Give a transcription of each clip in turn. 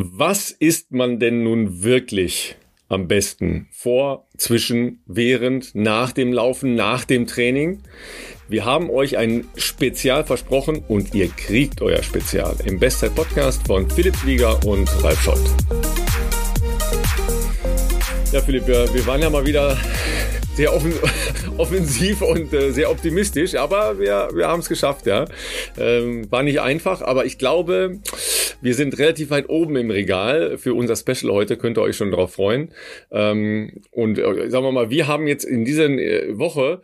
Was isst man denn nun wirklich am besten? Vor, zwischen, während, nach dem Laufen, nach dem Training? Wir haben euch ein Spezial versprochen und ihr kriegt euer Spezial im Bestzeit Podcast von Philipp Flieger und Ralf Scholz. Ja, Philipp, wir, wir waren ja mal wieder sehr offen, offensiv und äh, sehr optimistisch, aber wir, wir haben es geschafft, ja. Ähm, war nicht einfach, aber ich glaube, wir sind relativ weit oben im Regal für unser Special heute, könnt ihr euch schon darauf freuen. Ähm, und äh, sagen wir mal, wir haben jetzt in dieser äh, Woche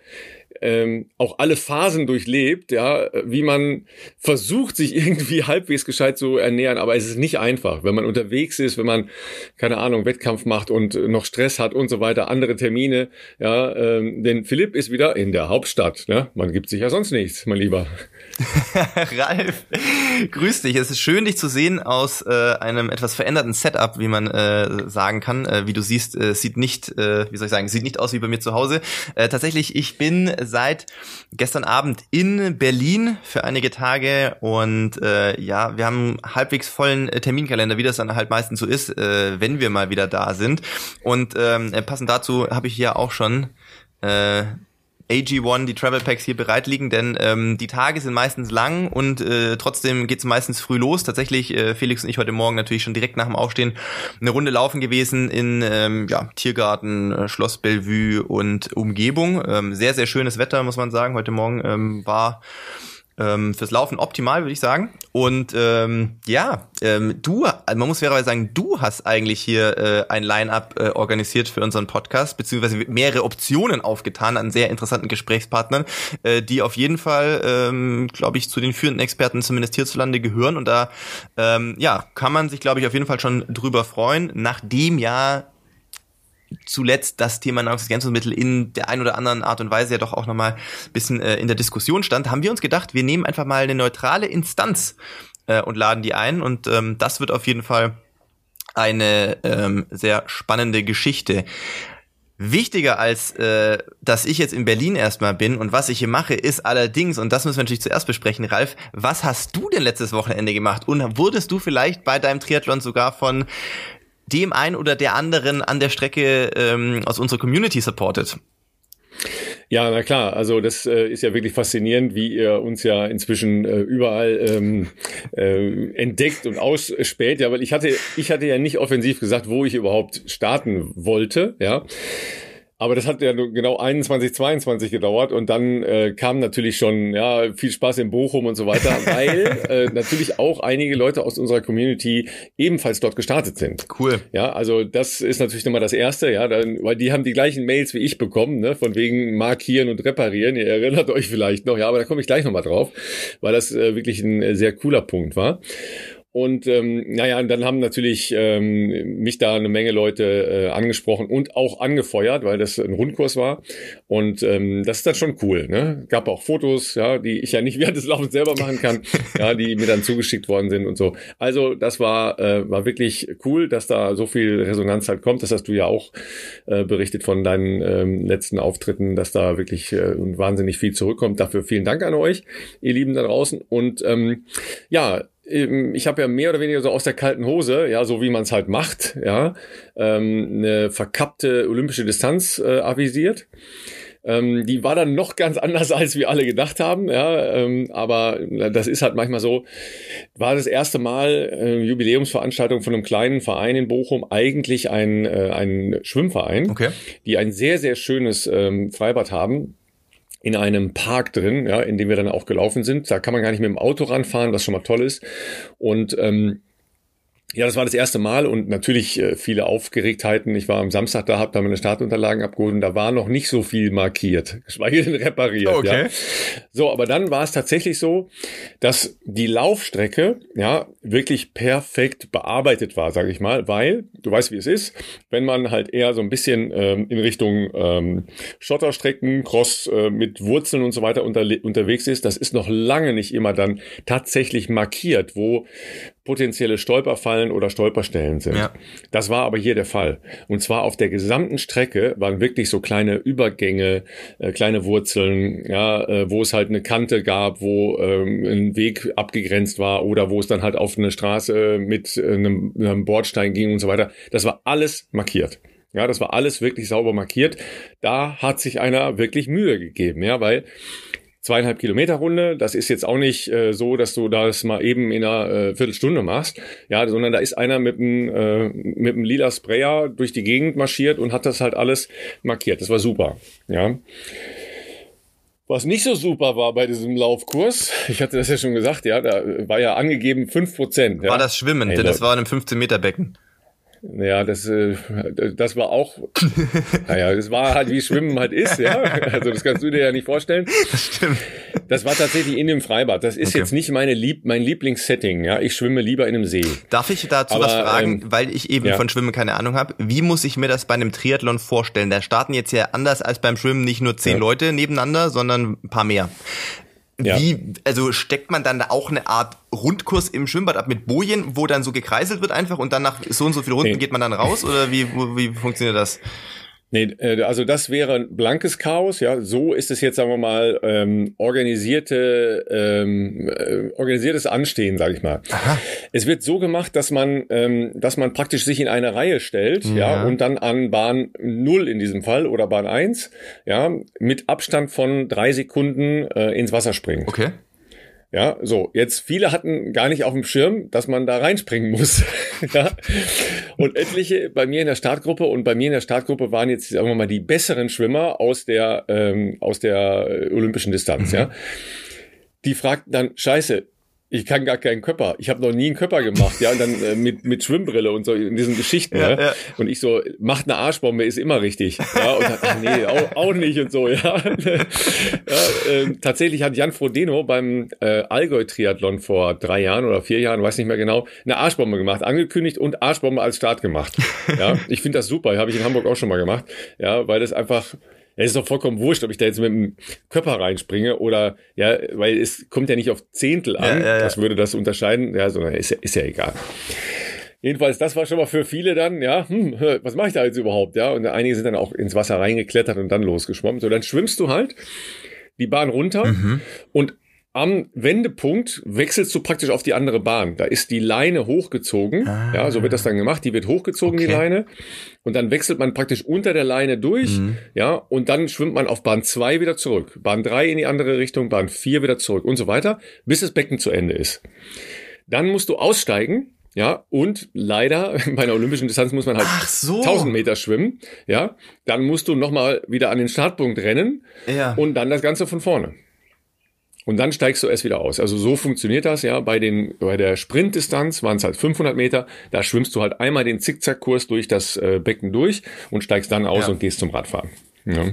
ähm, auch alle Phasen durchlebt, ja, wie man versucht, sich irgendwie halbwegs gescheit zu ernähren, aber es ist nicht einfach, wenn man unterwegs ist, wenn man, keine Ahnung, Wettkampf macht und noch Stress hat und so weiter, andere Termine, ja, ähm, denn Philipp ist wieder in der Hauptstadt, ne? Man gibt sich ja sonst nichts, mein Lieber. Ralf, grüß dich. Es ist schön, dich zu sehen aus äh, einem etwas veränderten Setup, wie man äh, sagen kann. Äh, wie du siehst, äh, sieht nicht, äh, wie soll ich sagen, sieht nicht aus wie bei mir zu Hause. Äh, tatsächlich, ich bin seit gestern Abend in Berlin für einige Tage und äh, ja, wir haben halbwegs vollen äh, Terminkalender, wie das dann halt meistens so ist, äh, wenn wir mal wieder da sind. Und ähm, passend dazu habe ich hier auch schon äh, AG1, die Travel Packs hier bereit liegen, denn ähm, die Tage sind meistens lang und äh, trotzdem geht's meistens früh los. Tatsächlich, äh, Felix und ich heute Morgen natürlich schon direkt nach dem Aufstehen eine Runde laufen gewesen in ähm, ja, Tiergarten, äh, Schloss Bellevue und Umgebung. Ähm, sehr, sehr schönes Wetter, muss man sagen. Heute Morgen ähm, war ähm, fürs Laufen optimal, würde ich sagen. Und ähm, ja, ähm, du, man muss fairerweise sagen, du hast eigentlich hier äh, ein Line-up äh, organisiert für unseren Podcast, beziehungsweise mehrere Optionen aufgetan an sehr interessanten Gesprächspartnern, äh, die auf jeden Fall, ähm, glaube ich, zu den führenden Experten zumindest hierzulande gehören. Und da, ähm, ja, kann man sich, glaube ich, auf jeden Fall schon drüber freuen, nachdem ja zuletzt das Thema Nahrungsergänzungsmittel in der ein oder anderen Art und Weise ja doch auch nochmal ein bisschen äh, in der Diskussion stand, haben wir uns gedacht, wir nehmen einfach mal eine neutrale Instanz äh, und laden die ein. Und ähm, das wird auf jeden Fall eine ähm, sehr spannende Geschichte. Wichtiger als äh, dass ich jetzt in Berlin erstmal bin und was ich hier mache, ist allerdings, und das müssen wir natürlich zuerst besprechen, Ralf, was hast du denn letztes Wochenende gemacht? Und wurdest du vielleicht bei deinem Triathlon sogar von dem einen oder der anderen an der Strecke ähm, aus unserer Community supportet. Ja, na klar. Also das äh, ist ja wirklich faszinierend, wie ihr uns ja inzwischen äh, überall ähm, äh, entdeckt und ausspäht. Ja, weil ich hatte, ich hatte ja nicht offensiv gesagt, wo ich überhaupt starten wollte. Ja. Aber das hat ja genau 21, 22 gedauert und dann äh, kam natürlich schon ja viel Spaß in Bochum und so weiter, weil äh, natürlich auch einige Leute aus unserer Community ebenfalls dort gestartet sind. Cool. Ja, also das ist natürlich nochmal das Erste, ja, dann, weil die haben die gleichen Mails wie ich bekommen, ne, von wegen markieren und reparieren. Ihr erinnert euch vielleicht noch, ja, aber da komme ich gleich nochmal drauf, weil das äh, wirklich ein äh, sehr cooler Punkt war. Und ähm, naja, dann haben natürlich ähm, mich da eine Menge Leute äh, angesprochen und auch angefeuert, weil das ein Rundkurs war. Und ähm, das ist dann schon cool. Ne? Gab auch Fotos, ja, die ich ja nicht während des Laufens selber machen kann, ja, die mir dann zugeschickt worden sind und so. Also das war äh, war wirklich cool, dass da so viel Resonanz halt kommt. Das hast du ja auch äh, berichtet von deinen ähm, letzten Auftritten, dass da wirklich äh, wahnsinnig viel zurückkommt. Dafür vielen Dank an euch, ihr Lieben da draußen. Und ähm, ja, ich habe ja mehr oder weniger so aus der kalten Hose, ja, so wie man es halt macht, ja, ähm, eine verkappte olympische Distanz äh, avisiert. Ähm, die war dann noch ganz anders, als wir alle gedacht haben, ja, ähm, aber das ist halt manchmal so. War das erste Mal äh, Jubiläumsveranstaltung von einem kleinen Verein in Bochum, eigentlich ein, äh, ein Schwimmverein, okay. die ein sehr, sehr schönes ähm, Freibad haben in einem Park drin, ja, in dem wir dann auch gelaufen sind. Da kann man gar nicht mit dem Auto ranfahren, was schon mal toll ist. Und ähm, ja, das war das erste Mal und natürlich äh, viele Aufgeregtheiten. Ich war am Samstag da, habe da meine Startunterlagen abgeholt und da war noch nicht so viel markiert, geschweige denn repariert. Okay. Ja. So, aber dann war es tatsächlich so, dass die Laufstrecke ja wirklich perfekt bearbeitet war, sage ich mal, weil du weißt, wie es ist, wenn man halt eher so ein bisschen ähm, in Richtung ähm, Schotterstrecken, Cross äh, mit Wurzeln und so weiter unter, unterwegs ist, das ist noch lange nicht immer dann tatsächlich markiert, wo potenzielle Stolperfallen oder Stolperstellen sind. Ja. Das war aber hier der Fall. Und zwar auf der gesamten Strecke waren wirklich so kleine Übergänge, äh, kleine Wurzeln, ja, äh, wo es halt eine Kante gab, wo ähm, ein Weg abgegrenzt war oder wo es dann halt auf eine Straße mit äh, einem, einem Bordstein ging und so weiter. Das war alles markiert. Ja, das war alles wirklich sauber markiert. Da hat sich einer wirklich Mühe gegeben, ja, weil zweieinhalb Kilometer Runde, das ist jetzt auch nicht äh, so, dass du das mal eben in einer äh, Viertelstunde machst, ja, sondern da ist einer mit einem äh, mit einem lila Sprayer durch die Gegend marschiert und hat das halt alles markiert. Das war super, ja. Was nicht so super war bei diesem Laufkurs, ich hatte das ja schon gesagt, ja, da war ja angegeben fünf Prozent. Ja. War das Schwimmen, hey, denn das war in einem 15 Meter Becken. Ja, das, äh, das war auch, naja, das war halt wie Schwimmen halt ist, ja. Also das kannst du dir ja nicht vorstellen. Das stimmt. Das war tatsächlich in dem Freibad. Das ist okay. jetzt nicht meine Lieb mein Lieblingssetting, ja. Ich schwimme lieber in einem See. Darf ich dazu Aber, was fragen, ähm, weil ich eben ja. von Schwimmen keine Ahnung habe? Wie muss ich mir das bei einem Triathlon vorstellen? Da starten jetzt ja anders als beim Schwimmen nicht nur zehn ja. Leute nebeneinander, sondern ein paar mehr. Ja. Wie, also steckt man dann da auch eine Art Rundkurs im Schwimmbad ab mit Bojen, wo dann so gekreiselt wird einfach und dann nach so und so viele Runden nee. geht man dann raus oder wie, wie funktioniert das? Nee, äh, also das wäre ein blankes Chaos, ja. So ist es jetzt, sagen wir mal, ähm, organisierte, ähm, äh, organisiertes Anstehen, sage ich mal. Aha. Es wird so gemacht, dass man, ähm, dass man praktisch sich in eine Reihe stellt, ja. ja, und dann an Bahn 0 in diesem Fall oder Bahn 1, ja, mit Abstand von drei Sekunden äh, ins Wasser springt. Okay. Ja, so, jetzt viele hatten gar nicht auf dem Schirm, dass man da reinspringen muss. ja. Und etliche bei mir in der Startgruppe und bei mir in der Startgruppe waren jetzt, sagen wir mal, die besseren Schwimmer aus der, ähm, aus der olympischen Distanz, mhm. ja. Die fragten dann, scheiße, ich kann gar keinen Körper. Ich habe noch nie einen Körper gemacht, ja, und dann äh, mit mit Schwimmbrille und so in diesen Geschichten, ja, ne? ja. Und ich so, macht eine Arschbombe ist immer richtig, ja, und dann, ach nee, auch, auch nicht und so, ja. ja äh, tatsächlich hat Jan Frodeno beim äh, Allgäu Triathlon vor drei Jahren oder vier Jahren, weiß nicht mehr genau, eine Arschbombe gemacht, angekündigt und Arschbombe als Start gemacht. Ja, ich finde das super, habe ich in Hamburg auch schon mal gemacht, ja, weil das einfach es ist doch vollkommen wurscht, ob ich da jetzt mit dem Körper reinspringe oder, ja, weil es kommt ja nicht auf Zehntel an. Ja, ja, ja. Das würde das unterscheiden. Ja, sondern ist, ist ja egal. Jedenfalls, das war schon mal für viele dann, ja, hm, was mache ich da jetzt überhaupt, ja? Und einige sind dann auch ins Wasser reingeklettert und dann losgeschwommen. So, dann schwimmst du halt die Bahn runter mhm. und am Wendepunkt wechselst du praktisch auf die andere Bahn. Da ist die Leine hochgezogen. Ah. Ja, so wird das dann gemacht. Die wird hochgezogen, okay. die Leine. Und dann wechselt man praktisch unter der Leine durch. Mhm. Ja, und dann schwimmt man auf Bahn 2 wieder zurück. Bahn 3 in die andere Richtung, Bahn 4 wieder zurück und so weiter, bis das Becken zu Ende ist. Dann musst du aussteigen. Ja, und leider bei einer olympischen Distanz muss man halt so. 1000 Meter schwimmen. Ja, dann musst du nochmal wieder an den Startpunkt rennen. Ja. Und dann das Ganze von vorne. Und dann steigst du erst wieder aus. Also so funktioniert das, ja. Bei den, bei der Sprintdistanz waren es halt 500 Meter. Da schwimmst du halt einmal den Zickzackkurs durch das äh, Becken durch und steigst dann aus ja. und gehst zum Radfahren. Ja.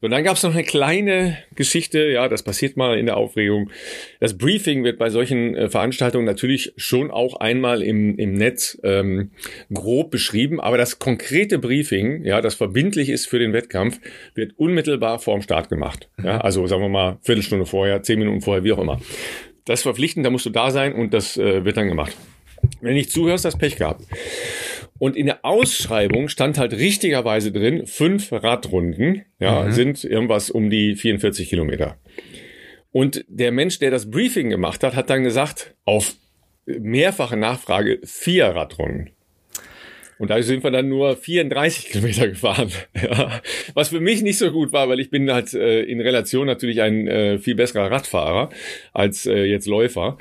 Und dann gab es noch eine kleine Geschichte, ja, das passiert mal in der Aufregung. Das Briefing wird bei solchen äh, Veranstaltungen natürlich schon auch einmal im, im Netz ähm, grob beschrieben, aber das konkrete Briefing, ja, das verbindlich ist für den Wettkampf, wird unmittelbar vorm Start gemacht. Ja, also sagen wir mal Viertelstunde vorher, zehn Minuten vorher, wie auch immer. Das ist verpflichtend, da musst du da sein und das äh, wird dann gemacht. Wenn du nicht zuhörst, hast Pech gehabt. Und in der Ausschreibung stand halt richtigerweise drin, fünf Radrunden, ja, mhm. sind irgendwas um die 44 Kilometer. Und der Mensch, der das Briefing gemacht hat, hat dann gesagt, auf mehrfache Nachfrage vier Radrunden. Und da sind wir dann nur 34 Kilometer gefahren. Ja. Was für mich nicht so gut war, weil ich bin halt äh, in Relation natürlich ein äh, viel besserer Radfahrer als äh, jetzt Läufer.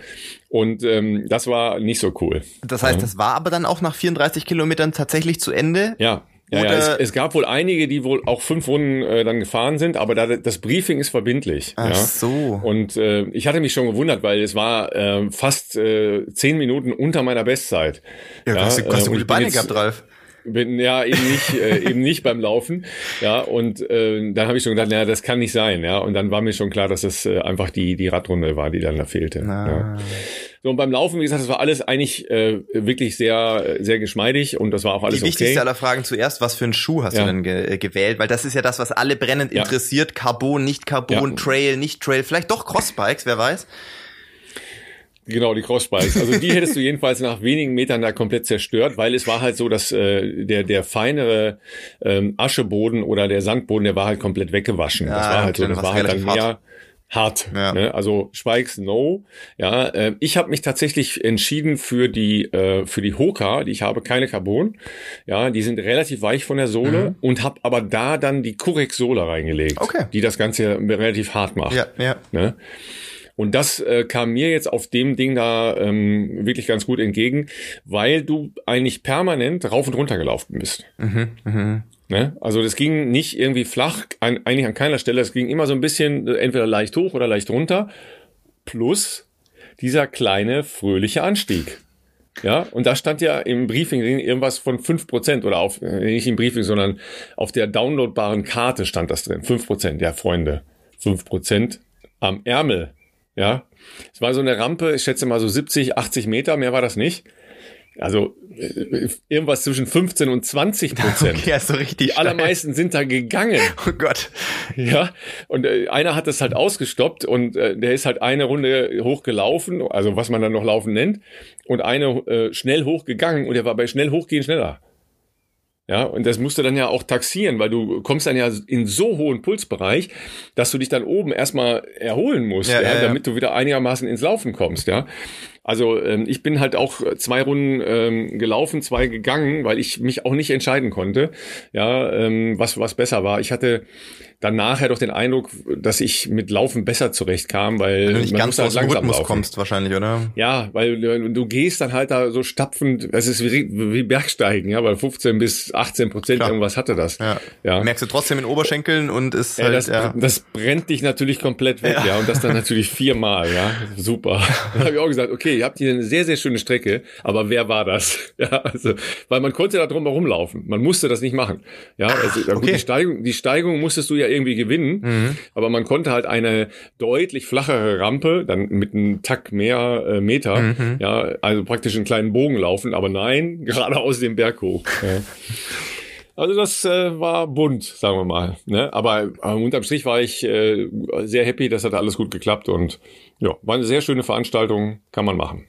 Und ähm, das war nicht so cool. Das heißt, ja. das war aber dann auch nach 34 Kilometern tatsächlich zu Ende? Ja. Ja, ja es, es, gab wohl einige, die wohl auch fünf Runden äh, dann gefahren sind, aber da, das Briefing ist verbindlich. Ach ja. so. Und äh, ich hatte mich schon gewundert, weil es war äh, fast äh, zehn Minuten unter meiner Bestzeit. Ja, ja hast, du, hast du äh, gute Beine gehabt, Ralf? bin ja eben nicht äh, eben nicht beim Laufen ja und äh, dann habe ich schon gedacht ja das kann nicht sein ja und dann war mir schon klar dass es äh, einfach die die Radrunde war die dann da fehlte ah. ja. So, und beim Laufen, wie gesagt, das war alles eigentlich äh, wirklich sehr, sehr geschmeidig und das war auch alles Die wichtigste okay. aller Fragen zuerst, was für einen Schuh hast ja. du denn ge äh, gewählt? Weil das ist ja das, was alle brennend ja. interessiert. Carbon, nicht Carbon, ja. Trail, nicht Trail, vielleicht doch Crossbikes, wer weiß. Genau, die Cross-Spikes. Also die hättest du jedenfalls nach wenigen Metern da komplett zerstört, weil es war halt so, dass äh, der der feinere ähm, Ascheboden oder der Sandboden, der war halt komplett weggewaschen. Ja, das war halt so, das war halt dann mehr hart. Ja. Ne? Also Spikes no. Ja, äh, ich habe mich tatsächlich entschieden für die äh, für die Hoka, die ich habe keine Carbon. Ja, die sind relativ weich von der Sohle Mhm. und habe aber da dann die Curex Sohle reingelegt, Okay. die das Ganze relativ hart macht. Ja, ja. Ne? Und das äh, kam mir jetzt auf dem Ding da ähm, wirklich ganz gut entgegen, weil du eigentlich permanent rauf und runter gelaufen bist. Mhm, mhm. Ne? Also das ging nicht irgendwie flach, an, eigentlich an keiner Stelle. Es ging immer so ein bisschen äh, entweder leicht hoch oder leicht runter. Plus dieser kleine fröhliche Anstieg. Ja, und da stand ja im Briefing irgendwas von 5% oder auf, äh, nicht im Briefing, sondern auf der downloadbaren Karte stand das drin. 5%, ja, Freunde. 5% am Ärmel. Ja. Es war so eine Rampe, ich schätze mal so 70, 80 Meter, mehr war das nicht. Also äh, irgendwas zwischen 15 und 20 Prozent. Okay, also richtig. Die steil. allermeisten sind da gegangen. Oh Gott. Ja, und äh, einer hat das halt ausgestoppt und äh, der ist halt eine Runde hochgelaufen, also was man dann noch laufen nennt, und eine äh, schnell hochgegangen und der war bei schnell hochgehen schneller. Ja, und das musst du dann ja auch taxieren, weil du kommst dann ja in so hohen Pulsbereich, dass du dich dann oben erstmal erholen musst, Ja, ja, ja, ja. damit du wieder einigermaßen ins Laufen kommst, ja. Also ähm, ich bin halt auch zwei Runden ähm, gelaufen, zwei gegangen, weil ich mich auch nicht entscheiden konnte, ja, ähm, was was besser war. Ich hatte dann nachher doch den Eindruck, dass ich mit Laufen besser zurechtkam, weil Wenn du nicht ganz halt aus dem langsam Rhythmus laufen. kommst wahrscheinlich, oder? Ja, weil du, du gehst dann halt da so stapfend, es ist wie, wie Bergsteigen, ja, weil 15 bis 18 Prozent Klar. irgendwas hatte das. Ja. ja. Merkst du trotzdem in Oberschenkeln und ist Ja, halt, das, ja. das brennt dich natürlich komplett weg, ja. und das dann natürlich viermal, ja. Super. Dann habe ich auch gesagt, okay, ihr habt hier eine sehr, sehr schöne Strecke, aber wer war das? Ja, also, weil man konnte da drum herum laufen. Man musste das nicht machen. Ja, also, ja, gut, okay. die Steigung, die Steigung musstest du ja irgendwie gewinnen, Mhm. aber man konnte halt eine deutlich flachere Rampe, dann mit einem Tack mehr äh, Meter, Mhm. ja, also praktisch einen kleinen Bogen laufen, aber nein, gerade aus dem Berg hoch. Ja. Also das äh, war bunt, sagen wir mal. Ne? Aber äh, unterm Strich war ich äh, sehr happy, das hat alles gut geklappt und ja, war eine sehr schöne Veranstaltung, kann man machen.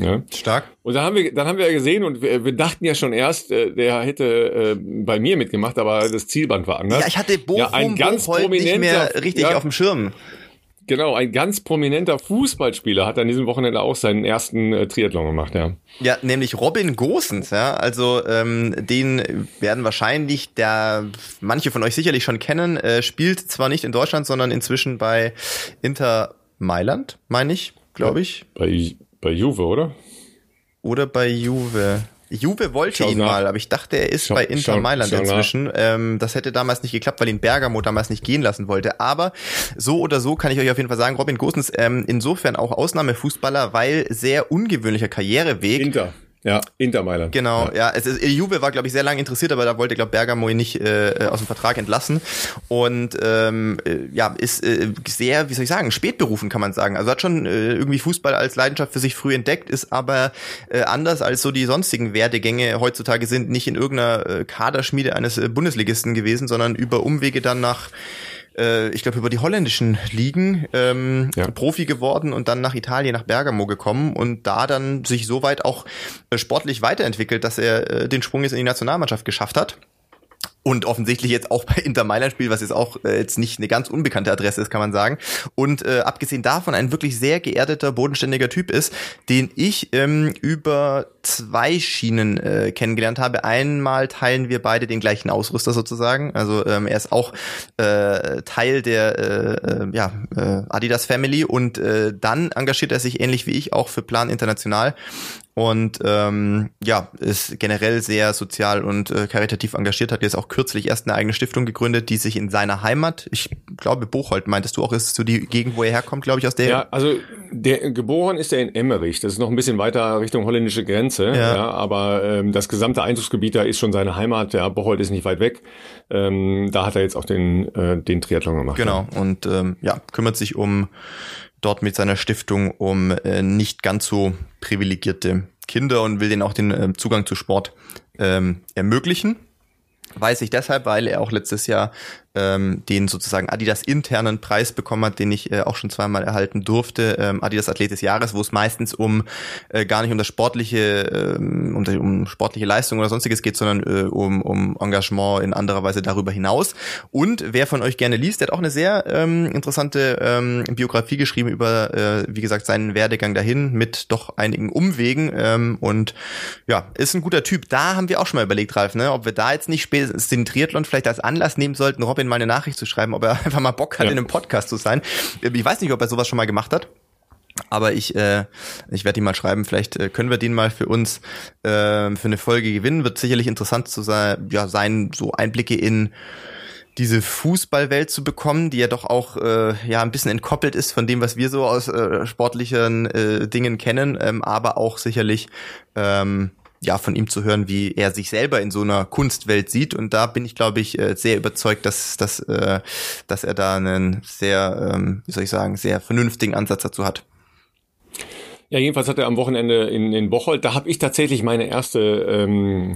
Ne? Stark. Und dann haben wir, dann haben wir ja gesehen und wir, wir dachten ja schon erst, äh, der hätte äh, bei mir mitgemacht, aber das Zielband war anders. Ja, ich hatte Bochum, Ja, ein ganz Bocholt nicht mehr richtig ja. auf dem Schirm. Genau, ein ganz prominenter Fußballspieler hat an diesem Wochenende auch seinen ersten äh, Triathlon gemacht, ja. Ja, nämlich Robin Gosens, ja. Also ähm, den werden wahrscheinlich der manche von euch sicherlich schon kennen. Äh, spielt zwar nicht in Deutschland, sondern inzwischen bei Inter Mailand, meine ich, glaube ich. Bei, bei Juve, oder? Oder bei Juve. Juve wollte Schau's ihn nach. mal, aber ich dachte, er ist Schau- bei Inter schau- Mailand schau inzwischen. Ähm, das hätte damals nicht geklappt, weil ihn Bergamo damals nicht gehen lassen wollte. Aber so oder so kann ich euch auf jeden Fall sagen, Robin Gosens ähm, insofern auch Ausnahmefußballer, weil sehr ungewöhnlicher Karriereweg. Inter. Ja, Inter Mailand. Genau, Ja. ja. es ist, Juve war, glaube ich, sehr lange interessiert, aber da wollte, glaube Bergamo ihn nicht äh, aus dem Vertrag entlassen. Und ähm, äh, ja, ist äh, sehr, wie soll ich sagen, spätberufen, kann man sagen. Also hat schon äh, irgendwie Fußball als Leidenschaft für sich früh entdeckt, ist aber äh, anders als so die sonstigen Werdegänge heutzutage sind, nicht in irgendeiner äh, Kaderschmiede eines äh, Bundesligisten gewesen, sondern über Umwege dann nach äh, ich glaube, über die holländischen Ligen ähm, Ja. Profi geworden und dann nach Italien, nach Bergamo gekommen und da dann sich so weit auch äh, sportlich weiterentwickelt, dass er äh, den Sprung jetzt in die Nationalmannschaft geschafft hat. Und offensichtlich jetzt auch bei Inter Mailand spielt, was jetzt auch äh, jetzt nicht eine ganz unbekannte Adresse ist, kann man sagen. Und äh, abgesehen davon ein wirklich sehr geerdeter, bodenständiger Typ ist, den ich ähm, über zwei Schienen äh, kennengelernt habe. Einmal teilen wir beide den gleichen Ausrüster sozusagen. Also ähm, er ist auch äh, Teil der äh, äh, ja, äh, Adidas Family und äh, dann engagiert er sich ähnlich wie ich auch für Plan International und ähm, ja, ist generell sehr sozial und äh, karitativ engagiert, hat jetzt auch kürzlich erst eine eigene Stiftung gegründet, die sich in seiner Heimat, ich glaube Bocholt meintest du auch, ist so die Gegend, wo er herkommt, glaube ich, aus der Ja, also der geboren ist er in Emmerich. Das ist noch ein bisschen weiter Richtung holländische Grenze. Ja. Ja. aber ähm, das gesamte Einzugsgebiet da ist schon seine Heimat. Ja, Bocholt ist nicht weit weg. Ähm, da hat er jetzt auch den äh, den Triathlon gemacht. Genau, und ähm, ja, kümmert sich um dort mit seiner Stiftung um äh, nicht ganz so privilegierte Kinder und will denen auch den ähm, Zugang zu Sport ähm, ermöglichen. Weiß ich deshalb, weil er auch letztes Jahr ähm, den sozusagen Adidas internen Preis bekommen hat, den ich äh, auch schon zweimal erhalten durfte, ähm, Adidas Athlet des Jahres, wo es meistens um äh, gar nicht um das sportliche, ähm, um, um sportliche Leistung oder sonstiges geht, sondern äh, um, um Engagement in anderer Weise darüber hinaus. Und wer von euch gerne liest, der hat auch eine sehr ähm, interessante ähm, Biografie geschrieben über, äh, wie gesagt, seinen Werdegang dahin mit doch einigen Umwegen ähm, und ja, ist ein guter Typ. Da haben wir auch schon mal überlegt, Ralf, ne, ob wir da jetzt nicht spätestens den Triathlon vielleicht als Anlass nehmen sollten, Robin mal eine Nachricht zu schreiben, ob er einfach mal Bock hat, ja. in einem Podcast zu sein. Ich weiß nicht, ob er sowas schon mal gemacht hat. Aber ich, äh, ich werde ihn mal schreiben. Vielleicht äh, können wir den mal für uns äh, für eine Folge gewinnen. Wird sicherlich interessant zu sein, ja, sein, so Einblicke in diese Fußballwelt zu bekommen, die ja doch auch äh, ja ein bisschen entkoppelt ist von dem, was wir so aus äh, sportlichen äh, Dingen kennen, ähm, aber auch sicherlich ähm, ja von ihm zu hören, wie er sich selber in so einer Kunstwelt sieht. Und da bin ich, glaube ich, äh, sehr überzeugt, dass, dass, äh, dass er da einen sehr, ähm, wie soll ich sagen, sehr vernünftigen Ansatz dazu hat. Ja, jedenfalls hat er am Wochenende in, in Bocholt, da habe ich tatsächlich meine erste ähm,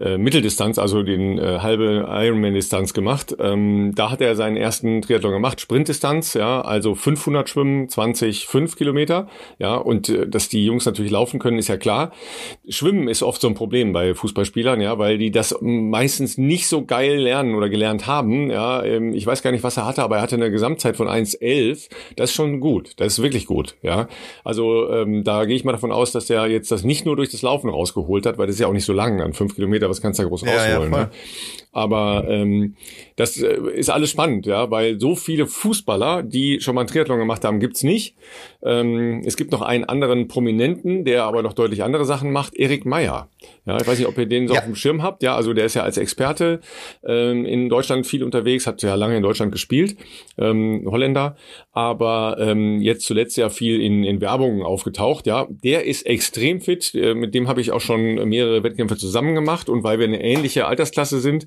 äh, Mitteldistanz, also den äh, halbe Ironman-Distanz gemacht. Ähm, da hat er seinen ersten Triathlon gemacht, Sprintdistanz, ja, also 500 Schwimmen, 20, 5 Kilometer, ja, und äh, dass die Jungs natürlich laufen können, ist ja klar. Schwimmen ist oft so ein Problem bei Fußballspielern, ja, weil die das meistens nicht so geil lernen oder gelernt haben, ja. Ähm, ich weiß gar nicht, was er hatte, aber er hatte eine Gesamtzeit von 1,11. Das ist schon gut, das ist wirklich gut, ja. Also ähm, da gehe ich mal davon aus, dass er jetzt das nicht nur durch das Laufen rausgeholt hat, weil das ist ja auch nicht so lang, an 5 Kilometer was kannst du da groß ja, rausholen. Ja, ne? Aber ähm, das äh, ist alles spannend, ja, weil so viele Fußballer, die schon mal einen Triathlon gemacht haben, gibt's nicht. Ähm, es gibt noch einen anderen Prominenten, der aber noch deutlich andere Sachen macht, Erik Meyer. Ja, ich weiß nicht, ob ihr den so ja. auf dem Schirm habt. Ja, also der ist ja als Experte ähm, in Deutschland viel unterwegs, hat ja lange in Deutschland gespielt, ähm, Holländer, aber ähm, jetzt zuletzt ja viel in, in Werbung aufgetaucht. Ja, der ist extrem fit. Äh, mit dem habe ich auch schon mehrere Wettkämpfe zusammen gemacht und weil wir eine ähnliche Altersklasse sind,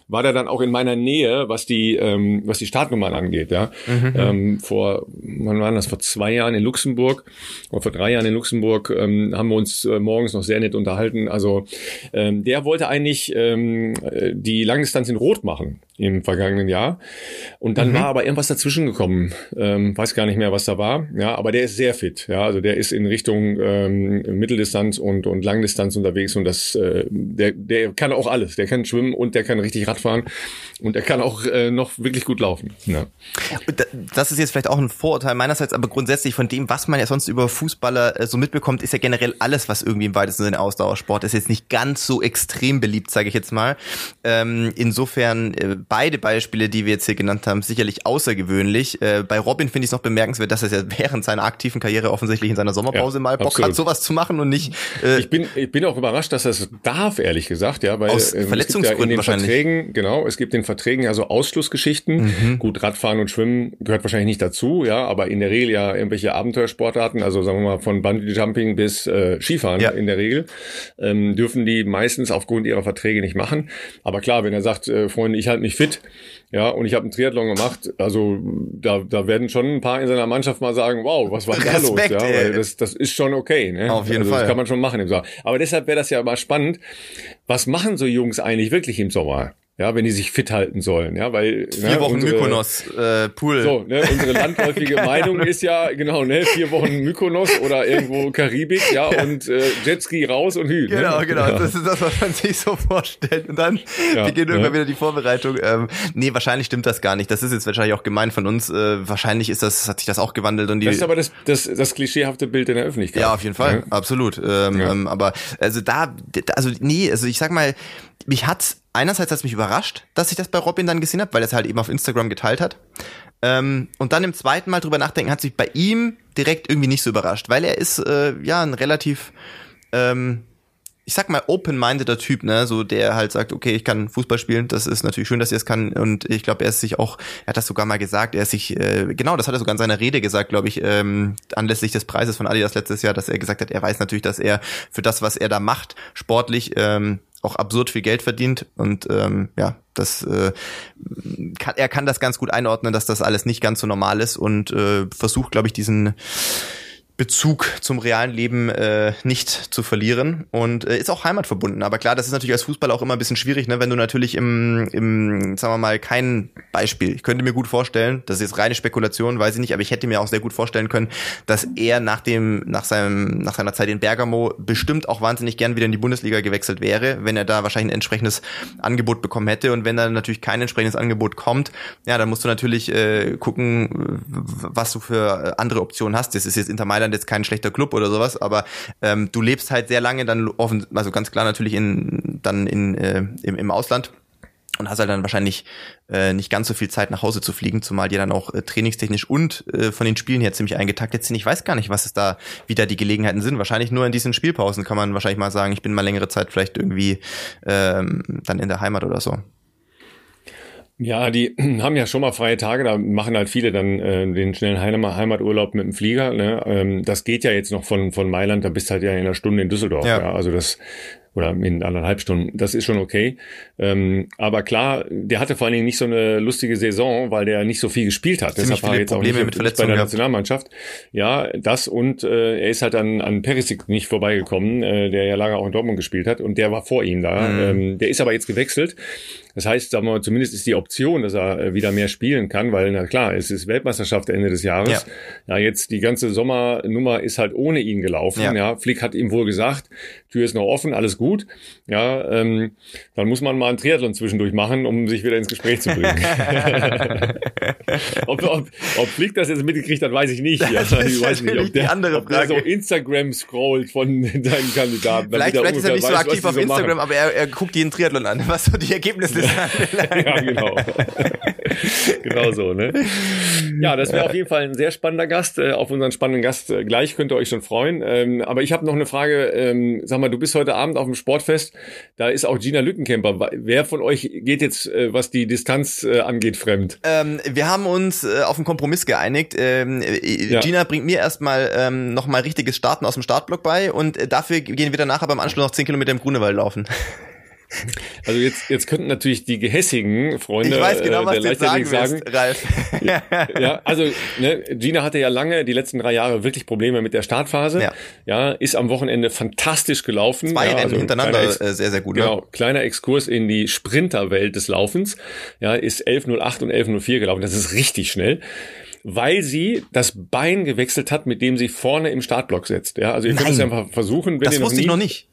war der dann auch in meiner Nähe, was die, ähm, was die Startnummern angeht. Ja, mhm. ähm, vor, wann war das? Vor zwei Jahren in Luxemburg oder vor drei Jahren in Luxemburg ähm, haben wir uns äh, morgens noch sehr nett unterhalten. Also ähm, der wollte eigentlich ähm, die Langdistanz in Rot machen im vergangenen Jahr und dann mhm. war aber irgendwas dazwischen gekommen. Ähm, weiß gar nicht mehr, was da war. Ja, aber der ist sehr fit. Ja, also der ist in Richtung ähm, Mitteldistanz und und Langdistanz unterwegs und das, äh, der der kann auch alles. Der kann schwimmen und der kann richtig Rad fahren und er kann auch äh, noch wirklich gut laufen. Ja. Das ist jetzt vielleicht auch ein Vorurteil meinerseits, aber grundsätzlich von dem, was man ja sonst über Fußballer äh, so mitbekommt, ist ja generell alles, was irgendwie im weitesten Sinne Ausdauersport ist, jetzt nicht ganz so extrem beliebt, sage ich jetzt mal. Ähm, insofern äh, beide Beispiele, die wir jetzt hier genannt haben, sicherlich außergewöhnlich. Äh, bei Robin finde ich es noch bemerkenswert, dass er ja während seiner aktiven Karriere offensichtlich in seiner Sommerpause ja, mal Bock absolut. hat, sowas zu machen und nicht. Äh, ich bin ich bin auch überrascht, dass er es darf, ehrlich gesagt, ja, weil aus ähm, Verletzungsgründen ja wahrscheinlich. Verträgen, genau, es gibt in Verträgen ja so Ausschlussgeschichten. Mhm. Gut, Radfahren und Schwimmen gehört wahrscheinlich nicht dazu, ja, aber in der Regel ja irgendwelche Abenteuersportarten, also sagen wir mal von Bungee Jumping bis äh, Skifahren ja. in der Regel, ähm, dürfen die meistens aufgrund ihrer Verträge nicht machen. Aber klar, wenn er sagt, äh, Freunde, ich halte mich fit, ja, und ich habe einen Triathlon gemacht. Also da, da werden schon ein paar in seiner Mannschaft mal sagen, wow, was war da los? Ja, weil das, das ist schon okay. Ne? Auf jeden also, Fall. Das kann man schon machen im Sommer. Aber deshalb wäre das ja mal spannend. Was machen so Jungs eigentlich wirklich im Sommer? ja, wenn die sich fit halten sollen, ja, weil vier ne, Wochen unsere, Mykonos äh, Pool. So, ne, unsere landläufige Meinung ist ja genau, ne, vier Wochen Mykonos oder irgendwo Karibik, ja, ja. und äh, Jetski raus und Hü. Ne? Genau, ne? genau, ja. das ist das, was man sich so vorstellt und dann ja, beginnt irgendwann wieder die Vorbereitung. Ähm, nee, wahrscheinlich stimmt das gar nicht. Das ist jetzt wahrscheinlich auch gemein von uns. Äh, wahrscheinlich ist das, hat sich das auch gewandelt und die. Das ist aber das, das, das klischeehafte Bild in der Öffentlichkeit. Ja, auf jeden Fall, absolut. Ähm, ähm, aber also da, also nee, also ich sag mal, mich hat's einerseits hat's mich überrascht, dass ich das bei Robin dann gesehen habe, weil er es halt eben auf Instagram geteilt hat. Ähm, und dann im zweiten Mal drüber nachdenken, hat sich bei ihm direkt irgendwie nicht so überrascht, weil er ist äh, ja ein relativ ähm, ich sag mal, open-mindeder Typ, ne, so der halt sagt, okay, ich kann Fußball spielen, das ist natürlich schön, dass er es kann. Und ich glaube, er ist sich auch, er hat das sogar mal gesagt, er ist sich, äh, genau, das hat er sogar in seiner Rede gesagt, glaube ich, ähm, anlässlich des Preises von Adidas letztes Jahr, dass er gesagt hat, er weiß natürlich, dass er für das, was er da macht, sportlich ähm, auch absurd viel Geld verdient. Und ähm, ja, das äh, kann, er kann das ganz gut einordnen, dass das alles nicht ganz so normal ist und äh, versucht, glaube ich, diesen Bezug zum realen Leben äh, nicht zu verlieren und äh, ist auch heimatverbunden. Aber klar, das ist natürlich als Fußballer auch immer ein bisschen schwierig, ne? wenn du natürlich im, im, sagen wir mal, kein Beispiel. Ich könnte mir gut vorstellen, das ist jetzt reine Spekulation, weiß ich nicht, aber ich hätte mir auch sehr gut vorstellen können, dass er nach dem, nach seinem, nach seiner Zeit in Bergamo bestimmt auch wahnsinnig gern wieder in die Bundesliga gewechselt wäre, wenn er da wahrscheinlich ein entsprechendes Angebot bekommen hätte. Und wenn da natürlich kein entsprechendes Angebot kommt, ja, dann musst du natürlich äh, gucken, was du für andere Optionen hast. Das ist jetzt Inter Mailand jetzt kein schlechter Club oder sowas, aber ähm, du lebst halt sehr lange dann offen, also ganz klar natürlich in dann in äh, im, im Ausland und hast halt dann wahrscheinlich äh, nicht ganz so viel Zeit nach Hause zu fliegen, zumal die dann auch äh, trainingstechnisch und äh, von den Spielen her ziemlich eingetaktet sind. Ich weiß gar nicht, was es da wieder die Gelegenheiten sind. Wahrscheinlich nur in diesen Spielpausen kann man wahrscheinlich mal sagen, ich bin mal längere Zeit vielleicht irgendwie ähm, dann in der Heimat oder so. Ja, die haben ja schon mal freie Tage, da machen halt viele dann äh, den schnellen Heimaturlaub mit dem Flieger. Ne? Ähm, das geht ja jetzt noch von, von Mailand, da bist halt ja in einer Stunde in Düsseldorf. Ja. ja. Also das oder in anderthalb Stunden. Das ist schon okay. Ähm, aber klar, der hatte vor allen Dingen nicht so eine lustige Saison, weil der nicht so viel gespielt hat. Ziemlich Deshalb war er jetzt Probleme auch nicht mit bei der Nationalmannschaft. Ja, das und äh, er ist halt an, an Perisic nicht vorbeigekommen, äh, der ja lange auch in Dortmund gespielt hat und der war vor ihm da. Mhm. Ähm, der ist aber jetzt gewechselt. Das heißt, sagen wir mal, zumindest ist die Option, dass er äh, wieder mehr spielen kann, weil na klar, es ist Weltmeisterschaft Ende des Jahres. Ja, ja jetzt die ganze Sommernummer ist halt ohne ihn gelaufen. Ja. ja, Flick hat ihm wohl gesagt, Tür ist noch offen, alles gut. Ja, ähm, dann muss man mal einen Triathlon zwischendurch machen, um sich wieder ins Gespräch zu bringen. ob, ob, ob Flick das jetzt mitgekriegt hat, weiß ich nicht. Ja, das ich weiß nicht, ob der, andere ob der so Instagram scrollt von deinen Kandidaten. Vielleicht, vielleicht ist er nicht so aktiv auf Instagram, so aber er, er guckt jeden Triathlon an, was so die Ergebnisse sind. ja, genau. genau so, ne? Ja, das wäre auf jeden Fall ein sehr spannender Gast. Äh, auf unseren spannenden Gast äh, gleich könnt ihr euch schon freuen. Ähm, aber ich habe noch eine Frage. Ähm, sag mal, du bist heute Abend auf dem Sportfest. Da ist auch Gina Lückenkämper. Wer von euch geht jetzt, äh, was die Distanz angeht, fremd? Ähm, wir haben uns auf einen Kompromiss geeinigt. Ähm, äh, ja. Gina bringt mir erstmal ähm, nochmal richtiges Starten aus dem Startblock bei und dafür gehen wir danach aber im Anschluss noch 10 Kilometer im Grunewald laufen. Also jetzt, jetzt könnten natürlich die gehässigen Freunde ich weiß genau, äh, der Leichtathletik sagen, willst, Ralf. ja, ja, also ne, Gina hatte ja lange die letzten drei Jahre wirklich Probleme mit der Startphase. Ja, ja ist am Wochenende fantastisch gelaufen. Zwei ja, also hintereinander Ex äh, sehr, sehr gut. Ne? Genau, kleiner Exkurs in die Sprinterwelt des Laufens. Ja, ist 11.08 und 11.04 gelaufen. Das ist richtig schnell weil sie das Bein gewechselt hat, mit dem sie vorne im Startblock setzt. Ja, also ihr könnt es einfach versuchen, wenn das ihr noch wusste nie, ich noch nicht.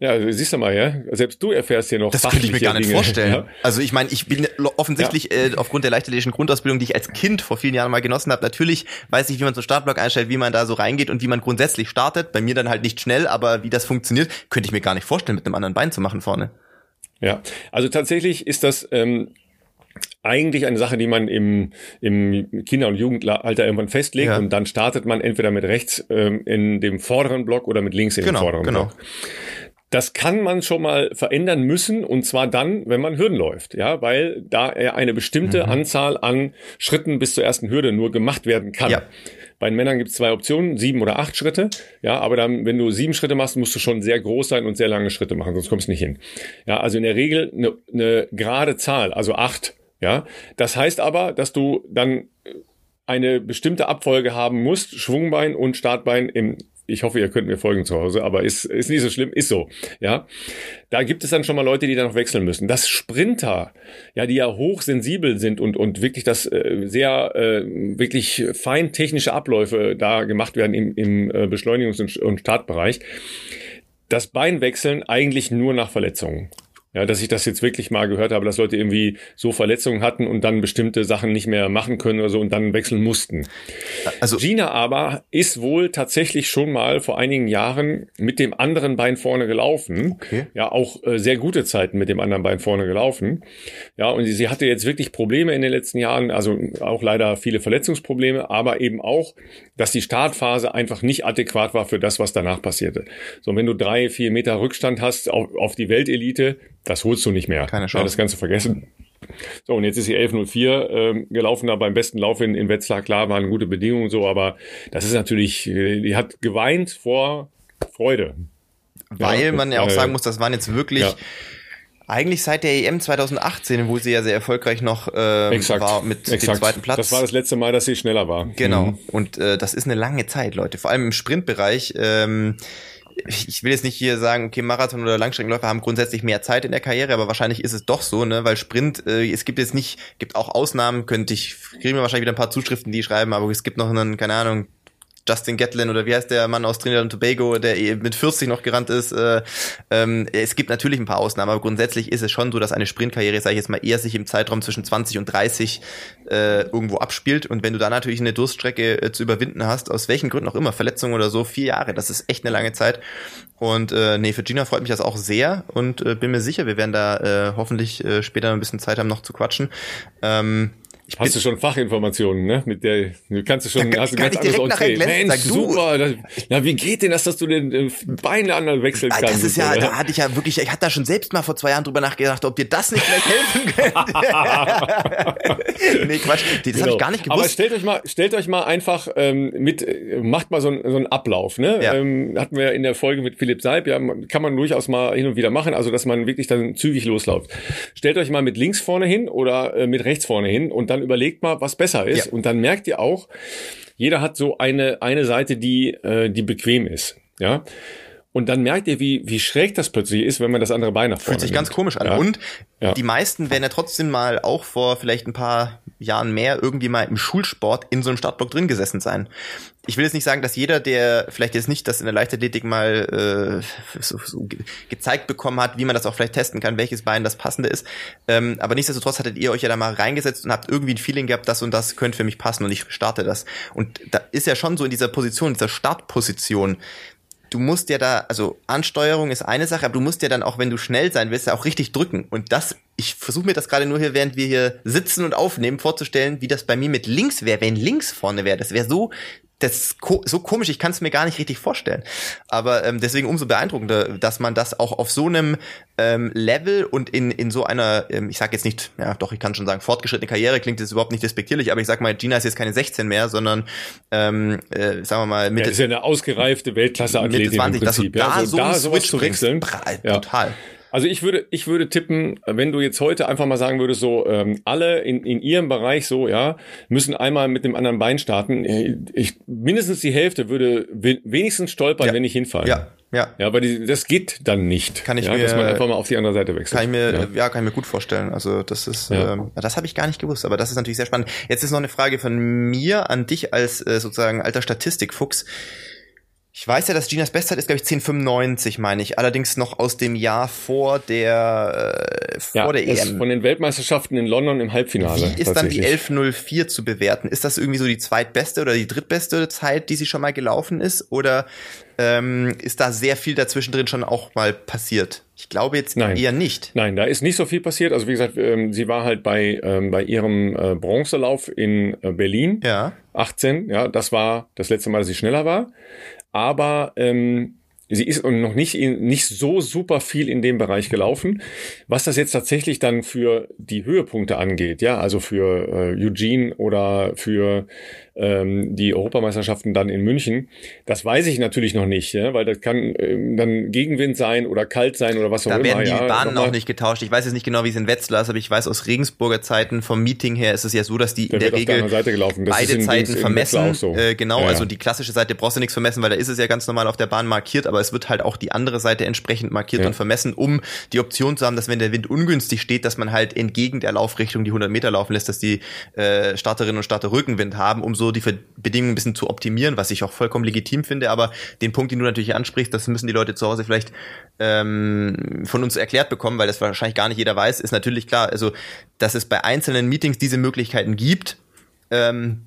Ja, siehst du mal, ja. Selbst du erfährst hier noch. Das könnte ich mir gar nicht Dinge. vorstellen. Ja. Also ich meine, ich bin offensichtlich ja. äh, aufgrund der leichtathletischen Grundausbildung, die ich als Kind vor vielen Jahren mal genossen habe, natürlich weiß ich, wie man so Startblock einstellt, wie man da so reingeht und wie man grundsätzlich startet. Bei mir dann halt nicht schnell, aber wie das funktioniert, könnte ich mir gar nicht vorstellen, mit einem anderen Bein zu machen vorne. Ja, also tatsächlich ist das ähm, eigentlich eine Sache, die man im, im Kinder- und Jugendalter irgendwann festlegt ja. und dann startet man entweder mit rechts ähm, in dem vorderen Block oder mit links in genau, dem vorderen genau. Block. Das kann man schon mal verändern müssen und zwar dann, wenn man Hürden läuft, ja, weil da eine bestimmte mhm. Anzahl an Schritten bis zur ersten Hürde nur gemacht werden kann. Ja. Bei den Männern gibt es zwei Optionen, sieben oder acht Schritte. Ja, aber dann, wenn du sieben Schritte machst, musst du schon sehr groß sein und sehr lange Schritte machen, sonst kommst du nicht hin. Ja, also in der Regel eine, eine gerade Zahl, also acht. Ja, das heißt aber, dass du dann eine bestimmte Abfolge haben musst, Schwungbein und Startbein im ich hoffe, ihr könnt mir folgen zu Hause, aber ist, ist nicht so schlimm, ist so, ja. Da gibt es dann schon mal Leute, die da noch wechseln müssen. Das Sprinter, ja, die ja hochsensibel sind und, und wirklich das äh, sehr, äh, wirklich fein technische Abläufe da gemacht werden im, im äh, Beschleunigungs- und Startbereich. Das Bein wechseln eigentlich nur nach Verletzungen. Ja, dass ich das jetzt wirklich mal gehört habe, dass Leute irgendwie so Verletzungen hatten und dann bestimmte Sachen nicht mehr machen können oder so und dann wechseln mussten. Also Gina aber ist wohl tatsächlich schon mal vor einigen Jahren mit dem anderen Bein vorne gelaufen. Okay. Ja, auch äh, sehr gute Zeiten mit dem anderen Bein vorne gelaufen. Ja, und sie, sie hatte jetzt wirklich Probleme in den letzten Jahren, also auch leider viele Verletzungsprobleme, aber eben auch, dass die Startphase einfach nicht adäquat war für das, was danach passierte. So, wenn du drei, vier Meter Rückstand hast auf, auf die Weltelite, das holst du nicht mehr. Keine Chance. Ja, das Ganze vergessen. So, und jetzt ist sie 11.04 ähm, gelaufen, da beim besten Lauf in, in Wetzlar. Klar, waren gute Bedingungen so, aber das ist natürlich, äh, die hat geweint vor Freude. Weil ja, man ja auch äh, sagen muss, das waren jetzt wirklich ja Eigentlich seit der EM 2018, wo sie ja sehr erfolgreich noch äh, exakt, war mit exakt. dem zweiten Platz. Das war das letzte Mal, dass sie schneller war. Genau. Mhm. Und äh, das ist eine lange Zeit, Leute. Vor allem im Sprintbereich. Ähm, ich will jetzt nicht hier sagen, okay, Marathon oder Langstreckenläufer haben grundsätzlich mehr Zeit in der Karriere, aber wahrscheinlich ist es doch so, ne, weil Sprint, äh, es gibt jetzt nicht, gibt auch Ausnahmen, könnte ich, kriegen wir wahrscheinlich wieder ein paar Zuschriften, die schreiben, aber es gibt noch einen, keine Ahnung, Justin Gatlin oder wie heißt der Mann aus Trinidad und Tobago, der eh mit 40 noch gerannt ist. Äh, ähm, es gibt natürlich ein paar Ausnahmen, aber grundsätzlich ist es schon so, dass eine Sprintkarriere, sage ich jetzt mal, eher sich im Zeitraum zwischen 20 und 30 äh, irgendwo abspielt. Und wenn du da natürlich eine Durststrecke äh, zu überwinden hast, aus welchen Gründen auch immer, Verletzungen oder so, vier Jahre, das ist echt eine lange Zeit. Und äh, nee, für Gina freut mich das auch sehr und äh, bin mir sicher, wir werden da äh, hoffentlich äh, später ein bisschen Zeit haben, noch zu quatschen. Ähm, ich hast du schon Fachinformationen, ne? Mit der kannst du schon da, hast du ganz anderes Entree. Mensch, super. Das, na, wie geht denn das, dass du den äh, Beine anderen wechseln ah, kannst? Das ist ja, oder? da hatte ich ja wirklich, ich hatte da schon selbst mal vor zwei Jahren drüber nachgedacht, ob dir das nicht vielleicht helfen könnte. nee, Quatsch, das genau. habe ich gar nicht gewusst. Aber stellt euch mal, stellt euch mal einfach ähm, mit, macht mal so, ein, so einen Ablauf, ne? Ja. Ähm, hatten wir in der Folge mit Philipp Seib, ja, kann man durchaus mal hin und wieder machen, also dass man wirklich dann zügig losläuft. Stellt euch mal mit links vorne hin oder äh, mit rechts vorne hin und dann überlegt mal, was besser ist. Ja. Und dann merkt ihr auch, jeder hat so eine, eine Seite, die, äh, die bequem ist. Ja. Und dann merkt ihr, wie, wie schräg das plötzlich ist, wenn man das andere Bein nach vorne Fühlt sich nimmt. ganz komisch an. Ja. Und ja. die meisten werden ja trotzdem mal auch vor vielleicht ein paar Jahren mehr irgendwie mal im Schulsport in so einem Startblock drin gesessen sein. Ich will jetzt nicht sagen, dass jeder, der vielleicht jetzt nicht das in der Leichtathletik mal äh, so, so gezeigt bekommen hat, wie man das auch vielleicht testen kann, welches Bein das passende ist. Ähm, aber nichtsdestotrotz hattet ihr euch ja da mal reingesetzt und habt irgendwie ein Feeling gehabt, das und das könnte für mich passen und ich starte das. Und da ist ja schon so in dieser Position, dieser Startposition, du musst ja da, also Ansteuerung ist eine Sache, aber du musst ja dann auch, wenn du schnell sein willst, ja auch richtig drücken. Und das, ich versuche mir das gerade nur hier, während wir hier sitzen und aufnehmen, vorzustellen, wie das bei mir mit links wäre, wenn links vorne wäre. Das wäre so das ist ko so komisch, ich kann es mir gar nicht richtig vorstellen. Aber ähm, deswegen umso beeindruckender, dass man das auch auf so einem ähm, Level und in, in so einer, ähm, ich sage jetzt nicht, ja doch, ich kann schon sagen, fortgeschrittene Karriere klingt jetzt überhaupt nicht despektierlich, aber ich sag mal, Gina ist jetzt keine 16 mehr, sondern ähm, äh, sagen wir mal Mitte. Ja, ist ja eine ausgereifte Weltklasse-Athletin Mitte 20, im Prinzip. Dass du da, ja, so, da so sowas zu wechseln. Ja. Total. Also ich würde, ich würde tippen, wenn du jetzt heute einfach mal sagen würdest, so ähm, alle in, in ihrem Bereich so, ja, müssen einmal mit dem anderen Bein starten. Äh, ich, mindestens die Hälfte würde wenigstens stolpern, ja. wenn ich hinfalle. Ja, ja. Ja, aber die, das geht dann nicht. Kann ich ja, mir, dass man einfach mal auf die andere Seite wechselt. Kann ich mir, ja, ja kann ich mir gut vorstellen. Also das ist, ja. ähm, das habe ich gar nicht gewusst, aber das ist natürlich sehr spannend. Jetzt ist noch eine Frage von mir an dich als äh, sozusagen alter Statistikfuchs. Ich weiß ja, dass Ginas Bestzeit ist, glaube ich, 1095, meine ich. Allerdings noch aus dem Jahr vor der, äh, vor ja, der EM. Von den Weltmeisterschaften in London im Halbfinale. Wie ist dann die 1104 zu bewerten? Ist das irgendwie so die zweitbeste oder die drittbeste Zeit, die sie schon mal gelaufen ist? Oder ähm, ist da sehr viel dazwischen drin schon auch mal passiert? Ich glaube jetzt Nein. eher nicht. Nein, da ist nicht so viel passiert. Also wie gesagt, ähm, sie war halt bei, ähm, bei ihrem äh, Bronzelauf in äh, Berlin. Ja. 18, ja, das war das letzte Mal, dass sie schneller war aber ähm, sie ist noch nicht, nicht so super viel in dem Bereich gelaufen. Was das jetzt tatsächlich dann für die Höhepunkte angeht, ja, also für äh, Eugene oder für ähm, die Europameisterschaften dann in München. Das weiß ich natürlich noch nicht, ja, weil das kann ähm, dann Gegenwind sein oder kalt sein oder was auch da immer. Da werden die ja, Bahnen auch nicht getauscht. Ich weiß jetzt nicht genau, wie es in Wetzlar ist, aber ich weiß aus Regensburger Zeiten vom Meeting her ist es ja so, dass die der in der Regel beide Zeiten vermessen. So. Äh, genau, ja, also die klassische Seite brauchst du nichts vermessen, weil da ist es ja ganz normal auf der Bahn markiert, aber es wird halt auch die andere Seite entsprechend markiert und vermessen, um die Option zu haben, dass wenn der Wind ungünstig steht, dass man halt entgegen der Laufrichtung die 100 Meter laufen lässt, dass die äh, Starterinnen und Starter Rückenwind haben, um so die Bedingungen ein bisschen zu optimieren, was ich auch vollkommen legitim finde. Aber den Punkt, den du natürlich ansprichst, das müssen die Leute zu Hause vielleicht ähm, von uns erklärt bekommen, weil das wahrscheinlich gar nicht jeder weiß, ist natürlich klar, also dass es bei einzelnen Meetings diese Möglichkeiten gibt. Ähm,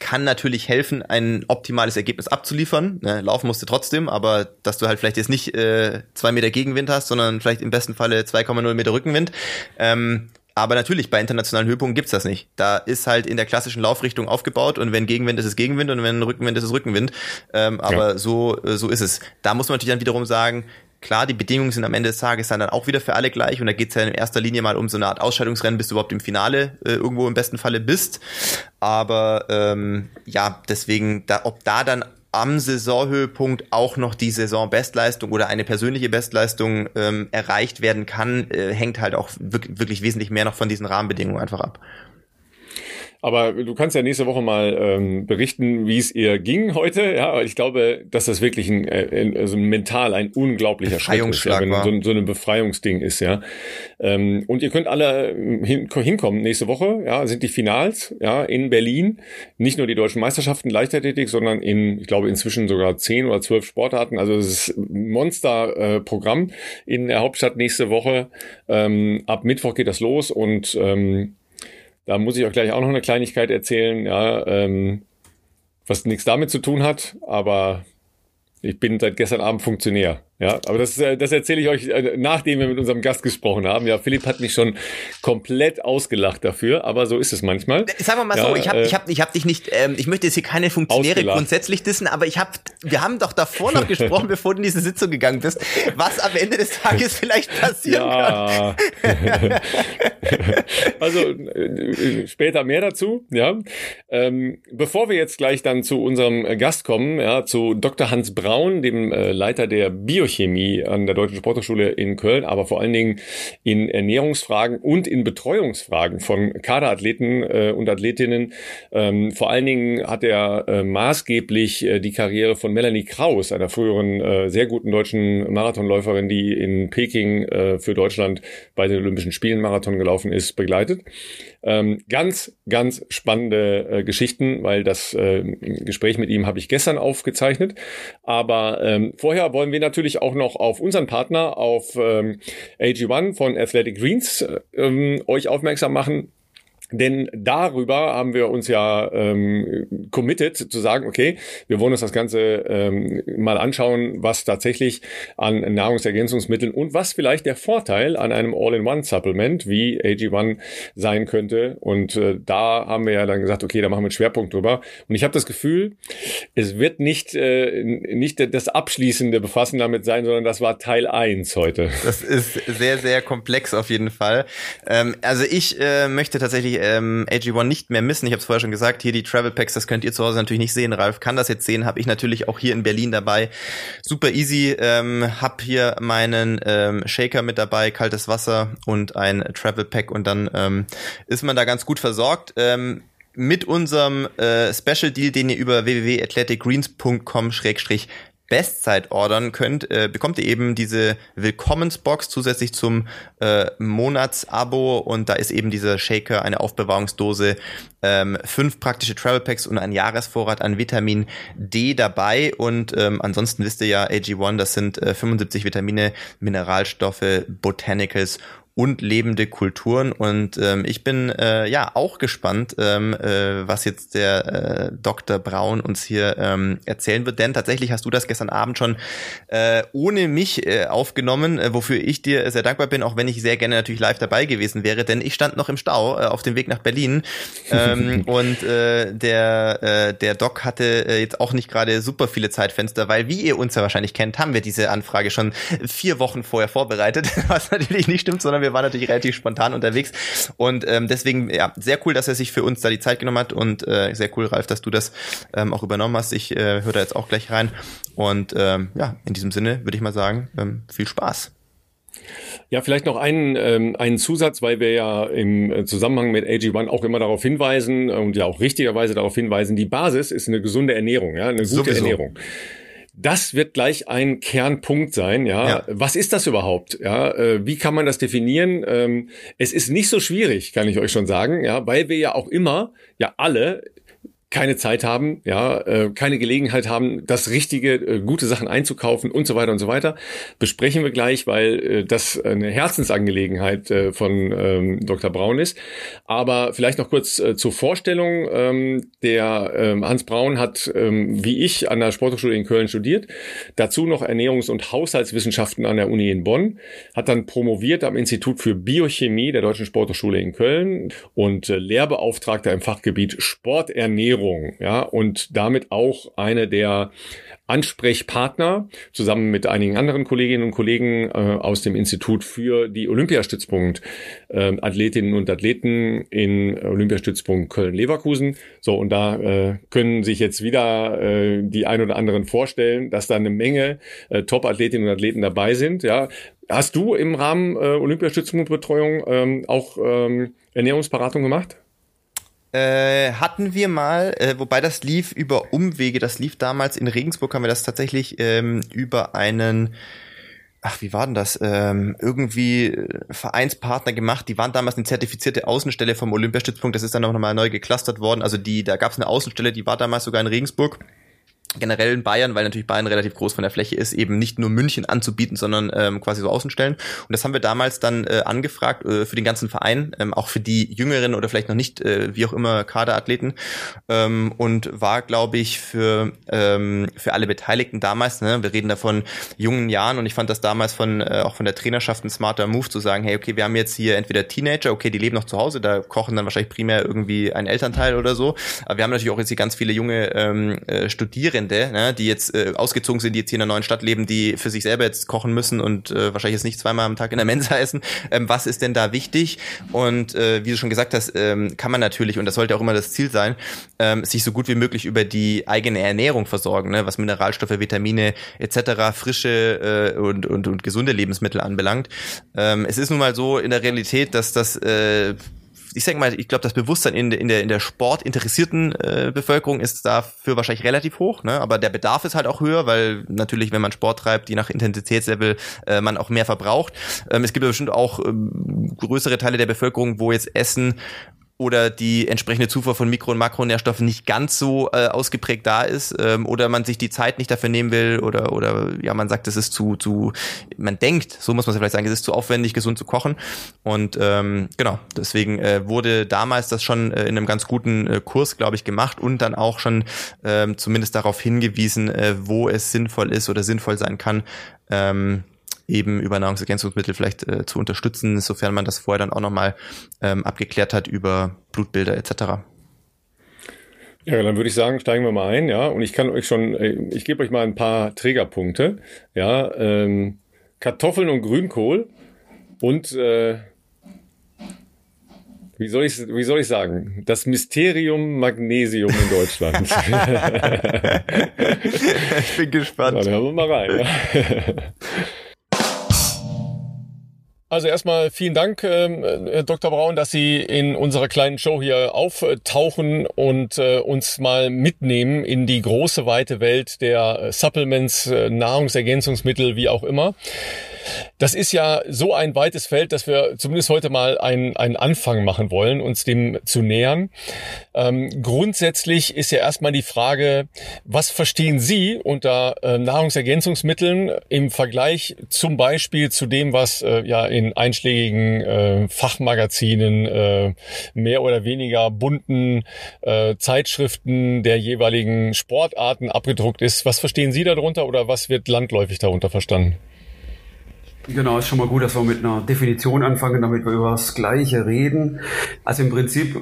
kann natürlich helfen, ein optimales Ergebnis abzuliefern. Ne, laufen musst du trotzdem, aber dass du halt vielleicht jetzt nicht äh, zwei Meter Gegenwind hast, sondern vielleicht im besten Falle 2,0 Meter Rückenwind. Ähm, aber natürlich, bei internationalen Höhepunkten gibt's das nicht. Da ist halt in der klassischen Laufrichtung aufgebaut und wenn Gegenwind ist es Gegenwind und wenn Rückenwind ist es Rückenwind. Ähm, aber ja. so, äh, so ist es. Da muss man natürlich dann wiederum sagen, klar, die Bedingungen sind am Ende des Tages dann, dann auch wieder für alle gleich und da geht's ja in erster Linie mal um so eine Art Ausscheidungsrennen, bis du überhaupt im Finale äh, irgendwo im besten Falle bist. Aber ähm, ja, deswegen, da, ob da dann am Saisonhöhepunkt auch noch die Saisonbestleistung oder eine persönliche Bestleistung ähm, erreicht werden kann, äh, hängt halt auch wirklich, wesentlich mehr noch von diesen Rahmenbedingungen einfach ab. Aber du kannst ja nächste Woche mal ähm, berichten, wie es ihr ging heute. Ja, ich glaube, dass das wirklich ein, ein also mental ein unglaublicher Schritt ist, ja, wenn so, so ein Befreiungsding ist, ja. Ähm, und ihr könnt alle hin, hinkommen nächste Woche. Ja, sind die Finals, ja, in Berlin. Nicht nur die deutschen Meisterschaften Leichtathletik, sondern in, ich glaube, inzwischen sogar zehn oder zwölf Sportarten. Also es ist ein Monster-Programm äh, in der Hauptstadt nächste Woche. Ähm, ab Mittwoch geht das los und ähm, da muss ich auch gleich auch noch eine Kleinigkeit erzählen, ja, ähm, was nichts damit zu tun hat, aber ich bin seit gestern Abend Funktionär. Ja, aber das, äh, das erzähle ich euch, äh, nachdem wir mit unserem Gast gesprochen haben. Ja, Philipp hat mich schon komplett ausgelacht dafür, aber so ist es manchmal. Sagen wir mal ja, so, ich habe äh, ich hab, ich hab dich nicht, ähm, ich möchte jetzt hier keine Funktionäre ausgelacht. grundsätzlich dissen, aber ich habe, wir haben doch davor noch gesprochen, bevor du in diese Sitzung gegangen bist, was am Ende des Tages vielleicht passieren ja. kann. also später mehr dazu. Ja, ähm, bevor wir jetzt gleich dann zu unserem Gast kommen, ja, zu Dr. Hans Braun, dem äh, Leiter der Bio Biochemie an der Deutschen Sporthochschule in Köln, aber vor allen Dingen in Ernährungsfragen und in Betreuungsfragen von Kaderathleten äh, und Athletinnen. Ähm, vor allen Dingen hat er äh, maßgeblich äh, die Karriere von Melanie Kraus, einer früheren äh, sehr guten deutschen Marathonläuferin, die in Peking äh, für Deutschland bei den Olympischen Spielen Marathon gelaufen ist, begleitet. Ähm, ganz, ganz spannende äh, Geschichten, weil das äh, Gespräch mit ihm habe ich gestern aufgezeichnet. Aber ähm, vorher wollen wir natürlich auch noch auf unseren Partner, auf ähm, AG1 von Athletic Greens, äh, ähm, euch aufmerksam machen. Denn darüber haben wir uns ja ähm, committed zu sagen, okay, wir wollen uns das Ganze ähm, mal anschauen, was tatsächlich an Nahrungsergänzungsmitteln und was vielleicht der Vorteil an einem All-in-One-Supplement wie AG1 sein könnte. Und äh, da haben wir ja dann gesagt, okay, da machen wir einen Schwerpunkt drüber. Und ich habe das Gefühl, es wird nicht, äh, nicht das abschließende Befassen damit sein, sondern das war Teil eins heute. Das ist sehr, sehr komplex auf jeden Fall. Ähm, also ich äh, möchte tatsächlich ähm, AG1 nicht mehr missen. Ich habe es vorher schon gesagt, hier die Travel Packs, das könnt ihr zu Hause natürlich nicht sehen. Ralf kann das jetzt sehen, habe ich natürlich auch hier in Berlin dabei. Super easy, ähm, hab hier meinen ähm, Shaker mit dabei, kaltes Wasser und ein Travel Pack und dann ähm, ist man da ganz gut versorgt. Ähm, mit unserem äh, Special Deal, den ihr über www.athleticgreens.com Bestzeit ordern könnt, äh, bekommt ihr eben diese Willkommensbox zusätzlich zum äh, Monatsabo. Und da ist eben dieser Shaker, eine Aufbewahrungsdose, ähm, fünf praktische Travel Packs und ein Jahresvorrat an Vitamin D dabei. Und ähm, ansonsten wisst ihr ja AG1, das sind äh, 75 Vitamine, Mineralstoffe, Botanicals und lebende Kulturen. Und ähm, ich bin äh, ja auch gespannt, ähm, äh, was jetzt der äh, Dr. Braun uns hier ähm, erzählen wird. Denn tatsächlich hast du das gestern Abend schon äh, ohne mich äh, aufgenommen, äh, wofür ich dir sehr dankbar bin, auch wenn ich sehr gerne natürlich live dabei gewesen wäre. Denn ich stand noch im Stau äh, auf dem Weg nach Berlin ähm, und äh, der äh, der Doc hatte äh, jetzt auch nicht gerade super viele Zeitfenster, weil wie ihr uns ja wahrscheinlich kennt, haben wir diese Anfrage schon vier Wochen vorher vorbereitet, was natürlich nicht stimmt, sondern wir waren natürlich relativ spontan unterwegs. Und ähm, deswegen, ja, sehr cool, dass er sich für uns da die Zeit genommen hat und äh, sehr cool, Ralf, dass du das ähm, auch übernommen hast. Ich äh, höre da jetzt auch gleich rein. Und ähm, ja, in diesem Sinne würde ich mal sagen, ähm, viel Spaß. Ja, vielleicht noch einen, ähm, einen Zusatz, weil wir ja im Zusammenhang mit AG1 auch immer darauf hinweisen und ja auch richtigerweise darauf hinweisen, die Basis ist eine gesunde Ernährung, ja, eine gute Sowieso. Ernährung. Das wird gleich ein Kernpunkt sein, ja. ja. Was ist das überhaupt? Ja, äh, wie kann man das definieren? Ähm, es ist nicht so schwierig, kann ich euch schon sagen, ja, weil wir ja auch immer, ja alle keine Zeit haben, ja, äh, keine Gelegenheit haben, das richtige, äh, gute Sachen einzukaufen und so weiter und so weiter, besprechen wir gleich, weil äh, das eine Herzensangelegenheit von ähm, Dr. Braun ist. Aber vielleicht noch kurz zur Vorstellung. Ähm, der ähm, Hans Braun hat, wie ich, an der Sporthochschule in Köln studiert, dazu noch Ernährungs- und Haushaltswissenschaften an der Uni in Bonn, hat dann promoviert am Institut für Biochemie der Deutschen Sporthochschule in Köln und Lehrbeauftragter im Fachgebiet Sporternährung Ernährung, ja, und damit auch eine der Ansprechpartner zusammen mit einigen anderen Kolleginnen und Kollegen äh, aus dem Institut für die Olympiastützpunkt äh, Athletinnen und Athleten in Olympiastützpunkt Köln-Leverkusen. So, und da äh, können sich jetzt wieder äh, die ein oder anderen vorstellen, dass da eine Menge äh, Top-Athletinnen und Athleten dabei sind. Ja, Hast du im Rahmen äh, Olympiastützpunktbetreuung ähm, auch ähm, Ernährungsberatung gemacht? Äh, hatten wir mal, äh, wobei das lief über Umwege, das lief damals in Regensburg, haben wir das tatsächlich ähm, über einen ach, wie war denn das? Ähm, irgendwie äh, Vereinspartner gemacht. Die waren damals eine zertifizierte Außenstelle vom Olympiastützpunkt. Das ist dann auch nochmal neu geklustert worden. Also die, da gab es eine Außenstelle, die war damals sogar in Regensburg generell in Bayern, weil natürlich Bayern relativ groß von der Fläche ist, eben nicht nur München anzubieten, sondern ähm, quasi so Außenstellen. Und das haben wir damals dann äh, angefragt äh, für den ganzen Verein, ähm, auch für die Jüngeren oder vielleicht noch nicht, äh, wie auch immer, Kaderathleten. Ähm, und war, glaube ich, für, ähm, für alle Beteiligten damals, ne, wir reden da von jungen Jahren und ich fand das damals von äh, auch von der Trainerschaft ein smarter Move zu sagen, hey, okay, wir haben jetzt hier entweder Teenager, okay, die leben noch zu Hause, da kochen dann wahrscheinlich primär irgendwie ein Elternteil oder so. Aber wir haben natürlich auch jetzt hier ganz viele junge ähm, äh, Studierende Studierende, ne, die jetzt äh, ausgezogen sind, die jetzt hier in einer neuen Stadt leben, die für sich selber jetzt kochen müssen und äh, wahrscheinlich jetzt nicht zweimal am Tag in der Mensa essen. Ähm, was ist denn da wichtig? Und äh, wie du schon gesagt hast, ähm, kann man natürlich, und das sollte auch immer das Ziel sein, ähm, sich so gut wie möglich über die eigene Ernährung versorgen, ne, was Mineralstoffe, Vitamine etc., frische äh, und, und, und gesunde Lebensmittel anbelangt. Ähm, es ist nun mal so in der Realität, dass das äh, ich sag mal, ich glaube, das Bewusstsein in, in der in der sportinteressierten äh, Bevölkerung ist dafür wahrscheinlich relativ hoch, ne? aber der Bedarf ist halt auch höher, weil natürlich, wenn man Sport treibt, je nach Intensitätslevel äh, man auch mehr verbraucht. Ähm, es gibt bestimmt auch ähm, größere Teile der Bevölkerung, wo jetzt Essen oder die entsprechende Zufuhr von Mikro- und Makronährstoffen nicht ganz so äh, ausgeprägt da ist ähm, oder man sich die Zeit nicht dafür nehmen will oder oder ja man sagt es ist zu zu man denkt so muss man es vielleicht sagen es ist zu aufwendig gesund zu kochen. Und ähm, genau deswegen äh, wurde damals das schon äh, in einem ganz guten äh, Kurs glaube ich gemacht und dann auch schon äh, zumindest darauf hingewiesen äh, wo es sinnvoll ist oder sinnvoll sein kann ähm, eben über Nahrungsergänzungsmittel vielleicht äh, zu unterstützen, sofern man das vorher dann auch nochmal ähm, abgeklärt hat über Blutbilder etc. Ja, dann würde ich sagen, steigen wir mal ein, ja. Und ich kann euch schon, äh, ich gebe euch mal ein paar Trägerpunkte, ja. Ähm, Kartoffeln und Grünkohl und äh, wie soll ich wie soll ich sagen? Das Mysterium Magnesium in Deutschland. ich bin gespannt. Dann hören wir mal rein. Ja. Also erstmal vielen Dank, äh, Dr. Braun, dass Sie in unserer kleinen Show hier auftauchen und äh, uns mal mitnehmen in die große, weite Welt der Supplements, äh, Nahrungsergänzungsmittel, wie auch immer. Das ist ja so ein weites Feld, dass wir zumindest heute mal einen, einen Anfang machen wollen, uns dem zu nähern. Ähm, grundsätzlich ist ja erstmal die Frage, was verstehen Sie unter äh, Nahrungsergänzungsmitteln im Vergleich zum Beispiel zu dem, was äh, ja in einschlägigen äh, Fachmagazinen, äh, mehr oder weniger bunten äh, Zeitschriften der jeweiligen Sportarten abgedruckt ist. Was verstehen Sie darunter oder was wird landläufig darunter verstanden? Genau, ist schon mal gut, dass wir mit einer Definition anfangen, damit wir über das Gleiche reden. Also im Prinzip,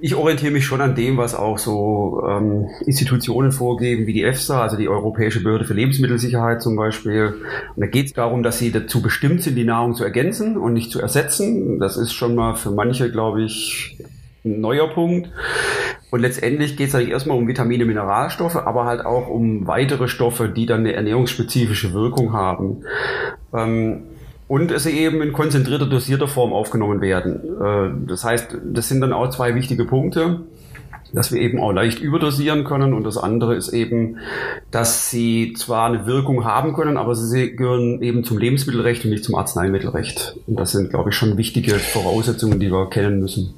ich orientiere mich schon an dem, was auch so ähm, Institutionen vorgeben, wie die EFSA, also die Europäische Behörde für Lebensmittelsicherheit zum Beispiel. Und da geht es darum, dass sie dazu bestimmt sind, die Nahrung zu ergänzen und nicht zu ersetzen. Das ist schon mal für manche, glaube ich, ein neuer Punkt. Und letztendlich geht es eigentlich erstmal um Vitamine, Mineralstoffe, aber halt auch um weitere Stoffe, die dann eine ernährungsspezifische Wirkung haben. Ähm, und es eben in konzentrierter, dosierter Form aufgenommen werden. Äh, das heißt, das sind dann auch zwei wichtige Punkte dass wir eben auch leicht überdosieren können. Und das andere ist eben, dass sie zwar eine Wirkung haben können, aber sie gehören eben zum Lebensmittelrecht und nicht zum Arzneimittelrecht. Und das sind, glaube ich, schon wichtige Voraussetzungen, die wir kennen müssen.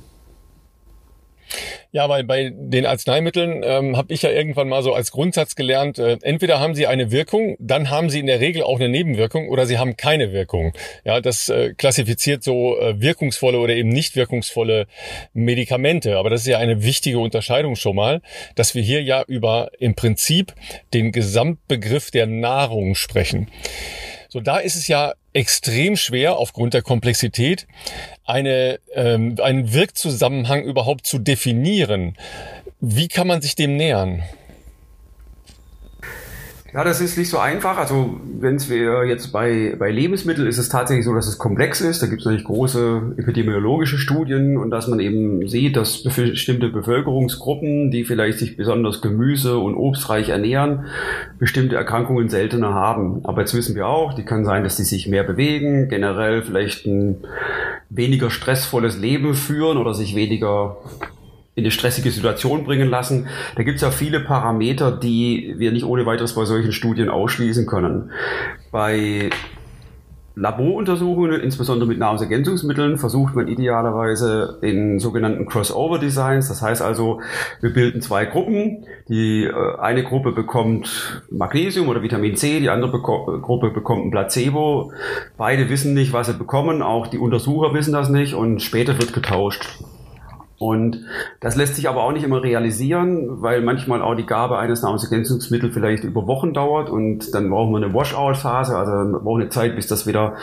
Ja, weil bei den Arzneimitteln ähm, habe ich ja irgendwann mal so als Grundsatz gelernt, äh, entweder haben sie eine Wirkung, dann haben sie in der Regel auch eine Nebenwirkung oder sie haben keine Wirkung. Ja, das äh, klassifiziert so äh, wirkungsvolle oder eben nicht wirkungsvolle Medikamente. Aber das ist ja eine wichtige Unterscheidung schon mal, dass wir hier ja über im Prinzip den Gesamtbegriff der Nahrung sprechen. So, da ist es ja extrem schwer aufgrund der Komplexität eine, ähm, einen Wirkzusammenhang überhaupt zu definieren. Wie kann man sich dem nähern? Ja, das ist nicht so einfach. Also wenn es wir jetzt bei, bei Lebensmitteln ist es tatsächlich so, dass es komplex ist. Da gibt es natürlich große epidemiologische Studien und dass man eben sieht, dass bestimmte Bevölkerungsgruppen, die vielleicht sich besonders gemüse- und obstreich ernähren, bestimmte Erkrankungen seltener haben. Aber jetzt wissen wir auch, die kann sein, dass die sich mehr bewegen, generell vielleicht ein weniger stressvolles Leben führen oder sich weniger in eine stressige Situation bringen lassen. Da gibt es ja viele Parameter, die wir nicht ohne weiteres bei solchen Studien ausschließen können. Bei Laboruntersuchungen, insbesondere mit Nahrungsergänzungsmitteln, versucht man idealerweise in sogenannten Crossover-Designs. Das heißt also, wir bilden zwei Gruppen. Die äh, eine Gruppe bekommt Magnesium oder Vitamin C, die andere Beko Gruppe bekommt ein Placebo. Beide wissen nicht, was sie bekommen, auch die Untersucher wissen das nicht und später wird getauscht. Und das lässt sich aber auch nicht immer realisieren, weil manchmal auch die Gabe eines Nahrungsergänzungsmittels vielleicht über Wochen dauert und dann brauchen wir eine Washout-Phase, also brauchen eine Zeit, bis das wieder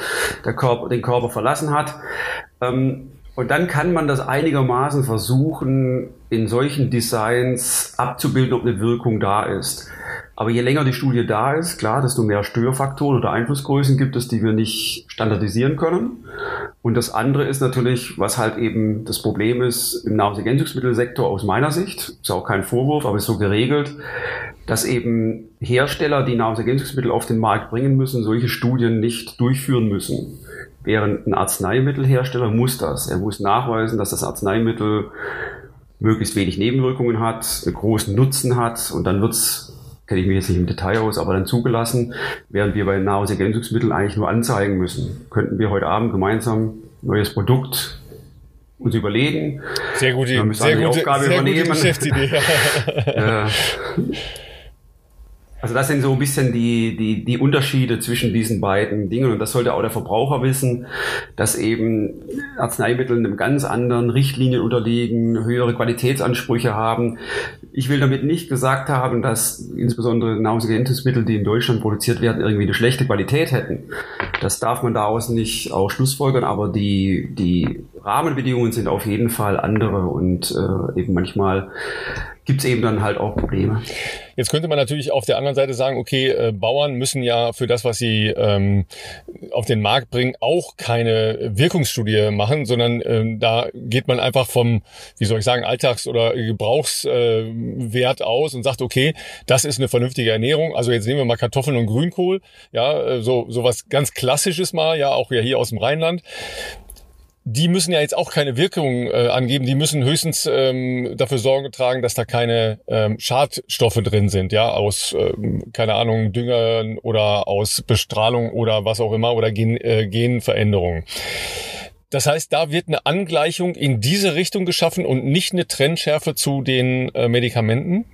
der Körper, den Körper verlassen hat. Ähm, und dann kann man das einigermaßen versuchen, in solchen Designs abzubilden, ob eine Wirkung da ist. Aber je länger die Studie da ist, klar, desto mehr Störfaktoren oder Einflussgrößen gibt es, die wir nicht standardisieren können. Und das andere ist natürlich, was halt eben das Problem ist im Nahrungsergänzungsmittelsektor aus meiner Sicht, ist auch kein Vorwurf, aber ist so geregelt, dass eben Hersteller, die Nahrungsergänzungsmittel auf den Markt bringen müssen, solche Studien nicht durchführen müssen. Während ein Arzneimittelhersteller muss das. Er muss nachweisen, dass das Arzneimittel möglichst wenig Nebenwirkungen hat, einen großen Nutzen hat und dann wird's kenne ich mich jetzt nicht im Detail aus, aber dann zugelassen, während wir bei Nahrungsergänzungsmitteln eigentlich nur anzeigen müssen. Könnten wir heute Abend gemeinsam neues Produkt uns überlegen. Sehr gute, sehr gute, Aufgabe sehr übernehmen. gute Geschäftsidee. äh, also das sind so ein bisschen die, die, die Unterschiede zwischen diesen beiden Dingen. Und das sollte auch der Verbraucher wissen, dass eben Arzneimittel einem ganz anderen Richtlinien unterliegen, höhere Qualitätsansprüche haben. Ich will damit nicht gesagt haben, dass insbesondere Nahrungsergänzungsmittel, die in Deutschland produziert werden, irgendwie eine schlechte Qualität hätten. Das darf man daraus nicht auch schlussfolgern, aber die, die Rahmenbedingungen sind auf jeden Fall andere und äh, eben manchmal gibt es eben dann halt auch Probleme. Jetzt könnte man natürlich auf der anderen Seite sagen, okay, äh, Bauern müssen ja für das, was sie ähm, auf den Markt bringen, auch keine Wirkungsstudie machen, sondern ähm, da geht man einfach vom, wie soll ich sagen, Alltags- oder Gebrauchswert äh, aus und sagt, okay, das ist eine vernünftige Ernährung. Also jetzt nehmen wir mal Kartoffeln und Grünkohl, ja, äh, so so was ganz Klassisches mal, ja, auch ja hier aus dem Rheinland die müssen ja jetzt auch keine Wirkung äh, angeben, die müssen höchstens ähm, dafür Sorge tragen, dass da keine ähm, Schadstoffe drin sind, ja, aus, ähm, keine Ahnung, Düngern oder aus Bestrahlung oder was auch immer oder Gen, äh, Genveränderungen. Das heißt, da wird eine Angleichung in diese Richtung geschaffen und nicht eine Trennschärfe zu den äh, Medikamenten?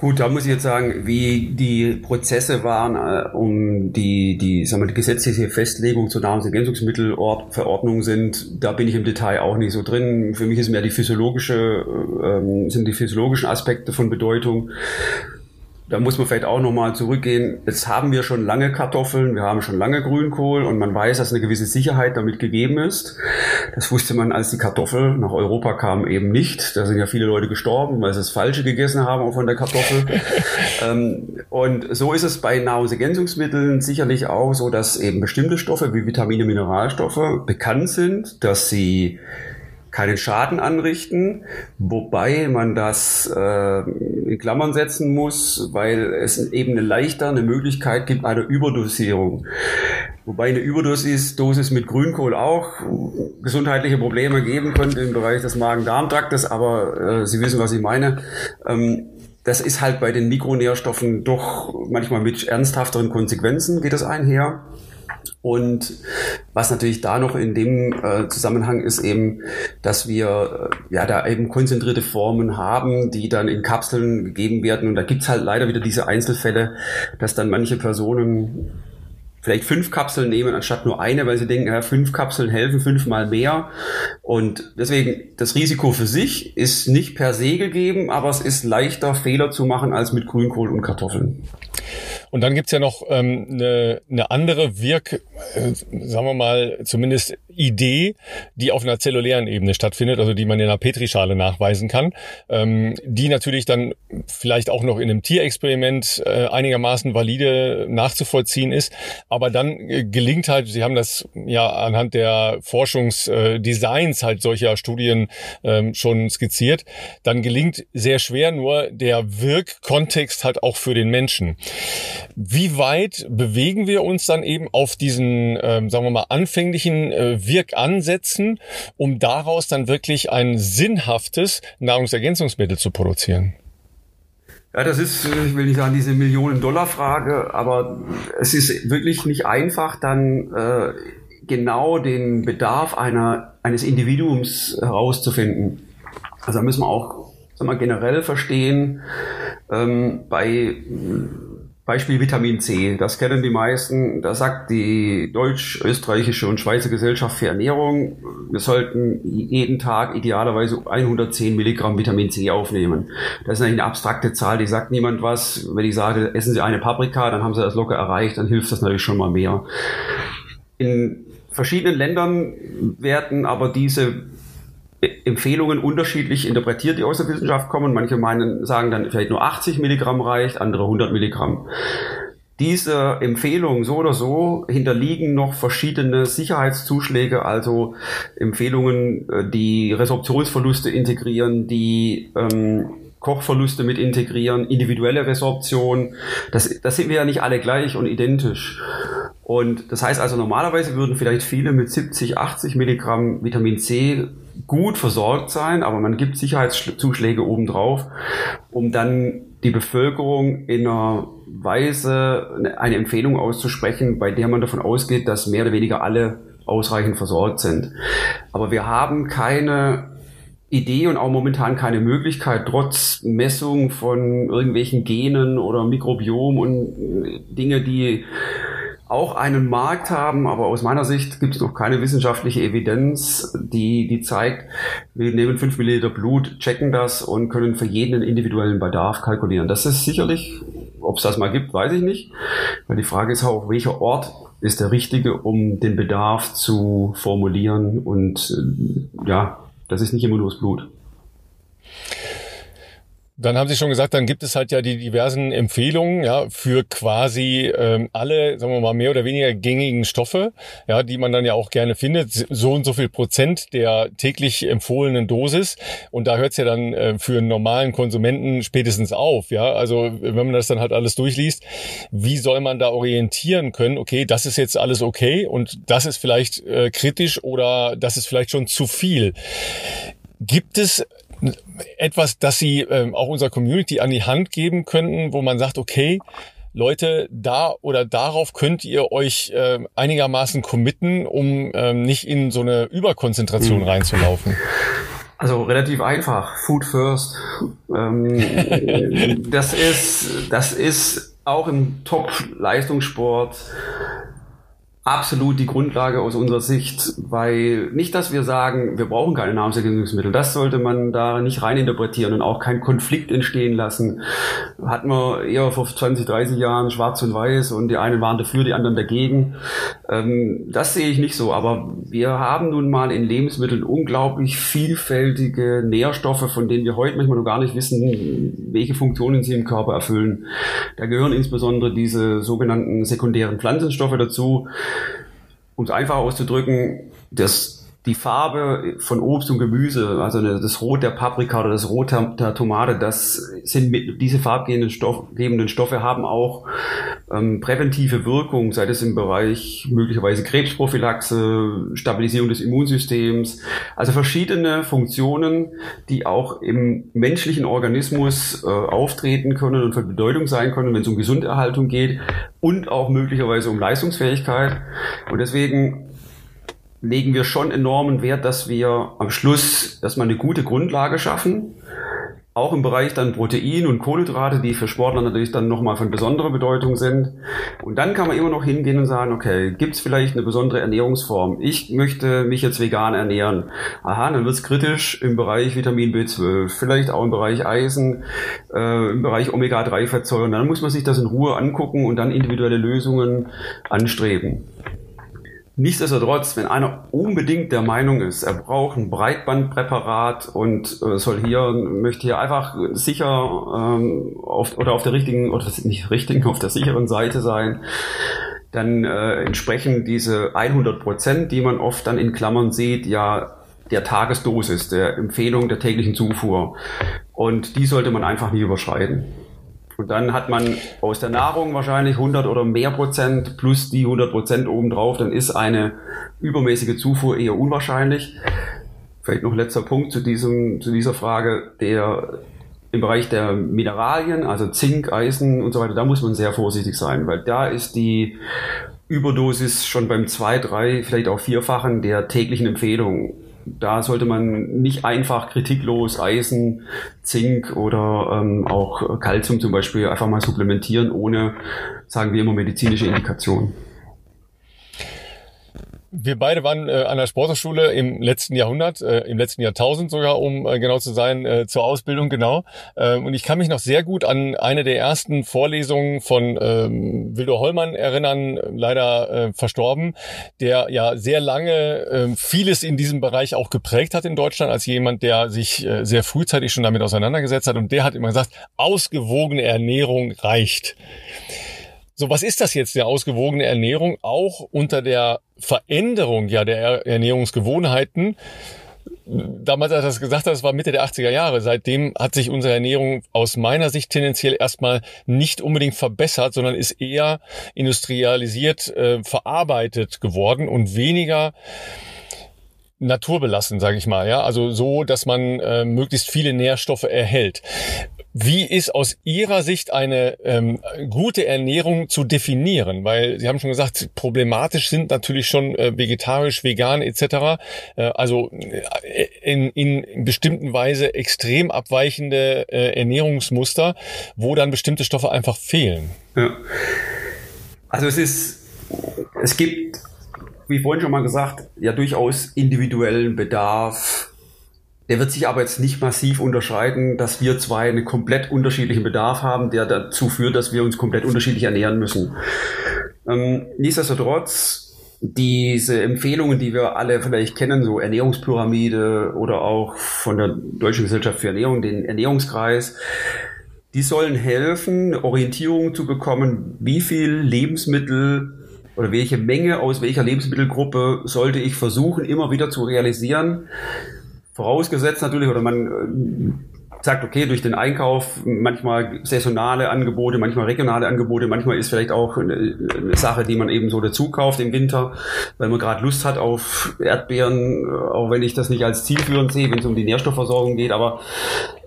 Gut, da muss ich jetzt sagen, wie die Prozesse waren, äh, um die, die, sagen wir, die gesetzliche Festlegung zur Nahrungsergänzungsmittelverordnung sind, da bin ich im Detail auch nicht so drin. Für mich ist mehr die physiologische, äh, sind die physiologischen Aspekte von Bedeutung da muss man vielleicht auch nochmal zurückgehen. Jetzt haben wir schon lange Kartoffeln, wir haben schon lange Grünkohl und man weiß, dass eine gewisse Sicherheit damit gegeben ist. Das wusste man, als die Kartoffel nach Europa kam, eben nicht. Da sind ja viele Leute gestorben, weil sie das Falsche gegessen haben von der Kartoffel. ähm, und so ist es bei Nahrungsergänzungsmitteln sicherlich auch so, dass eben bestimmte Stoffe wie Vitamine, Mineralstoffe bekannt sind, dass sie keinen Schaden anrichten, wobei man das äh, in Klammern setzen muss, weil es eben eine leichter eine Möglichkeit gibt einer Überdosierung. Wobei eine Überdosis mit Grünkohl auch gesundheitliche Probleme geben könnte im Bereich des Magen-Darm-Traktes, aber äh, Sie wissen, was ich meine. Ähm, das ist halt bei den Mikronährstoffen doch manchmal mit ernsthafteren Konsequenzen geht das einher. Und was natürlich da noch in dem äh, Zusammenhang ist eben, dass wir äh, ja da eben konzentrierte Formen haben, die dann in Kapseln gegeben werden. Und da gibt's halt leider wieder diese Einzelfälle, dass dann manche Personen vielleicht fünf Kapseln nehmen anstatt nur eine, weil sie denken, ja, fünf Kapseln helfen fünfmal mehr. Und deswegen, das Risiko für sich ist nicht per se gegeben, aber es ist leichter, Fehler zu machen als mit Grünkohl und Kartoffeln. Und dann gibt's ja noch ähm, eine, eine andere Wirk, sagen wir mal, zumindest Idee, die auf einer zellulären Ebene stattfindet, also die man in einer Petrischale nachweisen kann, ähm, die natürlich dann vielleicht auch noch in einem Tierexperiment äh, einigermaßen valide nachzuvollziehen ist, aber dann äh, gelingt halt, Sie haben das ja anhand der Forschungsdesigns halt solcher Studien ähm, schon skizziert, dann gelingt sehr schwer nur der Wirkkontext halt auch für den Menschen. Wie weit bewegen wir uns dann eben auf diesen, ähm, sagen wir mal, anfänglichen äh, Wirkansätzen, um daraus dann wirklich ein sinnhaftes Nahrungsergänzungsmittel zu produzieren? Ja, das ist, ich will nicht sagen, diese Millionen-Dollar-Frage, aber es ist wirklich nicht einfach, dann äh, genau den Bedarf einer, eines Individuums herauszufinden. Also da müssen wir auch sagen wir, generell verstehen, ähm, bei Beispiel Vitamin C, das kennen die meisten. Da sagt die deutsch-österreichische und Schweizer Gesellschaft für Ernährung, wir sollten jeden Tag idealerweise 110 Milligramm Vitamin C aufnehmen. Das ist eine abstrakte Zahl, die sagt niemand was. Wenn ich sage, essen Sie eine Paprika, dann haben Sie das locker erreicht, dann hilft das natürlich schon mal mehr. In verschiedenen Ländern werden aber diese Empfehlungen unterschiedlich interpretiert, die aus der Wissenschaft kommen. Manche meinen, sagen dann vielleicht nur 80 Milligramm reicht, andere 100 Milligramm. Diese Empfehlungen so oder so hinterliegen noch verschiedene Sicherheitszuschläge, also Empfehlungen, äh, die Resorptionsverluste integrieren, die ähm, Kochverluste mit integrieren, individuelle Resorption. Das, das sind wir ja nicht alle gleich und identisch. Und das heißt also, normalerweise würden vielleicht viele mit 70, 80 Milligramm Vitamin C gut versorgt sein, aber man gibt Sicherheitszuschläge obendrauf, um dann die Bevölkerung in einer Weise eine Empfehlung auszusprechen, bei der man davon ausgeht, dass mehr oder weniger alle ausreichend versorgt sind. Aber wir haben keine Idee und auch momentan keine Möglichkeit, trotz Messung von irgendwelchen Genen oder Mikrobiom und Dinge, die auch einen Markt haben, aber aus meiner Sicht gibt es noch keine wissenschaftliche Evidenz, die, die zeigt, wir nehmen 5 Milliliter Blut, checken das und können für jeden einen individuellen Bedarf kalkulieren. Das ist sicherlich, ob es das mal gibt, weiß ich nicht. Weil die Frage ist auch, welcher Ort ist der richtige, um den Bedarf zu formulieren und äh, ja, das ist nicht immer nur das Blut. Dann haben Sie schon gesagt, dann gibt es halt ja die diversen Empfehlungen ja für quasi ähm, alle, sagen wir mal mehr oder weniger gängigen Stoffe, ja, die man dann ja auch gerne findet, so und so viel Prozent der täglich empfohlenen Dosis. Und da hört es ja dann äh, für einen normalen Konsumenten spätestens auf, ja. Also wenn man das dann halt alles durchliest, wie soll man da orientieren können? Okay, das ist jetzt alles okay und das ist vielleicht äh, kritisch oder das ist vielleicht schon zu viel. Gibt es etwas, das Sie ähm, auch unserer Community an die Hand geben könnten, wo man sagt, okay, Leute, da oder darauf könnt ihr euch äh, einigermaßen committen, um ähm, nicht in so eine Überkonzentration mhm. reinzulaufen? Also relativ einfach. Food first. Ähm, das ist, das ist auch im Top-Leistungssport absolut die Grundlage aus unserer Sicht, weil nicht, dass wir sagen, wir brauchen keine Nahrungsergänzungsmittel. Das sollte man da nicht reininterpretieren und auch keinen Konflikt entstehen lassen. Hatten wir eher vor 20, 30 Jahren schwarz und weiß und die einen waren dafür, die anderen dagegen. Ähm, das sehe ich nicht so, aber wir haben nun mal in Lebensmitteln unglaublich vielfältige Nährstoffe, von denen wir heute manchmal noch gar nicht wissen, welche Funktionen sie im Körper erfüllen. Da gehören insbesondere diese sogenannten sekundären Pflanzenstoffe dazu. Um es einfach auszudrücken, das die Farbe von Obst und Gemüse, also das Rot der Paprika oder das Rot der Tomate, das sind mit, diese farbgebenden Stoff, Stoffe haben auch ähm, präventive Wirkung, sei es im Bereich möglicherweise Krebsprophylaxe, Stabilisierung des Immunsystems, also verschiedene Funktionen, die auch im menschlichen Organismus äh, auftreten können und von Bedeutung sein können, wenn es um Gesunderhaltung geht und auch möglicherweise um Leistungsfähigkeit. Und deswegen legen wir schon enormen Wert, dass wir am Schluss erstmal eine gute Grundlage schaffen. Auch im Bereich dann Protein und Kohlenhydrate, die für Sportler natürlich dann nochmal von besonderer Bedeutung sind. Und dann kann man immer noch hingehen und sagen, okay, gibt es vielleicht eine besondere Ernährungsform? Ich möchte mich jetzt vegan ernähren. Aha, dann wird es kritisch im Bereich Vitamin B12, vielleicht auch im Bereich Eisen, äh, im Bereich Omega-3-Fettsäuren. Dann muss man sich das in Ruhe angucken und dann individuelle Lösungen anstreben. Nichtsdestotrotz, wenn einer unbedingt der Meinung ist, er braucht ein Breitbandpräparat und äh, soll hier, möchte hier einfach sicher ähm, auf, oder auf der richtigen, oder nicht richtigen, auf der sicheren Seite sein, dann äh, entsprechen diese 100 Prozent, die man oft dann in Klammern sieht, ja der Tagesdosis, der Empfehlung der täglichen Zufuhr. Und die sollte man einfach nie überschreiten. Und dann hat man aus der Nahrung wahrscheinlich 100 oder mehr Prozent plus die 100 Prozent obendrauf. Dann ist eine übermäßige Zufuhr eher unwahrscheinlich. Vielleicht noch letzter Punkt zu, diesem, zu dieser Frage. Der im Bereich der Mineralien, also Zink, Eisen und so weiter, da muss man sehr vorsichtig sein, weil da ist die Überdosis schon beim zwei, drei, vielleicht auch vierfachen der täglichen Empfehlung da sollte man nicht einfach kritiklos Eisen, Zink oder ähm, auch Kalzium zum Beispiel einfach mal supplementieren, ohne, sagen wir immer, medizinische Indikation. Wir beide waren äh, an der Sporthochschule im letzten Jahrhundert, äh, im letzten Jahrtausend sogar, um äh, genau zu sein, äh, zur Ausbildung, genau. Äh, und ich kann mich noch sehr gut an eine der ersten Vorlesungen von ähm, Wildo Hollmann erinnern, leider äh, verstorben, der ja sehr lange äh, vieles in diesem Bereich auch geprägt hat in Deutschland, als jemand, der sich äh, sehr frühzeitig schon damit auseinandergesetzt hat. Und der hat immer gesagt, ausgewogene Ernährung reicht. So, was ist das jetzt, der ausgewogene Ernährung? Auch unter der Veränderung ja der Ernährungsgewohnheiten. Damals, als er das gesagt hat, das war Mitte der 80er Jahre. Seitdem hat sich unsere Ernährung aus meiner Sicht tendenziell erstmal nicht unbedingt verbessert, sondern ist eher industrialisiert äh, verarbeitet geworden und weniger naturbelassen, sage ich mal, ja, also so, dass man äh, möglichst viele Nährstoffe erhält. Wie ist aus Ihrer Sicht eine ähm, gute Ernährung zu definieren? Weil Sie haben schon gesagt, problematisch sind natürlich schon äh, vegetarisch, vegan etc. Äh, also äh, in, in bestimmten Weise extrem abweichende äh, Ernährungsmuster, wo dann bestimmte Stoffe einfach fehlen. Ja. Also es ist, es gibt, wie vorhin schon mal gesagt, ja durchaus individuellen Bedarf der wird sich aber jetzt nicht massiv unterscheiden, dass wir zwei einen komplett unterschiedlichen Bedarf haben, der dazu führt, dass wir uns komplett unterschiedlich ernähren müssen. Ähm, nichtsdestotrotz, diese Empfehlungen, die wir alle vielleicht kennen, so Ernährungspyramide oder auch von der Deutschen Gesellschaft für Ernährung, den Ernährungskreis, die sollen helfen, Orientierung zu bekommen, wie viel Lebensmittel oder welche Menge aus welcher Lebensmittelgruppe sollte ich versuchen, immer wieder zu realisieren, Vorausgesetzt natürlich, oder man äh, sagt, okay, durch den Einkauf manchmal saisonale Angebote, manchmal regionale Angebote, manchmal ist vielleicht auch eine, Sache, die man eben so dazu kauft im Winter, weil man gerade Lust hat auf Erdbeeren, äh, auch wenn ich das nicht als zielführend sehe, wenn es um die Nährstoffversorgung geht, aber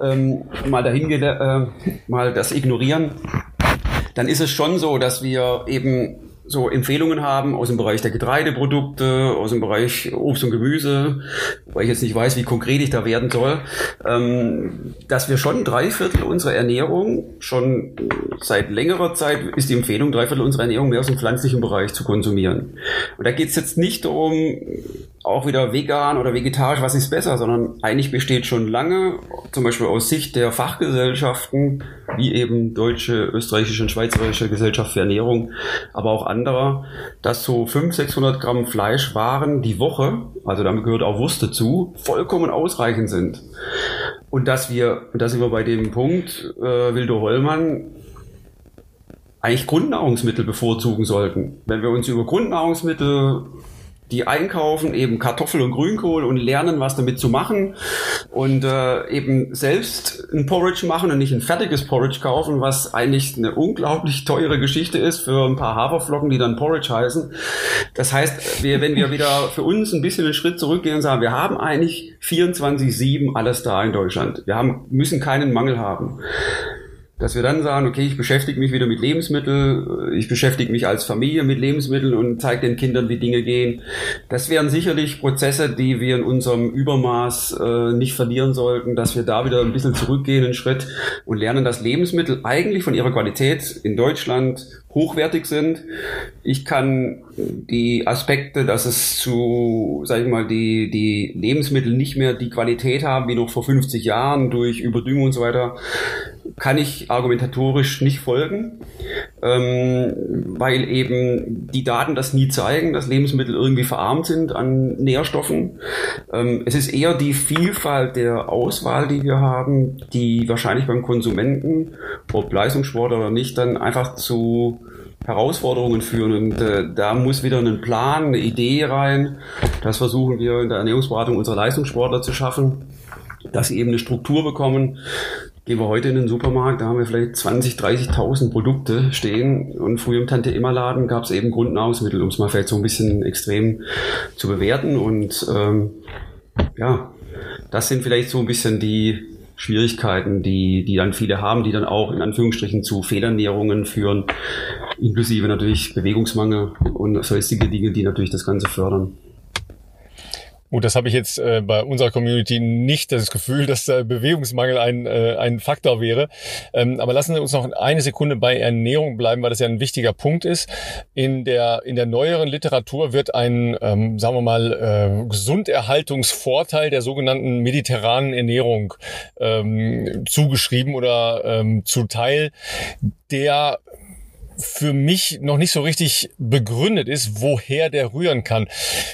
ähm, mal dahin äh, mal das ignorieren, dann ist es schon so, dass wir eben so Empfehlungen haben aus dem Bereich der Getreideprodukte, aus dem Bereich Obst und Gemüse, weil ich jetzt nicht weiß, wie konkret ich da werden soll, ähm, dass wir schon drei Viertel unserer Ernährung, schon seit längerer Zeit ist die Empfehlung, drei Viertel unserer Ernährung mehr aus dem pflanzlichen Bereich zu konsumieren. Und da geht es jetzt nicht darum, auch wieder vegan oder vegetarisch, was ist besser, sondern eigentlich besteht schon lange, zum Beispiel aus Sicht der Fachgesellschaften, wie eben deutsche, österreichische und schweizerische Gesellschaft für Ernährung, aber auch anderer, dass so 500, 600 Gramm Fleischwaren die Woche, also damit gehört auch Wurst dazu, vollkommen ausreichend sind. Und dass wir, und da sind wir bei dem Punkt, äh, Wildo Hollmann, eigentlich Grundnahrungsmittel bevorzugen sollten. Wenn wir uns über Grundnahrungsmittel die einkaufen, eben Kartoffel und Grünkohl und lernen, was damit zu machen und äh, eben selbst ein Porridge machen und nicht ein fertiges Porridge kaufen, was eigentlich eine unglaublich teure Geschichte ist für ein paar Haferflocken, die dann Porridge heißen. Das heißt, wir, wenn wir wieder für uns ein bisschen einen Schritt zurückgehen und sagen, wir haben eigentlich 24-7 alles da in Deutschland. Wir haben, müssen keinen Mangel haben dass wir dann sagen, okay, ich beschäftige mich wieder mit Lebensmitteln, ich beschäftige mich als Familie mit Lebensmitteln und zeige den Kindern, wie Dinge gehen. Das wären sicherlich Prozesse, die wir in unserem Übermaß äh, nicht verlieren sollten, dass wir da wieder ein bisschen zurückgehen, einen Schritt und lernen, dass Lebensmittel eigentlich von ihrer Qualität in Deutschland hochwertig sind. Ich kann die Aspekte, dass es zu, sag ich mal, die, die Lebensmittel nicht mehr die Qualität haben wie noch vor 50 Jahren durch Überdüngung und so weiter, kann ich argumentatorisch nicht folgen, ähm, weil eben die Daten das nie zeigen, dass Lebensmittel irgendwie verarmt sind an Nährstoffen. Ähm, es ist eher die Vielfalt der Auswahl, die wir haben, die wahrscheinlich beim Konsumenten, ob Leistungssport oder nicht, dann einfach zu Herausforderungen führen. Und äh, da muss wieder ein Plan, eine Idee rein. Das versuchen wir in der Ernährungsberatung unserer Leistungssportler zu schaffen, dass sie eben eine Struktur bekommen. Gehen wir heute in den Supermarkt, da haben wir vielleicht 20, 30.000 Produkte stehen und früher im Tante-Immer-Laden gab es eben Grundnahrungsmittel, um es mal vielleicht so ein bisschen extrem zu bewerten. Und ähm, ja, das sind vielleicht so ein bisschen die Schwierigkeiten, die, die dann viele haben, die dann auch in Anführungsstrichen zu Fehlernährungen führen, inklusive natürlich Bewegungsmangel und sonstige Dinge, die natürlich das Ganze fördern. Gut, das habe ich jetzt äh, bei unserer Community nicht das Gefühl, dass der Bewegungsmangel ein, äh, ein Faktor wäre. Ähm, aber lassen Sie uns noch eine Sekunde bei Ernährung bleiben, weil das ja ein wichtiger Punkt ist. In der, in der neueren Literatur wird ein, ähm, sagen wir mal, äh, Gesunderhaltungsvorteil der sogenannten mediterranen Ernährung ähm, zugeschrieben oder ähm, zuteil, der für mich noch nicht so richtig begründet ist, woher der rühren kann.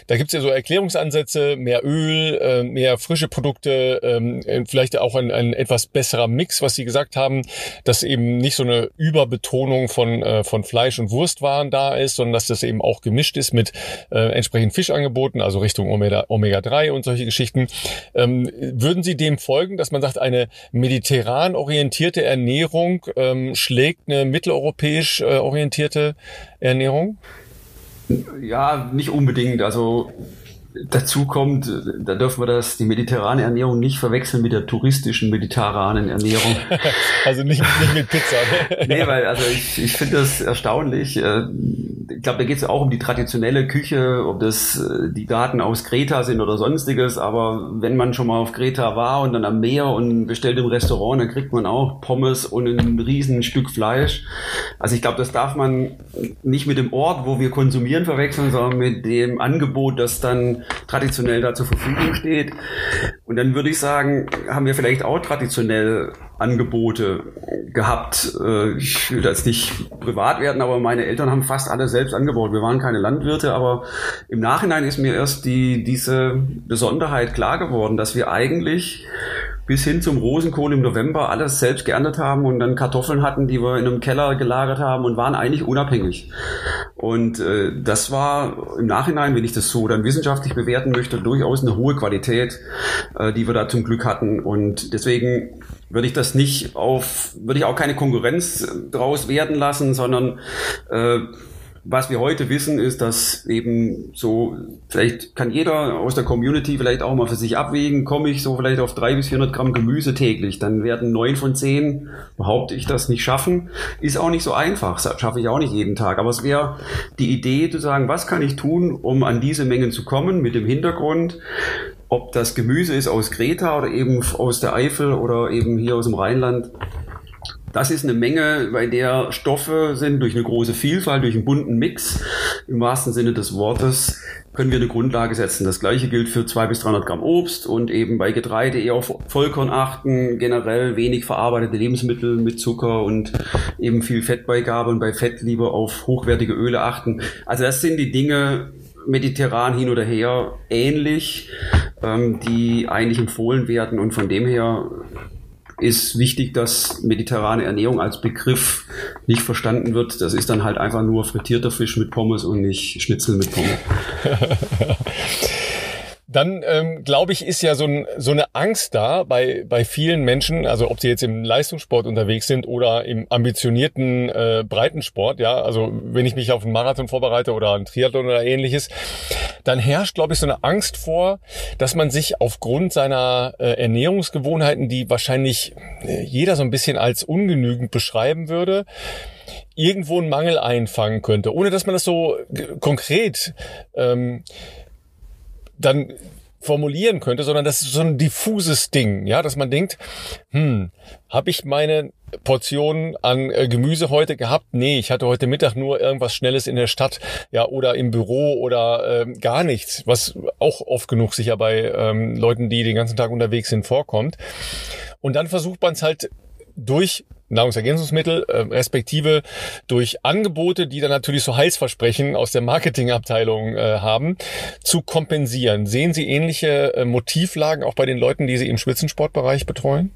Da gibt's ja so Erklärungsansätze, mehr Öl, äh, mehr frische Produkte, ähm, vielleicht auch ein, ein etwas besserer Mix, was Sie gesagt haben, dass eben nicht so eine Überbetonung von, äh, von Fleisch und Wurstwaren da ist, sondern dass das eben auch gemischt ist mit äh, entsprechenden Fischangeboten, also Richtung Omega, Omega 3 und solche Geschichten. Ähm, würden Sie dem folgen, dass man sagt, eine mediterran orientierte Ernährung ähm, schlägt eine mitteleuropäisch äh, orientierte Ernährung? Ja, nicht unbedingt. Also Dazu kommt, da dürfen wir das, die mediterrane Ernährung nicht verwechseln mit der touristischen mediterranen Ernährung. also nicht, nicht mit Pizza. Ne? nee, weil also ich, ich finde das erstaunlich. Äh, ich glaube, da geht es auch um die traditionelle Küche, ob das äh, die Daten aus Kreta sind oder sonstiges. Aber wenn man schon mal auf Kreta war und dann am Meer und bestellt im Restaurant, dann kriegt man auch Pommes und ein riesen Stück Fleisch. Also ich glaube, das darf man nicht mit dem Ort, wo wir konsumieren, verwechseln, sondern mit dem Angebot, das dann traditionell da zur Verfügung steht. Und dann würde ich sagen, haben wir vielleicht auch traditionell Angebote gehabt. Äh, ich will das nicht privat werden, aber meine Eltern haben fast alles selbst angebaut. Wir waren keine Landwirte, aber im Nachhinein ist mir erst die, diese Besonderheit klar geworden, dass wir eigentlich bis hin zum Rosenkohl im November alles selbst geerntet haben und dann Kartoffeln hatten, die wir in einem Keller gelagert haben und waren eigentlich unabhängig. Und äh, das war im Nachhinein, wenn ich das so dann wissenschaftlich bewerten möchte, durchaus eine hohe Qualität, äh, die wir da zum Glück hatten. Und deswegen würde ich das nicht auf, würde ich auch keine Konkurrenz draus werden lassen, sondern äh, was wir heute wissen, ist, dass eben so, vielleicht kann jeder aus der Community vielleicht auch mal für sich abwägen, komme ich so vielleicht auf drei bis 400 Gramm Gemüse täglich, dann werden neun von zehn, behaupte ich, das nicht schaffen. Ist auch nicht so einfach, schaffe ich auch nicht jeden Tag. Aber es wäre die Idee zu sagen, was kann ich tun, um an diese Mengen zu kommen, mit dem Hintergrund, ob das Gemüse ist aus Kreta oder eben aus der Eifel oder eben hier aus dem Rheinland, das ist eine Menge, bei der Stoffe sind durch eine große Vielfalt, durch einen bunten Mix, im wahrsten Sinne des Wortes, können wir eine Grundlage setzen. Das gleiche gilt für 200 bis 300 Gramm Obst und eben bei Getreide eher auf Vollkorn achten, generell wenig verarbeitete Lebensmittel mit Zucker und eben viel Fettbeigabe und bei Fett lieber auf hochwertige Öle achten. Also das sind die Dinge, mediterran hin oder her ähnlich, ähm, die eigentlich empfohlen werden und von dem her ist wichtig, dass mediterrane Ernährung als Begriff nicht verstanden wird. Das ist dann halt einfach nur frittierter Fisch mit Pommes und nicht Schnitzel mit Pommes. dann ähm, glaube ich, ist ja so, ein, so eine Angst da bei, bei vielen Menschen, also ob sie jetzt im Leistungssport unterwegs sind oder im ambitionierten äh, Breitensport, ja, also wenn ich mich auf einen Marathon vorbereite oder einen Triathlon oder ähnliches, dann herrscht, glaube ich, so eine Angst vor, dass man sich aufgrund seiner äh, Ernährungsgewohnheiten, die wahrscheinlich äh, jeder so ein bisschen als ungenügend beschreiben würde, irgendwo einen Mangel einfangen könnte, ohne dass man das so konkret ähm, dann formulieren könnte, sondern das ist so ein diffuses Ding, ja, dass man denkt, hm, habe ich meine Portion an äh, Gemüse heute gehabt? Nee, ich hatte heute Mittag nur irgendwas Schnelles in der Stadt, ja, oder im Büro oder ähm, gar nichts, was auch oft genug sicher bei ähm, Leuten, die den ganzen Tag unterwegs sind, vorkommt. Und dann versucht man es halt durch Nahrungsergänzungsmittel, äh, respektive durch Angebote, die dann natürlich so Heilsversprechen aus der Marketingabteilung äh, haben, zu kompensieren. Sehen Sie ähnliche äh, Motivlagen auch bei den Leuten, die Sie im Spitzensportbereich betreuen?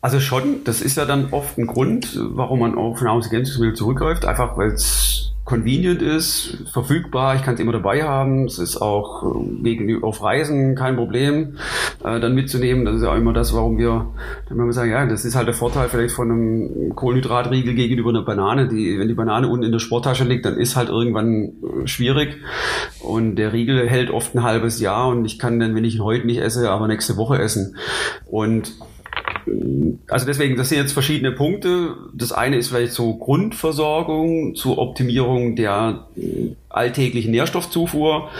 Also schon, das ist ja dann oft ein Grund, warum man auf Nahrungsergänzungsmittel zurückgreift, einfach weil es convenient ist, verfügbar, ich kann es immer dabei haben. Es ist auch äh, wegen auf Reisen kein Problem, äh, dann mitzunehmen. Das ist ja auch immer das, warum wir dann wir sagen, ja, das ist halt der Vorteil vielleicht von einem Kohlenhydratriegel gegenüber einer Banane. Die, wenn die Banane unten in der Sporttasche liegt, dann ist halt irgendwann äh, schwierig. Und der Riegel hält oft ein halbes Jahr und ich kann dann, wenn ich ihn heute nicht esse, aber nächste Woche essen. Und also deswegen, das sind jetzt verschiedene Punkte. Das eine ist vielleicht so Grundversorgung zur Optimierung der alltäglichen Nährstoffzufuhr.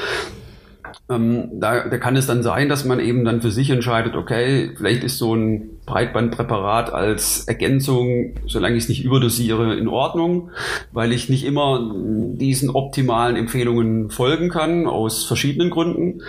Ähm, da, da kann es dann sein, dass man eben dann für sich entscheidet, okay, vielleicht ist so ein Breitbandpräparat als Ergänzung, solange ich es nicht überdosiere, in Ordnung, weil ich nicht immer diesen optimalen Empfehlungen folgen kann, aus verschiedenen Gründen.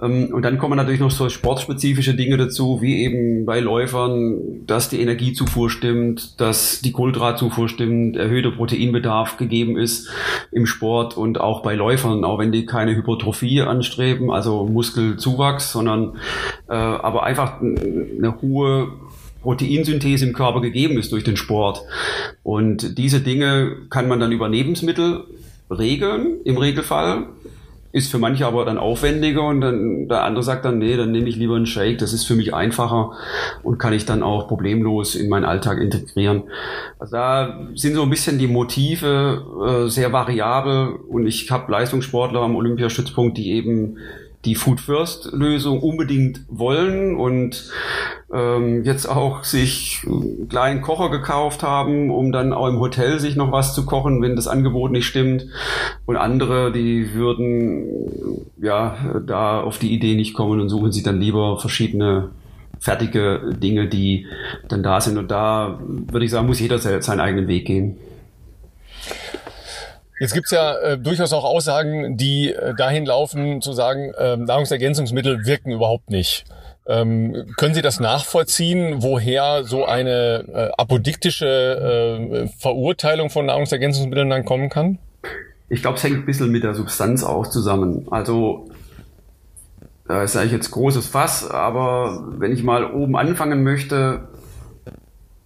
Ähm, und dann kommen natürlich noch so sportspezifische Dinge dazu, wie eben bei Läufern, dass die Energiezufuhr stimmt, dass die Kohlenhydratzufuhr stimmt, erhöhter Proteinbedarf gegeben ist im Sport und auch bei Läufern, auch wenn die keine Hypertrophie anstreben, also Muskelzuwachs, sondern äh, aber einfach eine hohe Proteinsynthese im Körper gegeben ist durch den Sport. Und diese Dinge kann man dann über Lebensmittel regeln, im Regelfall. Ist für manche aber dann aufwendiger und dann der andere sagt dann, nee, dann nehme ich lieber einen Shake, das ist für mich einfacher und kann ich dann auch problemlos in meinen Alltag integrieren. Also da sind so ein bisschen die Motive äh, sehr variabel und ich habe Leistungssportler am Olympiastützpunkt, die eben die Food First Lösung unbedingt wollen und ähm, jetzt auch sich einen kleinen Kocher gekauft haben, um dann auch im Hotel sich noch was zu kochen, wenn das Angebot nicht stimmt. Und andere, die würden ja da auf die Idee nicht kommen und suchen sich dann lieber verschiedene fertige Dinge, die dann da sind. Und da würde ich sagen, muss jeder seinen eigenen Weg gehen. Jetzt gibt's ja äh, durchaus auch Aussagen, die äh, dahin laufen, zu sagen, äh, Nahrungsergänzungsmittel wirken überhaupt nicht. Ähm, können Sie das nachvollziehen, woher so eine äh, apodiktische äh, Verurteilung von Nahrungsergänzungsmitteln dann kommen kann? Ich glaube, es hängt ein bisschen mit der Substanz auch zusammen. Also da ist eigentlich jetzt großes Fass, aber wenn ich mal oben anfangen möchte,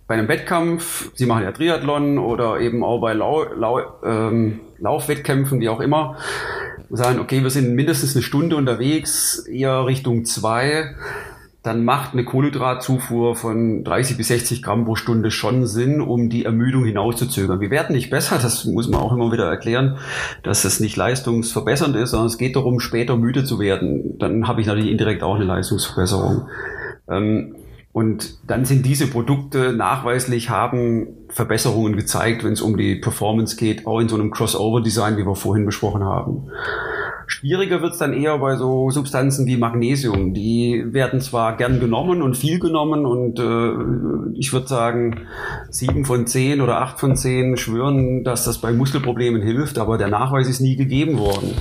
bei einem Wettkampf, Sie machen ja Triathlon oder eben auch bei Lau, Lau, ähm, Laufwettkämpfen, wie auch immer, sagen, okay, wir sind mindestens eine Stunde unterwegs, eher Richtung zwei, dann macht eine Kohlenhydratzufuhr von 30 bis 60 Gramm pro Stunde schon Sinn, um die Ermüdung hinauszuzögern. Wir werden nicht besser, das muss man auch immer wieder erklären, dass es nicht leistungsverbessernd ist, sondern es geht darum, später müde zu werden. Dann habe ich natürlich indirekt auch eine Leistungsverbesserung. Ähm, und dann sind diese Produkte nachweislich haben Verbesserungen gezeigt, wenn es um die Performance geht, auch in so einem Crossover-Design, wie wir vorhin besprochen haben. Schwieriger wird es dann eher bei so Substanzen wie Magnesium. Die werden zwar gern genommen und viel genommen und äh, ich würde sagen, sieben von zehn oder acht von zehn schwören, dass das bei Muskelproblemen hilft, aber der Nachweis ist nie gegeben worden.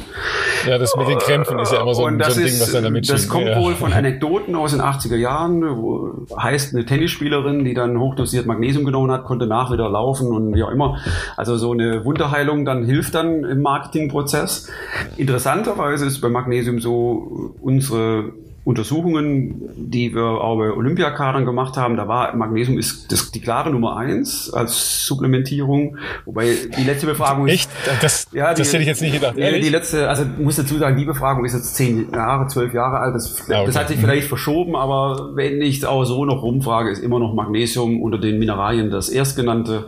Ja, das mit den Krämpfen ist ja immer so, ein, so ein Ding, was dann damit Das kommt ja. wohl von Anekdoten aus den 80er Jahren, wo heißt eine Tennisspielerin, die dann hochdosiert Magnesium genommen hat, konnte nach wieder laufen und wie auch immer. Also so eine Wunderheilung dann hilft dann im Marketingprozess. Interessant Interessanterweise ist bei Magnesium so, unsere Untersuchungen, die wir auch bei Olympiakadern gemacht haben, da war Magnesium ist das, die klare Nummer eins als Supplementierung. Wobei die letzte Befragung Echt? Das, ja, die, das hätte ich jetzt nicht gedacht. Die, die letzte, also muss dazu sagen, die Befragung ist jetzt zehn Jahre, zwölf Jahre alt. Das, ja, okay. das hat sich vielleicht verschoben, aber wenn ich auch so noch rumfrage, ist immer noch Magnesium unter den Mineralien das erstgenannte.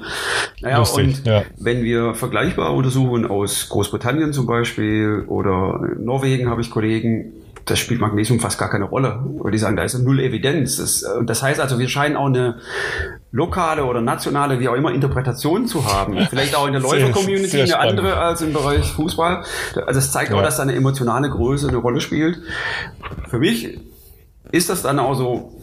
Naja, Lustig, und ja. wenn wir vergleichbare Untersuchungen aus Großbritannien zum Beispiel oder Norwegen habe ich Kollegen, das spielt Magnesium fast gar keine Rolle. Weil die sagen, da ist null Evidenz. Das, äh, das heißt also, wir scheinen auch eine lokale oder nationale, wie auch immer, Interpretation zu haben. Vielleicht auch in der Läufer-Community eine andere als im Bereich Fußball. Also es zeigt ja. auch, dass da eine emotionale Größe eine Rolle spielt. Für mich ist das dann auch so,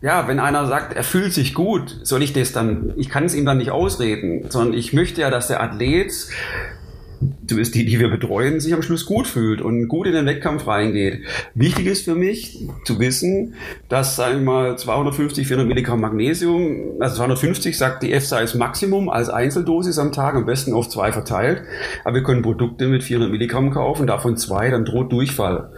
ja, wenn einer sagt, er fühlt sich gut, soll ich das dann, ich kann es ihm dann nicht ausreden, sondern ich möchte ja, dass der Athlet zumindest die, die wir betreuen, sich am Schluss gut fühlt und gut in den Wettkampf reingeht. Wichtig ist für mich zu wissen, dass, sagen wir mal, 250, 400 Milligramm Magnesium, also 250 sagt die EFSA ist Maximum als Einzeldosis am Tag, am besten auf zwei verteilt. Aber wir können Produkte mit 400 Milligramm kaufen, davon zwei, dann droht Durchfall.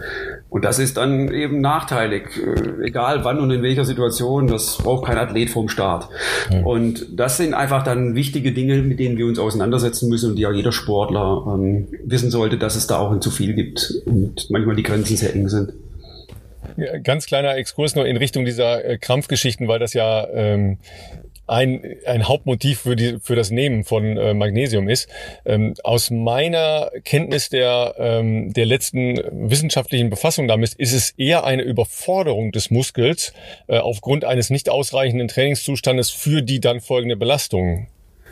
Und das ist dann eben nachteilig, äh, egal wann und in welcher Situation, das braucht kein Athlet vom Start. Ja. Und das sind einfach dann wichtige Dinge, mit denen wir uns auseinandersetzen müssen und die auch jeder Sportler ähm, wissen sollte, dass es da auch ein zu viel gibt und manchmal die Grenzen sehr eng sind. Ja, ganz kleiner Exkurs nur in Richtung dieser äh, Krampfgeschichten, weil das ja ähm, ein, ein Hauptmotiv für, die, für das Nehmen von äh, Magnesium ist. Ähm, aus meiner Kenntnis der, ähm, der letzten wissenschaftlichen Befassung damit ist es eher eine Überforderung des Muskels äh, aufgrund eines nicht ausreichenden Trainingszustandes für die dann folgende Belastung.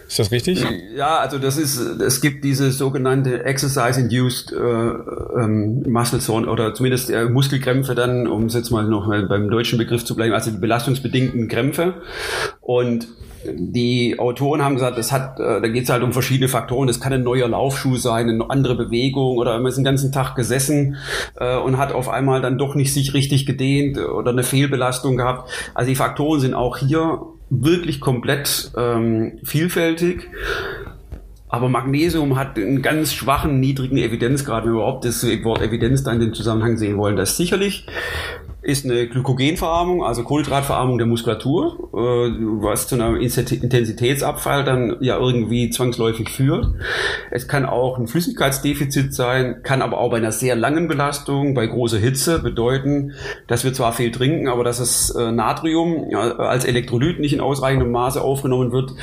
Ist das richtig? Ja, also das ist, es gibt diese sogenannte Exercise-Induced äh, ähm, Muscle Zone oder zumindest äh, Muskelkrämpfe dann, um es jetzt mal noch mal beim deutschen Begriff zu bleiben, also die belastungsbedingten Krämpfe. Und die Autoren haben gesagt, es hat, äh, da geht es halt um verschiedene Faktoren. Das kann ein neuer Laufschuh sein, eine andere Bewegung oder man ist den ganzen Tag gesessen äh, und hat auf einmal dann doch nicht sich richtig gedehnt oder eine Fehlbelastung gehabt. Also die Faktoren sind auch hier wirklich komplett ähm, vielfältig. Aber Magnesium hat einen ganz schwachen, niedrigen Evidenzgrad, wenn wir überhaupt das Wort Evidenz da in den Zusammenhang sehen wollen. Das sicherlich ist eine Glykogenverarmung, also Kohlenhydratverarmung der Muskulatur, äh, was zu einem Intensitätsabfall dann ja irgendwie zwangsläufig führt. Es kann auch ein Flüssigkeitsdefizit sein, kann aber auch bei einer sehr langen Belastung, bei großer Hitze bedeuten, dass wir zwar viel trinken, aber dass das äh, Natrium als Elektrolyt nicht in ausreichendem Maße aufgenommen wird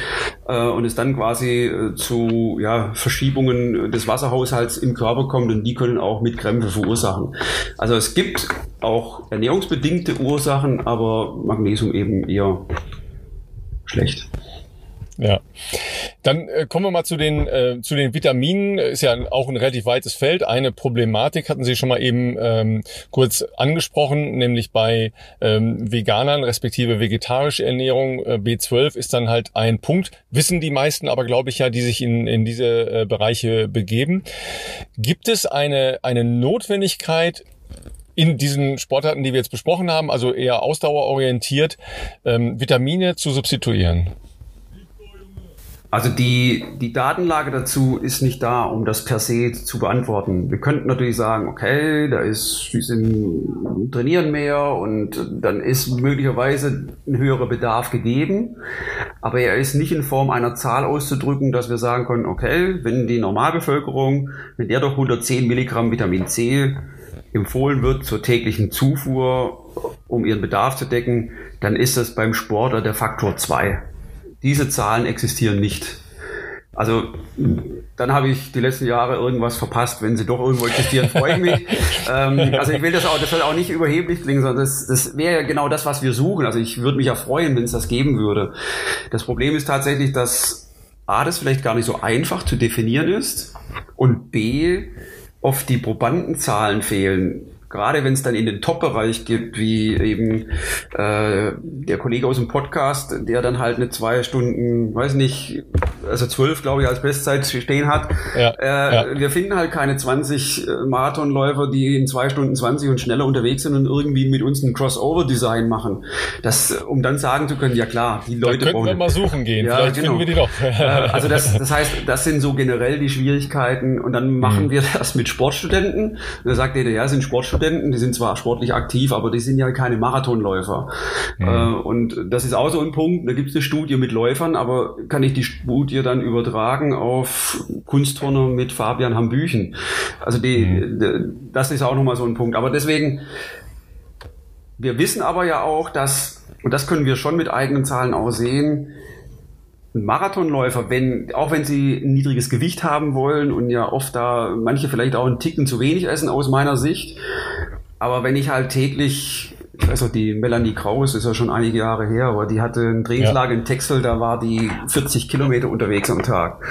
äh, und es dann quasi zu ja, Verschiebungen des Wasserhaushalts im Körper kommt und die können auch mit Krämpfe verursachen. Also es gibt auch ernährungsbedingte Ursachen, aber Magnesium eben eher schlecht. Ja, dann äh, kommen wir mal zu den äh, zu den Vitaminen. Ist ja auch ein relativ weites Feld. Eine Problematik hatten Sie schon mal eben ähm, kurz angesprochen, nämlich bei ähm, Veganern respektive vegetarische Ernährung äh, B12 ist dann halt ein Punkt. Wissen die meisten, aber glaube ich ja, die sich in in diese äh, Bereiche begeben. Gibt es eine eine Notwendigkeit in diesen Sportarten, die wir jetzt besprochen haben, also eher ausdauerorientiert, ähm, Vitamine zu substituieren? Also die, die Datenlage dazu ist nicht da, um das per se zu beantworten. Wir könnten natürlich sagen, okay, da ist, die sind, trainieren mehr und dann ist möglicherweise ein höherer Bedarf gegeben. Aber er ist nicht in Form einer Zahl auszudrücken, dass wir sagen können, okay, wenn die Normalbevölkerung, wenn der doch 110 Milligramm Vitamin C empfohlen wird zur täglichen Zufuhr, um ihren Bedarf zu decken, dann ist das beim Sportler der Faktor 2. Diese Zahlen existieren nicht. Also dann habe ich die letzten Jahre irgendwas verpasst. Wenn sie doch irgendwo existieren, freue ich mich. ähm, also ich will das auch, das soll auch nicht überheblich klingen, sondern das, das wäre genau das, was wir suchen. Also ich würde mich ja freuen, wenn es das geben würde. Das Problem ist tatsächlich, dass A, das vielleicht gar nicht so einfach zu definieren ist und B, oft die Probandenzahlen fehlen gerade wenn es dann in den Top-Bereich gibt, wie eben äh, der Kollege aus dem Podcast, der dann halt eine zwei Stunden, weiß nicht, also zwölf, glaube ich, als Bestzeit stehen hat. Ja, äh, ja. Wir finden halt keine 20 äh, Marathonläufer, die in zwei Stunden 20 und schneller unterwegs sind und irgendwie mit uns ein Crossover-Design machen. Das, um dann sagen zu können, ja klar, die Leute da könnten wir mal suchen gehen, ja, vielleicht genau. finden wir die doch. Äh, also das, das heißt, das sind so generell die Schwierigkeiten und dann machen mhm. wir das mit Sportstudenten. Und da sagt jeder, ja, sind Sportstudenten Studenten, die sind zwar sportlich aktiv, aber die sind ja keine Marathonläufer. Mhm. Äh, und das ist auch so ein Punkt. Da gibt es eine Studie mit Läufern, aber kann ich die Studie dann übertragen auf Kunstturner mit Fabian Hambüchen? Also die, mhm. das ist auch nochmal so ein Punkt. Aber deswegen, wir wissen aber ja auch, dass, und das können wir schon mit eigenen Zahlen auch sehen, Marathonläufer, wenn, auch wenn sie ein niedriges Gewicht haben wollen und ja oft da manche vielleicht auch einen Ticken zu wenig essen aus meiner Sicht, aber wenn ich halt täglich, ich weiß auch, die Melanie Kraus ist ja schon einige Jahre her, aber die hatte ein Trainingslager ja. in Texel, da war die 40 Kilometer unterwegs am Tag.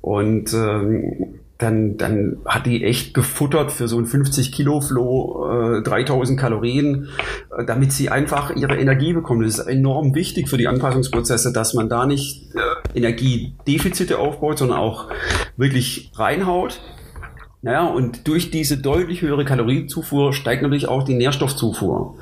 Und ähm, dann, dann hat die echt gefuttert für so ein 50 Kilo Flow, äh, 3000 Kalorien, äh, damit sie einfach ihre Energie bekommt. Das ist enorm wichtig für die Anpassungsprozesse, dass man da nicht äh, Energiedefizite aufbaut, sondern auch wirklich reinhaut. Naja, und durch diese deutlich höhere Kalorienzufuhr steigt natürlich auch die Nährstoffzufuhr.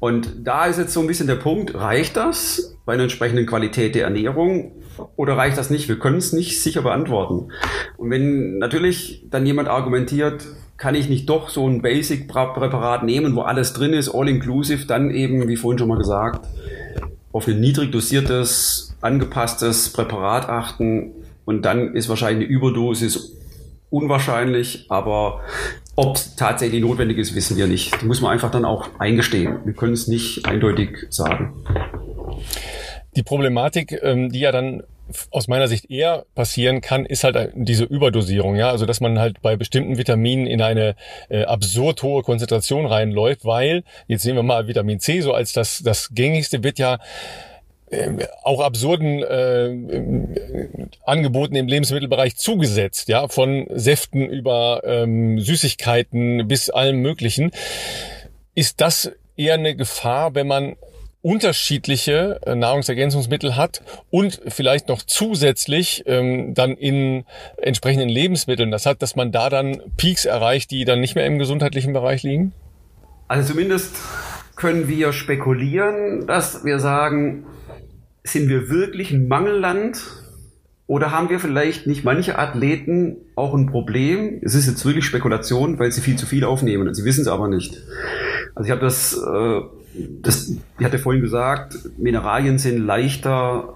Und da ist jetzt so ein bisschen der Punkt, reicht das bei einer entsprechenden Qualität der Ernährung oder reicht das nicht? Wir können es nicht sicher beantworten. Und wenn natürlich dann jemand argumentiert, kann ich nicht doch so ein Basic-Präparat nehmen, wo alles drin ist, all-inclusive, dann eben, wie vorhin schon mal gesagt, auf ein niedrig dosiertes, angepasstes Präparat achten und dann ist wahrscheinlich eine Überdosis unwahrscheinlich, aber ob es tatsächlich notwendig ist, wissen wir nicht. Das muss man einfach dann auch eingestehen. Wir können es nicht eindeutig sagen. Die Problematik, ähm, die ja dann aus meiner Sicht eher passieren kann, ist halt diese Überdosierung, ja, also dass man halt bei bestimmten Vitaminen in eine äh, absurd hohe Konzentration reinläuft, weil jetzt nehmen wir mal Vitamin C so als das das gängigste wird ja äh, auch absurden äh, Angeboten im Lebensmittelbereich zugesetzt, ja, von Säften über ähm, Süßigkeiten bis allem Möglichen. Ist das eher eine Gefahr, wenn man unterschiedliche äh, Nahrungsergänzungsmittel hat und vielleicht noch zusätzlich ähm, dann in entsprechenden Lebensmitteln das hat, dass man da dann Peaks erreicht, die dann nicht mehr im gesundheitlichen Bereich liegen? Also zumindest können wir spekulieren, dass wir sagen, sind wir wirklich ein Mangelland oder haben wir vielleicht nicht manche Athleten auch ein Problem? Es ist jetzt wirklich Spekulation, weil sie viel zu viel aufnehmen und sie wissen es aber nicht. Also ich habe das äh, das, ich hatte vorhin gesagt, Mineralien sind leichter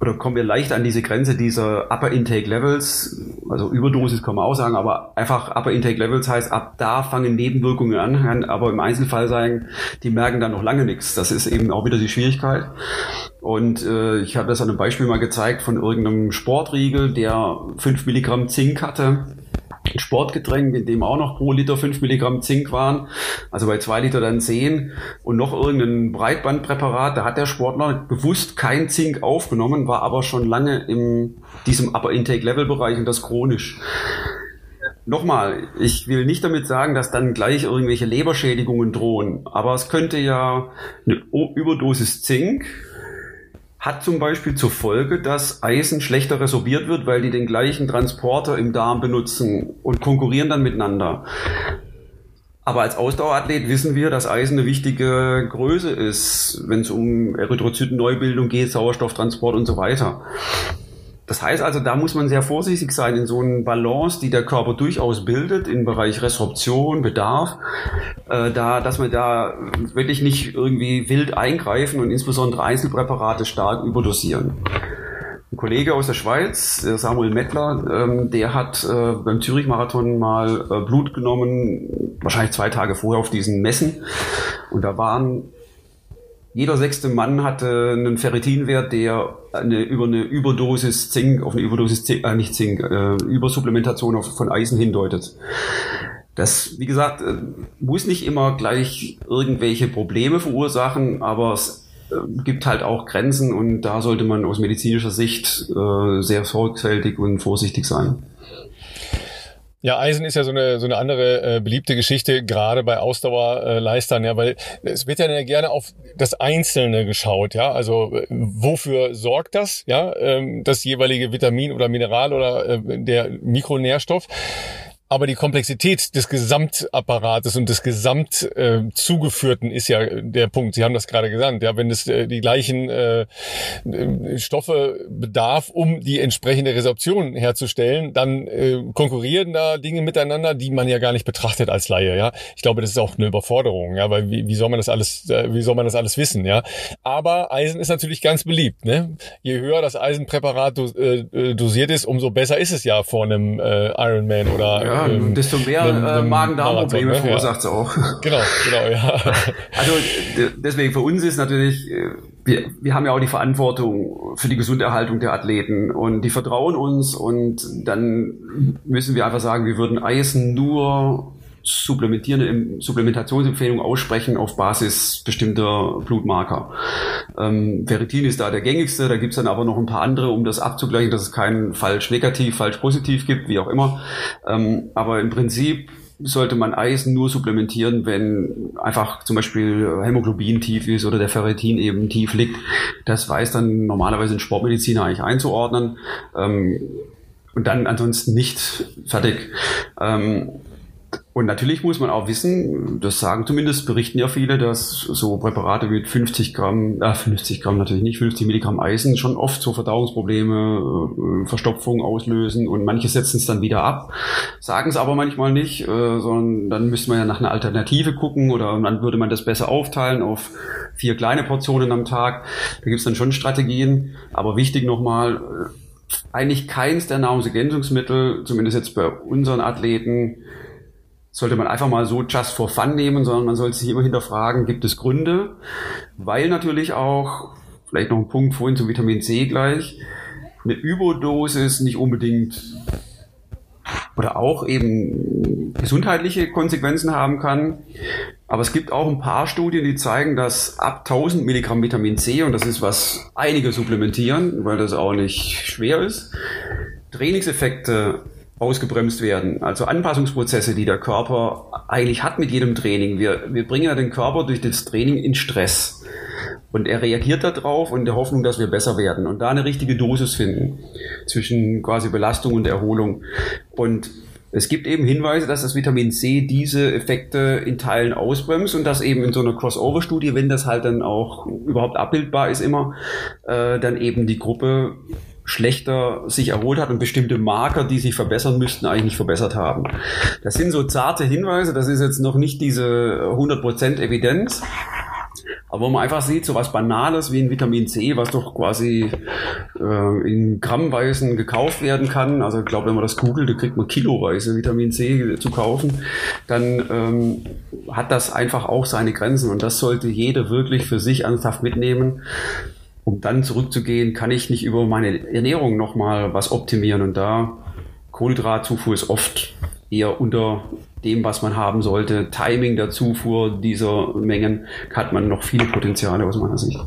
oder kommen wir leicht an diese Grenze dieser Upper Intake Levels, also Überdosis kann man auch sagen, aber einfach Upper Intake Levels heißt, ab da fangen Nebenwirkungen an, aber im Einzelfall sagen, die merken dann noch lange nichts. Das ist eben auch wieder die Schwierigkeit. Und äh, ich habe das an einem Beispiel mal gezeigt von irgendeinem Sportriegel, der 5 Milligramm Zink hatte Sportgetränk, in dem auch noch pro Liter 5 Milligramm Zink waren, also bei 2 Liter dann 10 und noch irgendein Breitbandpräparat, da hat der Sportler bewusst kein Zink aufgenommen, war aber schon lange in diesem Upper Intake Level Bereich und das chronisch. Nochmal, ich will nicht damit sagen, dass dann gleich irgendwelche Leberschädigungen drohen, aber es könnte ja eine Überdosis Zink hat zum Beispiel zur Folge, dass Eisen schlechter resorbiert wird, weil die den gleichen Transporter im Darm benutzen und konkurrieren dann miteinander. Aber als Ausdauerathlet wissen wir, dass Eisen eine wichtige Größe ist, wenn es um Erythrozytenneubildung geht, Sauerstofftransport und so weiter. Das heißt also, da muss man sehr vorsichtig sein in so einer Balance, die der Körper durchaus bildet im Bereich Resorption, Bedarf, äh, da, dass wir da wirklich nicht irgendwie wild eingreifen und insbesondere Einzelpräparate stark überdosieren. Ein Kollege aus der Schweiz, Samuel Mettler, ähm, der hat äh, beim Zürich-Marathon mal äh, Blut genommen, wahrscheinlich zwei Tage vorher auf diesen Messen. Und da waren jeder sechste Mann hatte einen Ferritinwert, der eine, über eine Überdosis Zink, auf eine Überdosis Zink, äh, nicht Zink, äh, Übersupplementation auf, von Eisen hindeutet. Das, wie gesagt, äh, muss nicht immer gleich irgendwelche Probleme verursachen, aber es äh, gibt halt auch Grenzen und da sollte man aus medizinischer Sicht äh, sehr sorgfältig und vorsichtig sein. Ja, Eisen ist ja so eine, so eine andere äh, beliebte Geschichte, gerade bei Ausdauerleistern, ja, weil es wird ja gerne auf das Einzelne geschaut, ja, also äh, wofür sorgt das, ja, ähm, das jeweilige Vitamin oder Mineral oder äh, der Mikronährstoff. Aber die Komplexität des Gesamtapparates und des Gesamt äh, zugeführten ist ja der Punkt. Sie haben das gerade gesagt. Ja, wenn es äh, die gleichen äh, Stoffe bedarf, um die entsprechende Resorption herzustellen, dann äh, konkurrieren da Dinge miteinander, die man ja gar nicht betrachtet als Laie. Ja, ich glaube, das ist auch eine Überforderung. Ja, weil wie, wie soll man das alles, äh, wie soll man das alles wissen? Ja, aber Eisen ist natürlich ganz beliebt. Ne? Je höher das Eisenpräparat dos, äh, äh dosiert ist, umso besser ist es ja vor einem äh, Ironman oder ja ja, ähm, desto mehr äh, Magen-Darm-Probleme ne? verursacht es auch. Genau, genau, ja. Also deswegen für uns ist natürlich, äh, wir, wir haben ja auch die Verantwortung für die Gesunderhaltung der Athleten und die vertrauen uns und dann müssen wir einfach sagen, wir würden Eisen nur supplementierende Supplementationsempfehlung aussprechen auf Basis bestimmter Blutmarker. Ähm, Ferritin ist da der gängigste, da gibt's dann aber noch ein paar andere, um das abzugleichen, dass es keinen falsch negativ, falsch positiv gibt, wie auch immer. Ähm, aber im Prinzip sollte man Eisen nur supplementieren, wenn einfach zum Beispiel Hämoglobin tief ist oder der Ferritin eben tief liegt. Das weiß dann normalerweise ein Sportmediziner eigentlich einzuordnen. Ähm, und dann ansonsten nicht fertig. Ähm, und natürlich muss man auch wissen, das sagen zumindest, berichten ja viele, dass so Präparate mit 50 Gramm, äh 50 Gramm natürlich nicht, 50 Milligramm Eisen schon oft so Verdauungsprobleme, äh, Verstopfung auslösen und manche setzen es dann wieder ab, sagen es aber manchmal nicht, äh, sondern dann müsste man ja nach einer Alternative gucken oder dann würde man das besser aufteilen auf vier kleine Portionen am Tag. Da gibt es dann schon Strategien, aber wichtig nochmal, äh, eigentlich keins der Nahrungsergänzungsmittel, zumindest jetzt bei unseren Athleten, sollte man einfach mal so just for fun nehmen, sondern man sollte sich immer hinterfragen, gibt es Gründe? Weil natürlich auch, vielleicht noch ein Punkt vorhin zum Vitamin C gleich, eine Überdosis nicht unbedingt oder auch eben gesundheitliche Konsequenzen haben kann. Aber es gibt auch ein paar Studien, die zeigen, dass ab 1000 Milligramm Vitamin C, und das ist was einige supplementieren, weil das auch nicht schwer ist, Trainingseffekte ausgebremst werden. Also Anpassungsprozesse, die der Körper eigentlich hat mit jedem Training. Wir, wir bringen ja den Körper durch das Training in Stress. Und er reagiert darauf und der Hoffnung, dass wir besser werden und da eine richtige Dosis finden zwischen quasi Belastung und Erholung. Und es gibt eben Hinweise, dass das Vitamin C diese Effekte in Teilen ausbremst und dass eben in so einer Crossover-Studie, wenn das halt dann auch überhaupt abbildbar ist immer, äh, dann eben die Gruppe schlechter sich erholt hat und bestimmte Marker, die sich verbessern müssten, eigentlich nicht verbessert haben. Das sind so zarte Hinweise, das ist jetzt noch nicht diese 100% Evidenz, aber wo man einfach sieht, so was Banales wie ein Vitamin C, was doch quasi äh, in Grammweisen gekauft werden kann. Also ich glaube, wenn man das googelt, da kriegt man kiloweise Vitamin C zu kaufen. Dann ähm, hat das einfach auch seine Grenzen und das sollte jeder wirklich für sich ernsthaft mitnehmen um dann zurückzugehen, kann ich nicht über meine Ernährung nochmal was optimieren. Und da Kohlenhydratzufuhr ist oft eher unter dem, was man haben sollte. Timing der Zufuhr dieser Mengen hat man noch viele Potenziale aus meiner Sicht.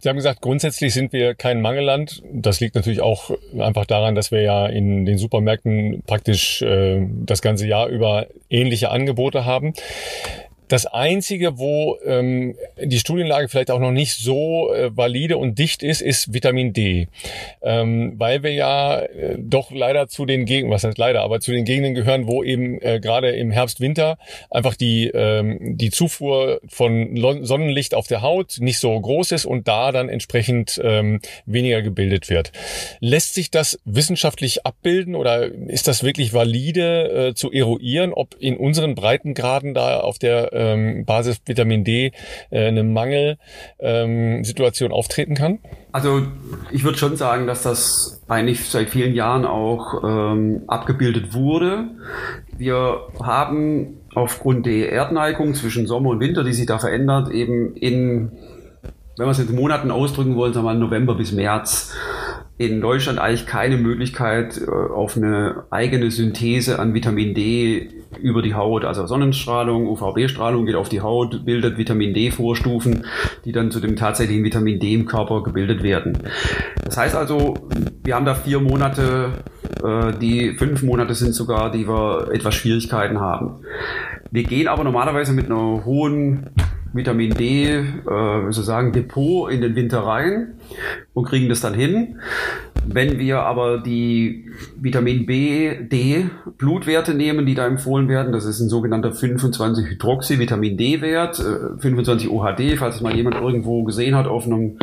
Sie haben gesagt, grundsätzlich sind wir kein Mangelland. Das liegt natürlich auch einfach daran, dass wir ja in den Supermärkten praktisch äh, das ganze Jahr über ähnliche Angebote haben. Das Einzige, wo ähm, die Studienlage vielleicht auch noch nicht so äh, valide und dicht ist, ist Vitamin D. Ähm, weil wir ja äh, doch leider zu den Gegenden, was heißt leider, aber zu den Gegenden gehören, wo eben äh, gerade im Herbst, Winter einfach die, ähm, die Zufuhr von Sonnenlicht auf der Haut nicht so groß ist und da dann entsprechend ähm, weniger gebildet wird. Lässt sich das wissenschaftlich abbilden oder ist das wirklich valide äh, zu eruieren, ob in unseren Breitengraden da auf der ähm, Basis Vitamin D äh, eine Mangelsituation ähm, auftreten kann? Also ich würde schon sagen, dass das eigentlich seit vielen Jahren auch ähm, abgebildet wurde. Wir haben aufgrund der Erdneigung zwischen Sommer und Winter, die sich da verändert, eben in, wenn wir es in Monaten ausdrücken wollen, sagen wir mal November bis März, in Deutschland eigentlich keine Möglichkeit äh, auf eine eigene Synthese an Vitamin D über die Haut, also Sonnenstrahlung, UVB-Strahlung geht auf die Haut, bildet Vitamin D-Vorstufen, die dann zu dem tatsächlichen Vitamin D im Körper gebildet werden. Das heißt also, wir haben da vier Monate, äh, die fünf Monate sind sogar, die wir etwas Schwierigkeiten haben. Wir gehen aber normalerweise mit einer hohen Vitamin D, äh, sozusagen Depot in den Winter rein und kriegen das dann hin. Wenn wir aber die Vitamin B, D Blutwerte nehmen, die da empfohlen werden, das ist ein sogenannter 25 Hydroxy Vitamin D Wert, 25 OHD, falls es mal jemand irgendwo gesehen hat auf einem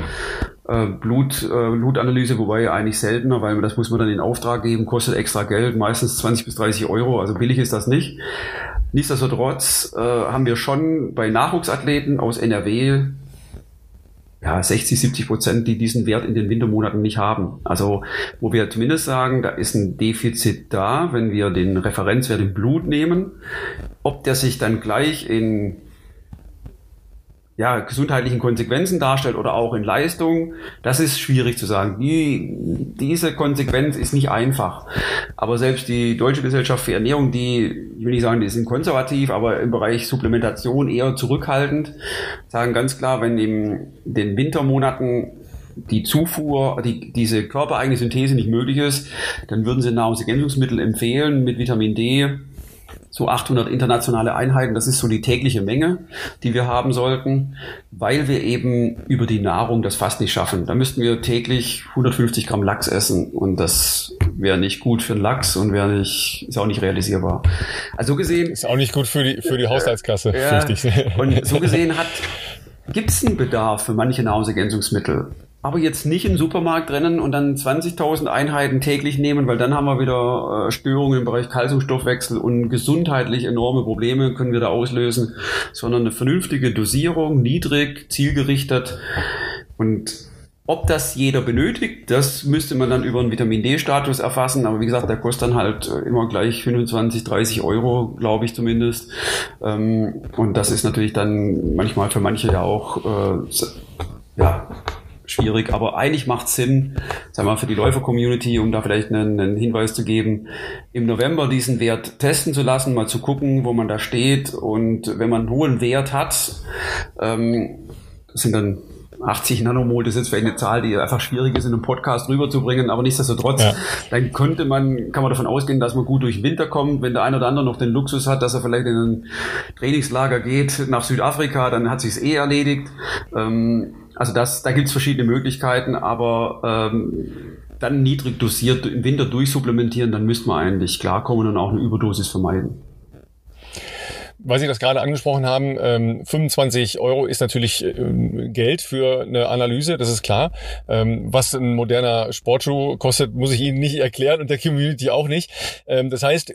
äh, Blut, äh, Blutanalyse, wobei eigentlich seltener, weil das muss man dann in Auftrag geben, kostet extra Geld, meistens 20 bis 30 Euro, also billig ist das nicht. Nichtsdestotrotz äh, haben wir schon bei Nachwuchsathleten aus NRW ja, 60, 70 Prozent, die diesen Wert in den Wintermonaten nicht haben. Also wo wir zumindest sagen, da ist ein Defizit da, wenn wir den Referenzwert im Blut nehmen. Ob der sich dann gleich in ja, gesundheitlichen Konsequenzen darstellt oder auch in Leistung, das ist schwierig zu sagen. Die, diese Konsequenz ist nicht einfach. Aber selbst die Deutsche Gesellschaft für Ernährung, die, ich will nicht sagen, die sind konservativ, aber im Bereich Supplementation eher zurückhaltend, sagen ganz klar, wenn in den Wintermonaten die Zufuhr, die, diese körpereigene Synthese nicht möglich ist, dann würden sie Nahrungsergänzungsmittel empfehlen mit Vitamin D so 800 internationale Einheiten, das ist so die tägliche Menge, die wir haben sollten, weil wir eben über die Nahrung das fast nicht schaffen. Da müssten wir täglich 150 Gramm Lachs essen und das wäre nicht gut für den Lachs und wäre nicht, ist auch nicht realisierbar. Also gesehen. Ist auch nicht gut für die, für die Haushaltskasse, ja, fürchte ich. Und so gesehen hat, gibt es einen Bedarf für manche Nahrungsergänzungsmittel aber jetzt nicht im Supermarkt rennen und dann 20.000 Einheiten täglich nehmen, weil dann haben wir wieder äh, Störungen im Bereich Kalziumstoffwechsel und gesundheitlich enorme Probleme können wir da auslösen, sondern eine vernünftige Dosierung, niedrig, zielgerichtet und ob das jeder benötigt, das müsste man dann über einen Vitamin D-Status erfassen. Aber wie gesagt, der kostet dann halt äh, immer gleich 25, 30 Euro, glaube ich zumindest. Ähm, und das ist natürlich dann manchmal für manche ja auch äh, ja, schwierig, aber eigentlich macht es Sinn, sagen wir für die Läufer-Community, um da vielleicht einen, einen, Hinweis zu geben, im November diesen Wert testen zu lassen, mal zu gucken, wo man da steht und wenn man einen hohen Wert hat, ähm, sind dann 80 Nanomol, das ist jetzt vielleicht eine Zahl, die einfach schwierig ist, in einem Podcast rüberzubringen, aber nichtsdestotrotz, ja. dann könnte man, kann man davon ausgehen, dass man gut durch den Winter kommt. Wenn der eine oder andere noch den Luxus hat, dass er vielleicht in ein Trainingslager geht nach Südafrika, dann hat sich's eh erledigt. Ähm, also das, da gibt's verschiedene Möglichkeiten, aber ähm, dann niedrig dosiert im Winter durchsupplementieren, dann müsste man eigentlich klarkommen und auch eine Überdosis vermeiden weil Sie das gerade angesprochen haben, ähm, 25 Euro ist natürlich ähm, Geld für eine Analyse, das ist klar. Ähm, was ein moderner Sportschuh kostet, muss ich Ihnen nicht erklären und der Community auch nicht. Ähm, das heißt,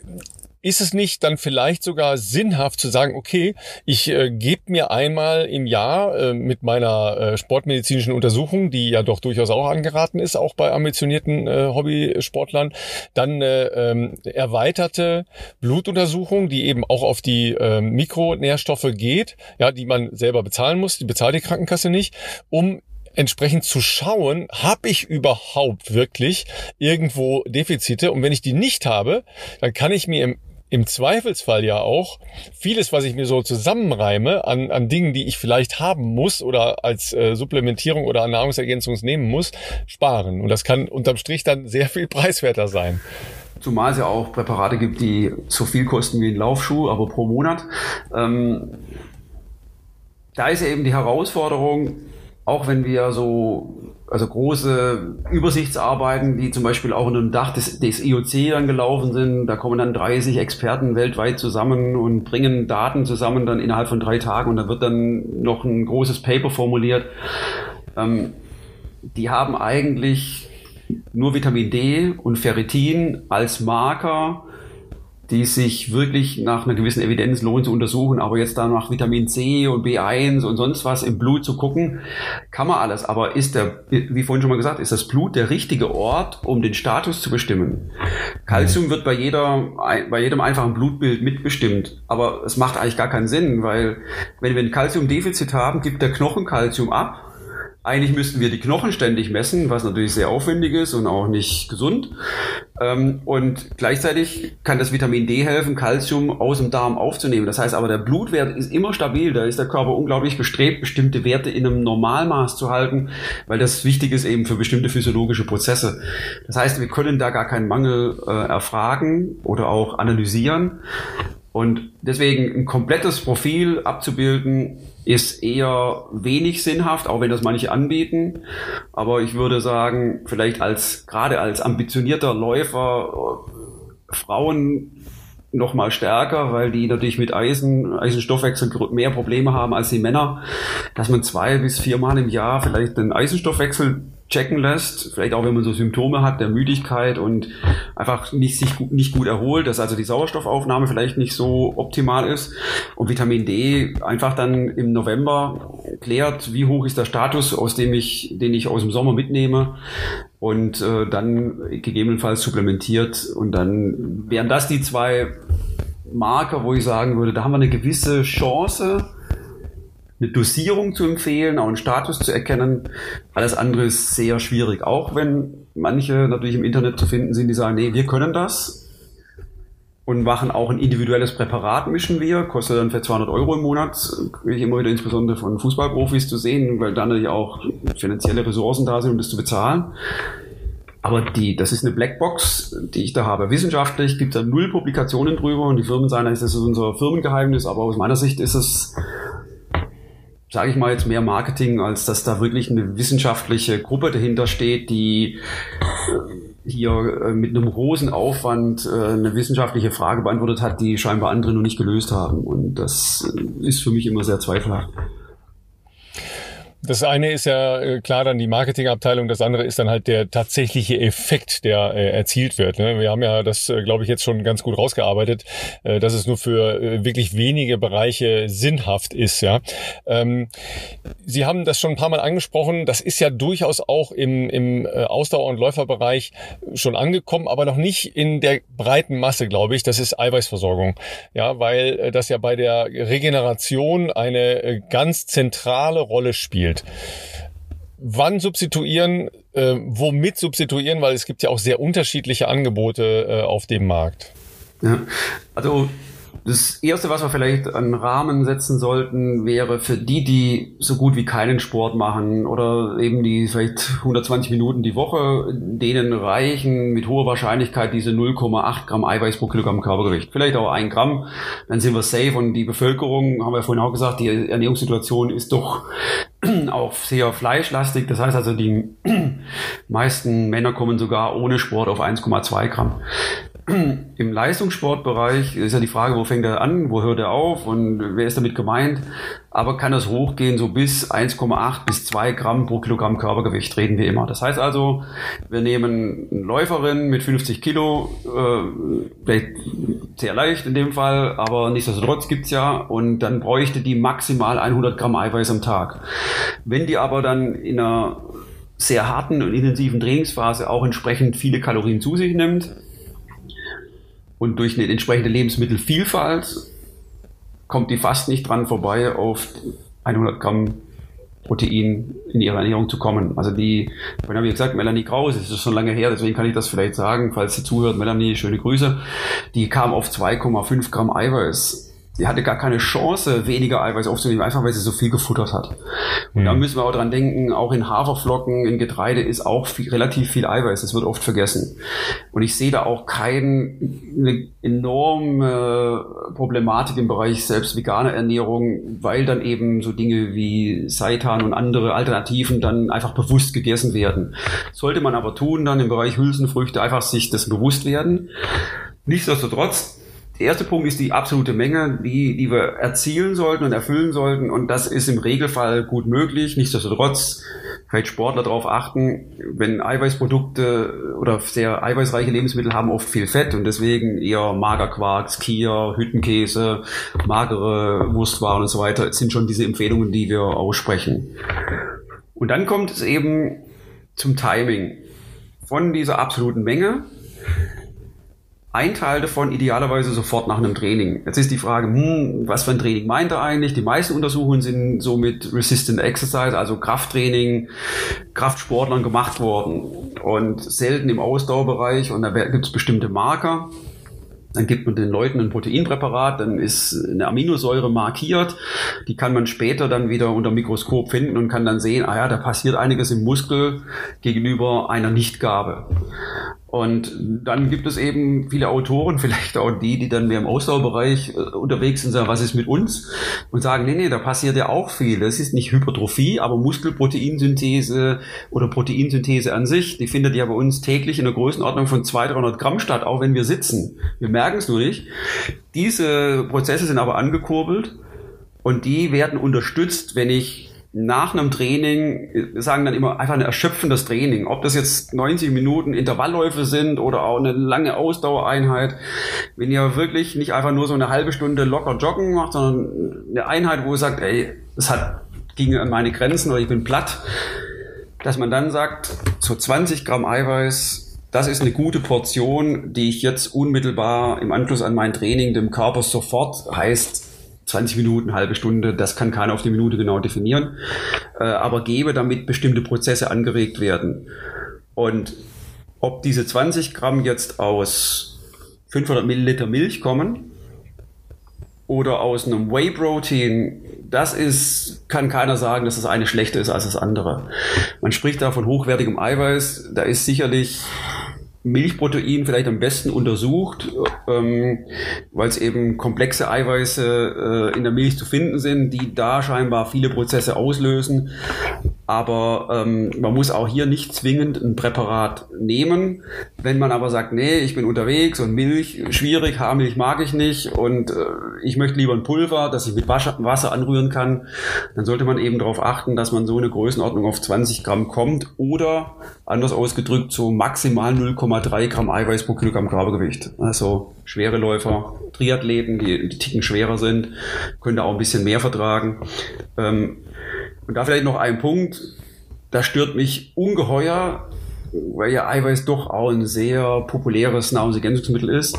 ist es nicht dann vielleicht sogar sinnhaft zu sagen, okay, ich äh, gebe mir einmal im Jahr äh, mit meiner äh, sportmedizinischen Untersuchung, die ja doch durchaus auch angeraten ist, auch bei ambitionierten äh, Hobbysportlern, dann eine ähm, erweiterte Blutuntersuchung, die eben auch auf die äh, Mikronährstoffe geht, ja, die man selber bezahlen muss, die bezahlt die Krankenkasse nicht, um entsprechend zu schauen, habe ich überhaupt wirklich irgendwo Defizite? Und wenn ich die nicht habe, dann kann ich mir im im Zweifelsfall ja auch vieles, was ich mir so zusammenreime an, an Dingen, die ich vielleicht haben muss oder als äh, Supplementierung oder Nahrungsergänzung nehmen muss, sparen. Und das kann unterm Strich dann sehr viel preiswerter sein. Zumal es ja auch Präparate gibt, die so viel kosten wie ein Laufschuh, aber pro Monat. Ähm, da ist eben die Herausforderung, auch wenn wir so also große Übersichtsarbeiten, die zum Beispiel auch unter dem Dach des, des IOC dann gelaufen sind, da kommen dann 30 Experten weltweit zusammen und bringen Daten zusammen dann innerhalb von drei Tagen und da wird dann noch ein großes Paper formuliert. Ähm, die haben eigentlich nur Vitamin D und Ferritin als Marker die sich wirklich nach einer gewissen Evidenz lohnen zu untersuchen. Aber jetzt da nach Vitamin C und B1 und sonst was im Blut zu gucken, kann man alles. Aber ist der, wie vorhin schon mal gesagt, ist das Blut der richtige Ort, um den Status zu bestimmen? Calcium wird bei jeder, bei jedem einfachen Blutbild mitbestimmt. Aber es macht eigentlich gar keinen Sinn, weil wenn wir ein Calciumdefizit haben, gibt der Knochen Calcium ab eigentlich müssten wir die Knochen ständig messen, was natürlich sehr aufwendig ist und auch nicht gesund. Ähm, und gleichzeitig kann das Vitamin D helfen, Calcium aus dem Darm aufzunehmen. Das heißt aber, der Blutwert ist immer stabil. Da ist der Körper unglaublich bestrebt, bestimmte Werte in einem Normalmaß zu halten, weil das wichtig ist eben für bestimmte physiologische Prozesse. Das heißt, wir können da gar keinen Mangel äh, erfragen oder auch analysieren. Und deswegen ein komplettes Profil abzubilden, ist eher wenig sinnhaft, auch wenn das manche anbieten. Aber ich würde sagen, vielleicht als, gerade als ambitionierter Läufer, äh, Frauen noch mal stärker, weil die natürlich mit Eisen, Eisenstoffwechsel mehr Probleme haben als die Männer, dass man zwei bis viermal im Jahr vielleicht den Eisenstoffwechsel checken lässt, vielleicht auch wenn man so Symptome hat der Müdigkeit und einfach nicht sich gut, nicht gut erholt, dass also die Sauerstoffaufnahme vielleicht nicht so optimal ist. Und Vitamin D einfach dann im November klärt, wie hoch ist der Status, aus dem ich, den ich aus dem Sommer mitnehme. Und äh, dann gegebenenfalls supplementiert. Und dann wären das die zwei Marker, wo ich sagen würde, da haben wir eine gewisse Chance, eine Dosierung zu empfehlen, auch einen Status zu erkennen. Alles andere ist sehr schwierig, auch wenn manche natürlich im Internet zu finden sind, die sagen, nee, wir können das und machen auch ein individuelles Präparat, mischen wir, kostet dann für 200 Euro im Monat, kriege ich immer wieder insbesondere von Fußballprofis zu sehen, weil dann natürlich auch finanzielle Ressourcen da sind, um das zu bezahlen. Aber die, das ist eine Blackbox, die ich da habe. Wissenschaftlich gibt es da null Publikationen drüber und die Firmen sagen, das ist unser Firmengeheimnis, aber aus meiner Sicht ist es sage ich mal jetzt mehr Marketing, als dass da wirklich eine wissenschaftliche Gruppe dahinter steht, die hier äh, mit einem großen Aufwand äh, eine wissenschaftliche Frage beantwortet hat, die scheinbar andere noch nicht gelöst haben. Und das ist für mich immer sehr zweifelhaft. Das eine ist ja äh, klar dann die Marketingabteilung, das andere ist dann halt der tatsächliche Effekt, der äh, erzielt wird. Ne? Wir haben ja das, äh, glaube ich, jetzt schon ganz gut rausgearbeitet, äh, dass es nur für äh, wirklich wenige Bereiche sinnhaft ist. Ja, ähm, Sie haben das schon ein paar Mal angesprochen. Das ist ja durchaus auch im, im äh, Ausdauer- und Läuferbereich schon angekommen, aber noch nicht in der breiten Masse, glaube ich. Das ist Eiweißversorgung. Ja, weil das ja bei der Regeneration eine ganz zentrale Rolle spielt spielt. Wann substituieren, äh, womit substituieren, weil es gibt ja auch sehr unterschiedliche Angebote äh, auf dem Markt. Ja, also das Erste, was wir vielleicht an Rahmen setzen sollten, wäre für die, die so gut wie keinen Sport machen oder eben die vielleicht 120 Minuten die Woche, denen reichen mit hoher Wahrscheinlichkeit diese 0,8 Gramm Eiweiß pro Kilogramm Körpergewicht. Vielleicht auch ein Gramm, dann sind wir safe und die Bevölkerung, haben wir vorhin auch gesagt, die Ernährungssituation ist doch auch sehr fleischlastig. Das heißt also, die meisten Männer kommen sogar ohne Sport auf 1,2 Gramm. Im Leistungssportbereich ist ja die Frage, wo fängt er an, wo hört er auf und wer ist damit gemeint. Aber kann das hochgehen, so bis 1,8 bis 2 Gramm pro Kilogramm Körpergewicht reden wir immer. Das heißt also, wir nehmen eine Läuferin mit 50 Kilo, äh, vielleicht sehr leicht in dem Fall, aber nichtsdestotrotz gibt's ja und dann bräuchte die maximal 100 Gramm Eiweiß am Tag. Wenn die aber dann in einer sehr harten und intensiven Trainingsphase auch entsprechend viele Kalorien zu sich nimmt, und durch eine entsprechende Lebensmittelvielfalt kommt die fast nicht dran vorbei, auf 100 Gramm Protein in ihrer Ernährung zu kommen. Also die, ich habe gesagt, Melanie Kraus, das ist schon lange her, deswegen kann ich das vielleicht sagen, falls sie zuhört, Melanie, schöne Grüße, die kam auf 2,5 Gramm Eiweiß die hatte gar keine Chance, weniger Eiweiß aufzunehmen, einfach weil sie so viel gefuttert hat. Und mhm. da müssen wir auch dran denken, auch in Haferflocken, in Getreide ist auch viel, relativ viel Eiweiß. Das wird oft vergessen. Und ich sehe da auch keine enorme Problematik im Bereich selbst veganer Ernährung, weil dann eben so Dinge wie Seitan und andere Alternativen dann einfach bewusst gegessen werden. Sollte man aber tun, dann im Bereich Hülsenfrüchte einfach sich das bewusst werden. Nichtsdestotrotz, der erste Punkt ist die absolute Menge, die, die wir erzielen sollten und erfüllen sollten. Und das ist im Regelfall gut möglich. Nichtsdestotrotz vielleicht Sportler darauf achten, wenn Eiweißprodukte oder sehr eiweißreiche Lebensmittel haben oft viel Fett und deswegen eher Magerquark, Skier, Hüttenkäse, magere Wurstwaren und so weiter, das sind schon diese Empfehlungen, die wir aussprechen. Und dann kommt es eben zum Timing. Von dieser absoluten Menge ein Teil davon idealerweise sofort nach einem Training. Jetzt ist die Frage, hm, was für ein Training meint er eigentlich? Die meisten Untersuchungen sind so mit Resistant Exercise, also Krafttraining, Kraftsportlern gemacht worden und selten im Ausdauerbereich und da gibt es bestimmte Marker. Dann gibt man den Leuten ein Proteinpräparat, dann ist eine Aminosäure markiert. Die kann man später dann wieder unter Mikroskop finden und kann dann sehen, ah ja, da passiert einiges im Muskel gegenüber einer Nichtgabe. Und dann gibt es eben viele Autoren, vielleicht auch die, die dann mehr im Ausdauerbereich äh, unterwegs sind, sagen, was ist mit uns? Und sagen, nee, nee, da passiert ja auch viel. Das ist nicht Hypertrophie, aber Muskelproteinsynthese oder Proteinsynthese an sich, die findet ja bei uns täglich in der Größenordnung von 200, 300 Gramm statt, auch wenn wir sitzen. Wir merken es nur nicht. Diese Prozesse sind aber angekurbelt und die werden unterstützt, wenn ich nach einem Training, wir sagen dann immer einfach ein erschöpfendes Training. Ob das jetzt 90 Minuten Intervallläufe sind oder auch eine lange Ausdauereinheit. Wenn ihr wirklich nicht einfach nur so eine halbe Stunde locker joggen macht, sondern eine Einheit, wo ihr sagt, ey, das hat, ging an meine Grenzen oder ich bin platt, dass man dann sagt, so 20 Gramm Eiweiß, das ist eine gute Portion, die ich jetzt unmittelbar im Anschluss an mein Training dem Körper sofort heißt, 20 Minuten, halbe Stunde, das kann keiner auf die Minute genau definieren, äh, aber gebe, damit bestimmte Prozesse angeregt werden. Und ob diese 20 Gramm jetzt aus 500 Milliliter Milch kommen oder aus einem Whey Protein, das ist, kann keiner sagen, dass das eine schlechter ist als das andere. Man spricht da von hochwertigem Eiweiß, da ist sicherlich Milchprotein vielleicht am besten untersucht, ähm, weil es eben komplexe Eiweiße äh, in der Milch zu finden sind, die da scheinbar viele Prozesse auslösen. Aber ähm, man muss auch hier nicht zwingend ein Präparat nehmen. Wenn man aber sagt, nee, ich bin unterwegs und Milch schwierig, Haarmilch mag ich nicht und äh, ich möchte lieber ein Pulver, das ich mit Wasser anrühren kann, dann sollte man eben darauf achten, dass man so eine Größenordnung auf 20 Gramm kommt oder anders ausgedrückt so maximal 0,3 Gramm Eiweiß pro Kilogramm Körpergewicht. Also schwere Läufer, Triathleten, die, die Ticken schwerer sind, können da auch ein bisschen mehr vertragen. Ähm, und da vielleicht noch ein Punkt, das stört mich ungeheuer, weil ja Eiweiß doch auch ein sehr populäres Nahrungsergänzungsmittel ist,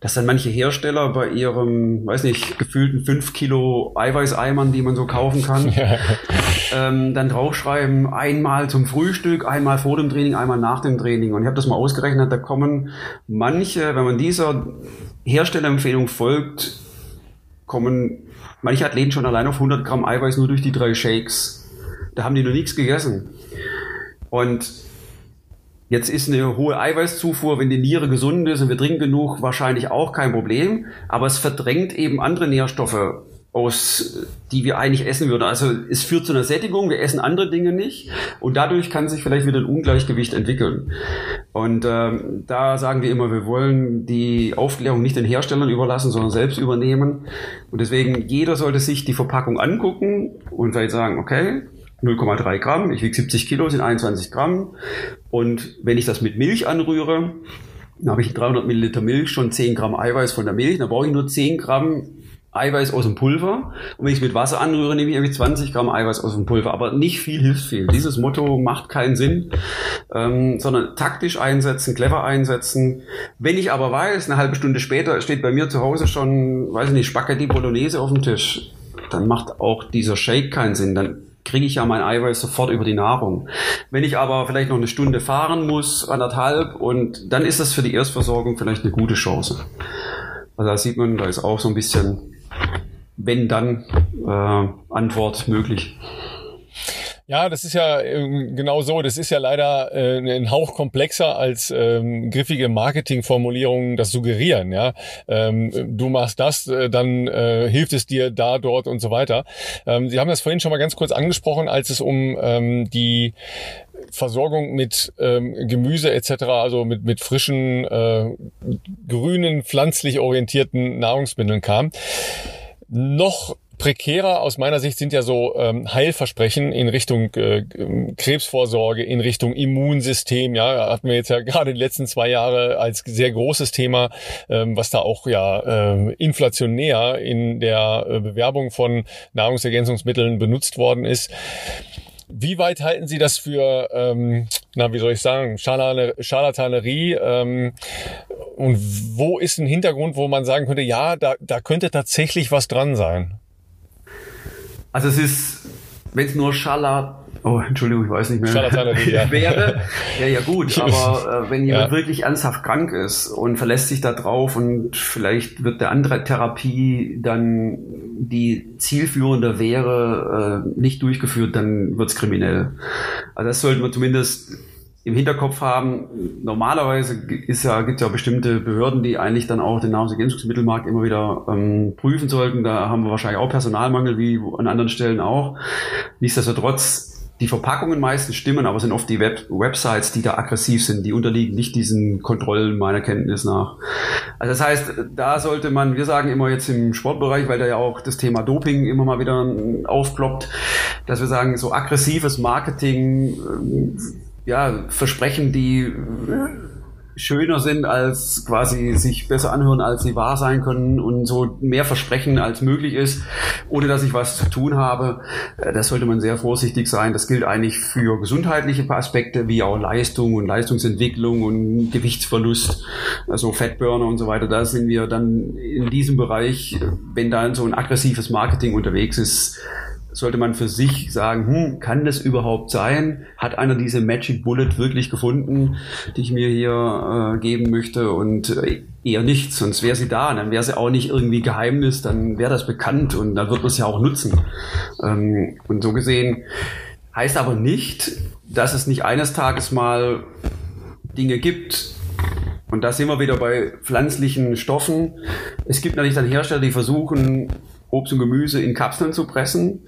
dass dann manche Hersteller bei ihrem, weiß nicht, gefühlten 5 Kilo Eiweißeimern, die man so kaufen kann, ähm, dann draufschreiben, einmal zum Frühstück, einmal vor dem Training, einmal nach dem Training. Und ich habe das mal ausgerechnet, da kommen manche, wenn man dieser Herstellerempfehlung folgt, kommen manche Athleten schon allein auf 100 Gramm Eiweiß nur durch die drei Shakes. Da haben die noch nichts gegessen. Und jetzt ist eine hohe Eiweißzufuhr, wenn die Niere gesund ist und wir trinken genug, wahrscheinlich auch kein Problem. Aber es verdrängt eben andere Nährstoffe aus, die wir eigentlich essen würden. Also es führt zu einer Sättigung, wir essen andere Dinge nicht und dadurch kann sich vielleicht wieder ein Ungleichgewicht entwickeln. Und ähm, da sagen wir immer, wir wollen die Aufklärung nicht den Herstellern überlassen, sondern selbst übernehmen. Und deswegen, jeder sollte sich die Verpackung angucken und vielleicht sagen, okay, 0,3 Gramm, ich wiege 70 Kilo, sind 21 Gramm. Und wenn ich das mit Milch anrühre, dann habe ich 300 Milliliter Milch, schon 10 Gramm Eiweiß von der Milch, dann brauche ich nur 10 Gramm Eiweiß aus dem Pulver. Und wenn ich es mit Wasser anrühre, nehme ich irgendwie 20 Gramm Eiweiß aus dem Pulver. Aber nicht viel hilft viel. Dieses Motto macht keinen Sinn, ähm, sondern taktisch einsetzen, clever einsetzen. Wenn ich aber weiß, eine halbe Stunde später steht bei mir zu Hause schon, weiß ich nicht, Spaghetti Bolognese auf dem Tisch, dann macht auch dieser Shake keinen Sinn. Dann kriege ich ja mein Eiweiß sofort über die Nahrung. Wenn ich aber vielleicht noch eine Stunde fahren muss, anderthalb, und dann ist das für die Erstversorgung vielleicht eine gute Chance. Also da sieht man, da ist auch so ein bisschen wenn dann äh, Antwort möglich. Ja, das ist ja äh, genau so. Das ist ja leider äh, ein Hauch komplexer als ähm, griffige Marketingformulierungen das suggerieren. Ja, ähm, du machst das, äh, dann äh, hilft es dir da, dort und so weiter. Ähm, Sie haben das vorhin schon mal ganz kurz angesprochen, als es um ähm, die Versorgung mit ähm, Gemüse etc., also mit, mit frischen, äh, grünen, pflanzlich orientierten Nahrungsmitteln kam. Noch prekärer aus meiner Sicht sind ja so ähm, Heilversprechen in Richtung äh, Krebsvorsorge, in Richtung Immunsystem. Ja, hatten wir jetzt ja gerade die letzten zwei Jahre als sehr großes Thema, ähm, was da auch ja äh, inflationär in der äh, Bewerbung von Nahrungsergänzungsmitteln benutzt worden ist. Wie weit halten Sie das für, ähm, na, wie soll ich sagen, Scharlatanerie? Ähm, und wo ist ein Hintergrund, wo man sagen könnte, ja, da, da könnte tatsächlich was dran sein? Also es ist, wenn es nur Scharlat oh, Entschuldigung, ich weiß nicht mehr, ja. wäre, ja, ja gut, aber äh, wenn jemand ja. wirklich ernsthaft krank ist und verlässt sich da drauf und vielleicht wird der andere Therapie dann die zielführende wäre, äh, nicht durchgeführt, dann wird's kriminell. Also das sollten wir zumindest im Hinterkopf haben. Normalerweise ist ja, gibt es ja bestimmte Behörden, die eigentlich dann auch den Nahrungsergänzungsmittelmarkt immer wieder ähm, prüfen sollten. Da haben wir wahrscheinlich auch Personalmangel, wie an anderen Stellen auch. Nichtsdestotrotz die Verpackungen meistens stimmen, aber sind oft die Web Websites, die da aggressiv sind, die unterliegen nicht diesen Kontrollen meiner Kenntnis nach. Also das heißt, da sollte man, wir sagen immer jetzt im Sportbereich, weil da ja auch das Thema Doping immer mal wieder aufploppt, dass wir sagen, so aggressives Marketing, ähm, ja, Versprechen, die schöner sind, als quasi sich besser anhören, als sie wahr sein können und so mehr versprechen, als möglich ist, ohne dass ich was zu tun habe. Äh, das sollte man sehr vorsichtig sein. Das gilt eigentlich für gesundheitliche Aspekte wie auch Leistung und Leistungsentwicklung und Gewichtsverlust, also Fettburner und so weiter. Da sind wir dann in diesem Bereich, wenn da so ein aggressives Marketing unterwegs ist, sollte man für sich sagen, hm, kann das überhaupt sein? Hat einer diese Magic Bullet wirklich gefunden, die ich mir hier äh, geben möchte? Und äh, eher nicht, sonst wäre sie da. Dann wäre sie auch nicht irgendwie Geheimnis, dann wäre das bekannt und dann wird man es ja auch nutzen. Ähm, und so gesehen heißt aber nicht, dass es nicht eines Tages mal Dinge gibt, und da sind wir wieder bei pflanzlichen Stoffen. Es gibt natürlich dann Hersteller, die versuchen, Obst und Gemüse in Kapseln zu pressen.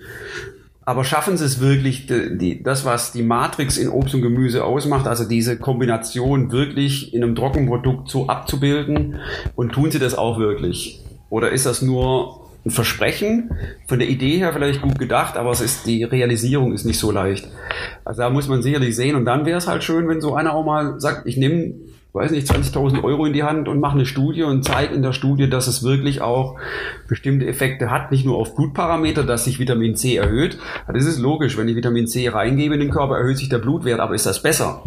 aber schaffen sie es wirklich, die, die, das, was die Matrix in Obst und Gemüse ausmacht, also diese Kombination wirklich in einem Trockenprodukt so abzubilden und tun sie das auch wirklich? Oder ist das nur ein Versprechen, von der Idee her vielleicht gut gedacht, aber es ist, die Realisierung ist nicht so leicht. Also da muss man sicherlich sehen und dann wäre es halt schön, wenn so einer auch mal sagt, ich nehme weiß nicht, 20.000 Euro in die Hand und mache eine Studie und zeige in der Studie, dass es wirklich auch bestimmte Effekte hat, nicht nur auf Blutparameter, dass sich Vitamin C erhöht. Das ist logisch, wenn ich Vitamin C reingebe in den Körper, erhöht sich der Blutwert, aber ist das besser?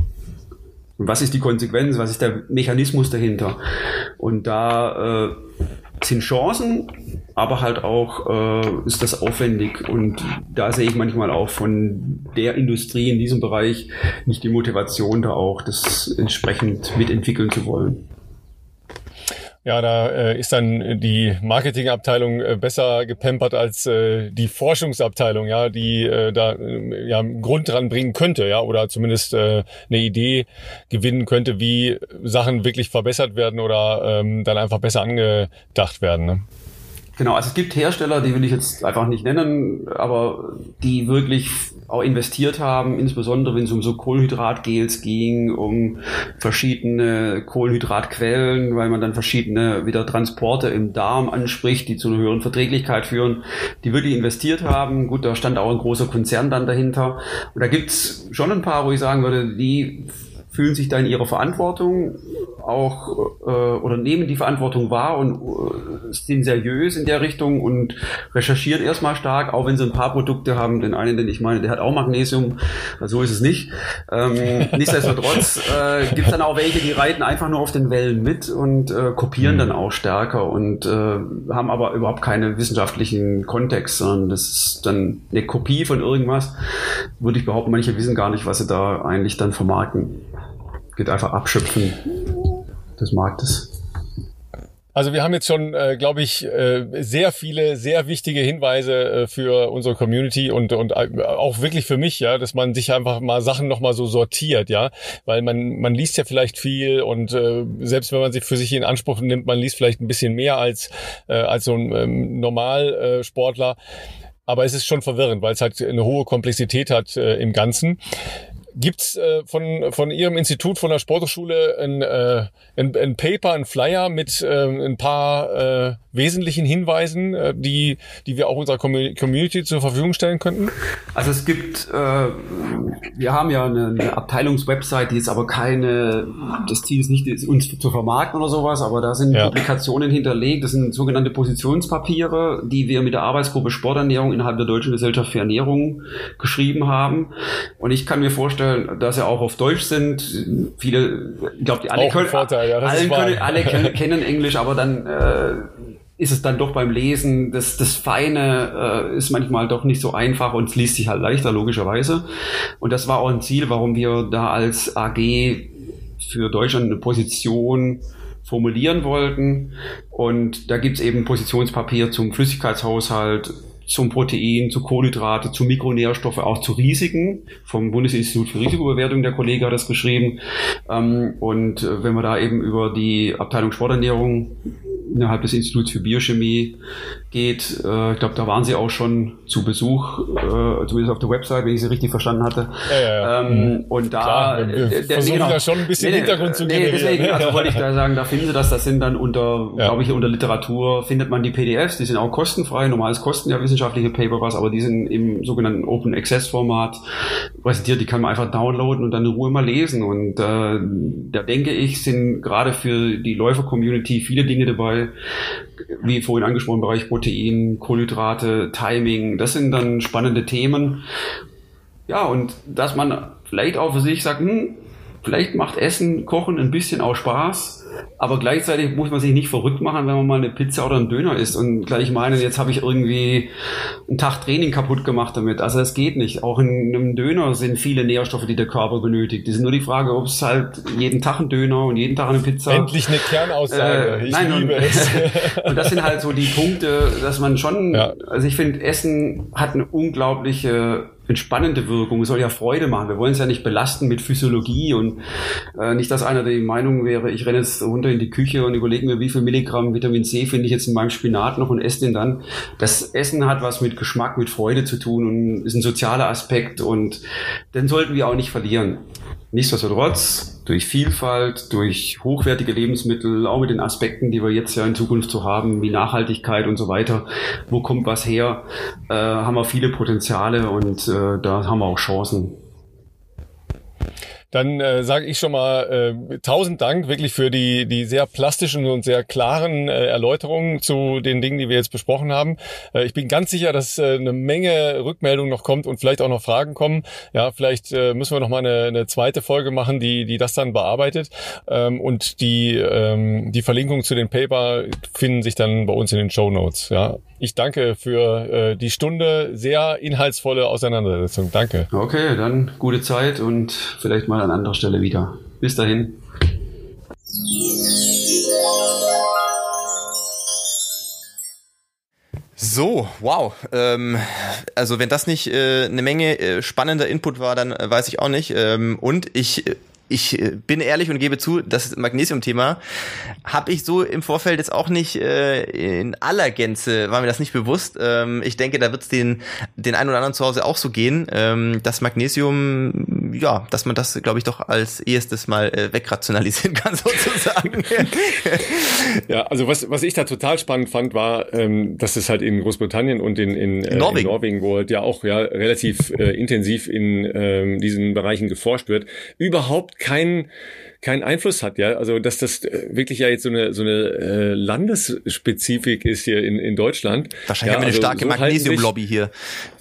Und was ist die Konsequenz? Was ist der Mechanismus dahinter? Und da äh, sind Chancen, aber halt auch äh, ist das aufwendig und da sehe ich manchmal auch von der Industrie in diesem Bereich nicht die Motivation, da auch das entsprechend mitentwickeln zu wollen. Ja, da äh, ist dann die Marketingabteilung äh, besser gepampert als äh, die Forschungsabteilung, ja, die äh, da äh, ja einen Grund dran bringen könnte, ja, oder zumindest äh, eine Idee gewinnen könnte, wie Sachen wirklich verbessert werden oder ähm, dann einfach besser angedacht werden. Ne? Genau, also es gibt Hersteller, die will ich jetzt einfach nicht nennen, aber die wirklich auch investiert haben, insbesondere wenn es um so Kohlenhydratgels ging, um verschiedene Kohlenhydratquellen, weil man dann verschiedene wieder Transporte im Darm anspricht, die zu einer höheren Verträglichkeit führen, die wirklich investiert haben. Gut, da stand auch ein großer Konzern dann dahinter. Und da gibt's schon ein paar, wo ich sagen würde, die fühlen sich da in ihrer Verantwortung auch äh, oder nehmen die Verantwortung wahr und äh, sind seriös in der Richtung und recherchieren erstmal stark, auch wenn sie ein paar Produkte haben. Den einen, den ich meine, der hat auch Magnesium, also so ist es nicht. Ähm, nichtsdestotrotz äh, gibt es dann auch welche, die reiten einfach nur auf den Wellen mit und äh, kopieren mhm. dann auch stärker und äh, haben aber überhaupt keine wissenschaftlichen Kontext, sondern das ist dann eine Kopie von irgendwas. Würde ich behaupten, manche wissen gar nicht, was sie da eigentlich dann vermarkten geht einfach abschöpfen des Marktes. Also wir haben jetzt schon, äh, glaube ich, äh, sehr viele, sehr wichtige Hinweise äh, für unsere Community und und äh, auch wirklich für mich, ja, dass man sich einfach mal Sachen noch mal so sortiert, ja, weil man man liest ja vielleicht viel und äh, selbst wenn man sich für sich in Anspruch nimmt, man liest vielleicht ein bisschen mehr als äh, als so ein ähm, Normalsportler. Aber es ist schon verwirrend, weil es halt eine hohe Komplexität hat äh, im Ganzen. Gibt's äh, von, von Ihrem Institut, von der Sporthochschule, ein, äh, ein, ein Paper, ein Flyer mit äh, ein paar äh, wesentlichen Hinweisen, äh, die, die wir auch unserer Community zur Verfügung stellen könnten? Also es gibt, äh, wir haben ja eine, eine Abteilungswebsite, die ist aber keine, das Ziel ist nicht, uns zu vermarkten oder sowas, aber da sind ja. Publikationen hinterlegt, das sind sogenannte Positionspapiere, die wir mit der Arbeitsgruppe Sporternährung innerhalb der Deutschen Gesellschaft für Ernährung geschrieben haben. Und ich kann mir vorstellen, dass sie auch auf Deutsch sind. Viele, ich glaube, die alle, können, Vorteil, ja, alle, können, alle kennen Englisch, aber dann äh, ist es dann doch beim Lesen, das, das Feine äh, ist manchmal doch nicht so einfach und es liest sich halt leichter, logischerweise. Und das war auch ein Ziel, warum wir da als AG für Deutschland eine Position formulieren wollten. Und da gibt's eben Positionspapier zum Flüssigkeitshaushalt, zum Protein, zu Kohlenhydrate, zu Mikronährstoffe, auch zu Risiken. Vom Bundesinstitut für Risikobewertung, der Kollege hat das geschrieben. Ähm, und äh, wenn wir da eben über die Abteilung Sporternährung innerhalb des Instituts für Biochemie geht. Äh, ich glaube, da waren sie auch schon zu Besuch, äh, zumindest auf der Website, wenn ich sie richtig verstanden hatte. Ja, ja, ja. Ähm, mhm. und da Klar, wir äh, versuchen genau, da schon ein bisschen nee, Hintergrund zu nee, deswegen, also wollte ich da sagen, da finden Sie das, das sind dann unter, glaube ich, unter Literatur findet man die PDFs, die sind auch kostenfrei, normales kosten ja wissenschaftliche Paper was, aber die sind im sogenannten Open Access Format präsentiert, die kann man einfach downloaden und dann in Ruhe mal lesen und äh, da denke ich, sind gerade für die Läufer-Community viele Dinge dabei, wie vorhin angesprochen, Bereich Protein, Kohlenhydrate, Timing, das sind dann spannende Themen. Ja, und dass man vielleicht auch für sich sagt, hm, vielleicht macht Essen, Kochen ein bisschen auch Spaß aber gleichzeitig muss man sich nicht verrückt machen, wenn man mal eine Pizza oder einen Döner isst und gleich meinen, jetzt habe ich irgendwie einen Tag Training kaputt gemacht damit. Also es geht nicht. Auch in einem Döner sind viele Nährstoffe, die der Körper benötigt. Das ist nur die Frage, ob es halt jeden Tag ein Döner und jeden Tag eine Pizza. Endlich eine Kernaussage. Äh, ich nein, liebe und, es. und das sind halt so die Punkte, dass man schon, ja. also ich finde, Essen hat eine unglaubliche entspannende Wirkung, es soll ja Freude machen. Wir wollen es ja nicht belasten mit Physiologie und äh, nicht, dass einer die Meinung wäre, ich renne jetzt runter in die Küche und überlege mir, wie viel Milligramm Vitamin C finde ich jetzt in meinem Spinat noch und esse den dann. Das Essen hat was mit Geschmack, mit Freude zu tun und ist ein sozialer Aspekt und den sollten wir auch nicht verlieren. Nichtsdestotrotz, durch Vielfalt, durch hochwertige Lebensmittel, auch mit den Aspekten, die wir jetzt ja in Zukunft so haben, wie Nachhaltigkeit und so weiter, wo kommt was her, äh, haben wir viele Potenziale und äh, da haben wir auch Chancen. Dann äh, sage ich schon mal äh, tausend Dank wirklich für die, die sehr plastischen und sehr klaren äh, Erläuterungen zu den Dingen, die wir jetzt besprochen haben. Äh, ich bin ganz sicher, dass äh, eine Menge Rückmeldung noch kommt und vielleicht auch noch Fragen kommen. Ja, vielleicht äh, müssen wir noch mal eine, eine zweite Folge machen, die, die das dann bearbeitet. Ähm, und die, ähm, die Verlinkung zu den Paper finden sich dann bei uns in den Show Notes. Ja, ich danke für äh, die Stunde sehr inhaltsvolle Auseinandersetzung. Danke. Okay, dann gute Zeit und vielleicht mal an anderer Stelle wieder. Bis dahin. So, wow. Ähm, also wenn das nicht äh, eine Menge äh, spannender Input war, dann äh, weiß ich auch nicht. Ähm, und ich äh, ich äh, bin ehrlich und gebe zu, das Magnesium-Thema habe ich so im Vorfeld jetzt auch nicht äh, in aller Gänze, war mir das nicht bewusst. Ähm, ich denke, da wird es den, den einen oder anderen zu Hause auch so gehen. Ähm, das Magnesium, ja, dass man das, glaube ich, doch als erstes mal äh, wegrationalisieren kann, sozusagen. ja, also was, was ich da total spannend fand, war, ähm, dass es halt in Großbritannien und in, in, äh, Norwegen. in Norwegen, wo halt ja auch ja relativ äh, intensiv in ähm, diesen Bereichen geforscht wird, überhaupt keinen keinen Einfluss hat, ja. Also dass das äh, wirklich ja jetzt so eine so eine äh, Landesspezifik ist hier in, in Deutschland. Wahrscheinlich ja, haben wir eine also starke so Magnesium-Lobby hier.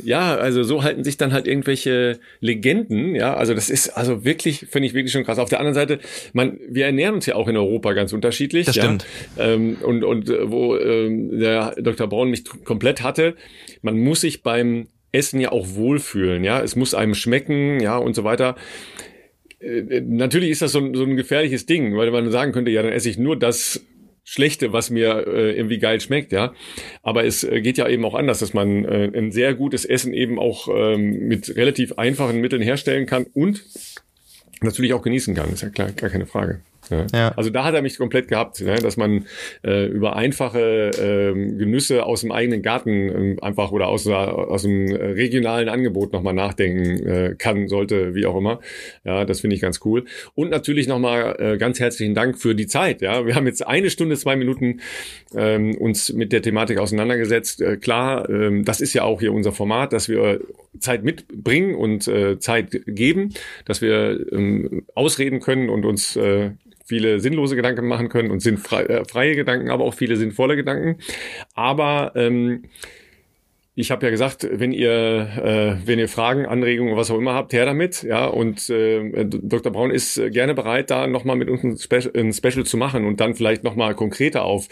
Ja, also so halten sich dann halt irgendwelche Legenden, ja. Also das ist also wirklich, finde ich wirklich schon krass. Auf der anderen Seite, man, wir ernähren uns ja auch in Europa ganz unterschiedlich. Das stimmt. Ja? Ähm, und, und äh, wo ähm, der Dr. Braun mich komplett hatte, man muss sich beim Essen ja auch wohlfühlen, ja. Es muss einem schmecken, ja, und so weiter. Äh, natürlich ist das so ein, so ein gefährliches Ding, weil man sagen könnte, ja, dann esse ich nur das Schlechte, was mir äh, irgendwie geil schmeckt, ja. Aber es äh, geht ja eben auch anders, dass man äh, ein sehr gutes Essen eben auch ähm, mit relativ einfachen Mitteln herstellen kann und natürlich auch genießen kann. Ist ja klar, gar keine Frage. Ja. ja. Also da hat er mich komplett gehabt, ne? dass man äh, über einfache ähm, Genüsse aus dem eigenen Garten ähm, einfach oder aus, aus dem regionalen Angebot nochmal nachdenken äh, kann, sollte, wie auch immer. Ja, das finde ich ganz cool. Und natürlich nochmal äh, ganz herzlichen Dank für die Zeit. Ja, wir haben jetzt eine Stunde, zwei Minuten ähm, uns mit der Thematik auseinandergesetzt. Äh, klar, ähm, das ist ja auch hier unser Format, dass wir Zeit mitbringen und äh, Zeit geben, dass wir ähm, ausreden können und uns äh, viele sinnlose Gedanken machen können und sinnfreie äh, freie Gedanken, aber auch viele sinnvolle Gedanken. Aber ähm, ich habe ja gesagt, wenn ihr, äh, wenn ihr Fragen, Anregungen, was auch immer habt, her damit. Ja, und äh, Dr. Braun ist gerne bereit, da nochmal mit uns ein Special, ein Special zu machen und dann vielleicht nochmal konkreter auf,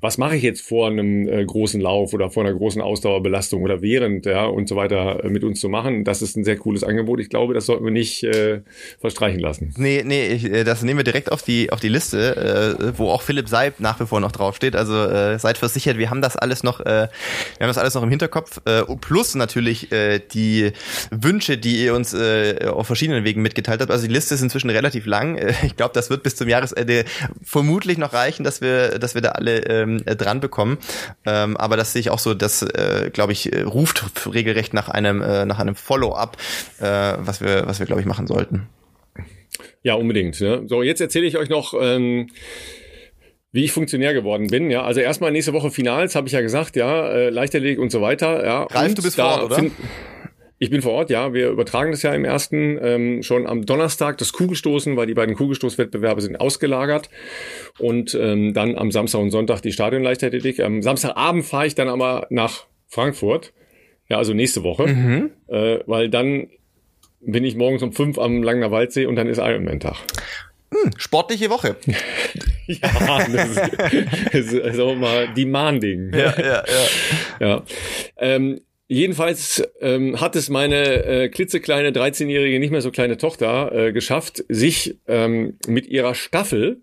was mache ich jetzt vor einem äh, großen Lauf oder vor einer großen Ausdauerbelastung oder während, ja, und so weiter äh, mit uns zu machen. Das ist ein sehr cooles Angebot. Ich glaube, das sollten wir nicht äh, verstreichen lassen. Nee, nee, ich, äh, das nehmen wir direkt auf die, auf die Liste, äh, wo auch Philipp Seib nach wie vor noch draufsteht. Also äh, seid versichert, wir haben das alles noch, äh, wir haben das alles noch im Hintergrund Hinterkopf. Äh, plus natürlich äh, die Wünsche, die ihr uns äh, auf verschiedenen Wegen mitgeteilt habt. Also die Liste ist inzwischen relativ lang. Äh, ich glaube, das wird bis zum Jahresende vermutlich noch reichen, dass wir, dass wir da alle ähm, dran bekommen. Ähm, aber das sehe ich auch so, das äh, glaube ich ruft regelrecht nach einem äh, nach einem Follow-up, äh, was wir was wir glaube ich machen sollten. Ja, unbedingt. Ne? So, jetzt erzähle ich euch noch. Ähm wie ich Funktionär geworden bin. Ja, also erstmal nächste Woche Finals, habe ich ja gesagt, ja, äh, Leichtathletik und so weiter. Ja, Ralf, du bist vor Ort, oder? Ich bin vor Ort, ja. Wir übertragen das ja im ersten ähm, schon am Donnerstag das Kugelstoßen, weil die beiden Kugelstoßwettbewerbe sind ausgelagert. Und ähm, dann am Samstag und Sonntag die Stadionleichtathletik. Am Samstagabend fahre ich dann aber nach Frankfurt. Ja, also nächste Woche. Mhm. Äh, weil dann bin ich morgens um fünf am Langener Waldsee und dann ist Ironman-Tag. Hm, sportliche Woche. ja, das ist, ist auch mal demanding. Ja, ja, ja. ja. Ähm, Jedenfalls ähm, hat es meine äh, klitzekleine 13-jährige, nicht mehr so kleine Tochter äh, geschafft, sich ähm, mit ihrer Staffel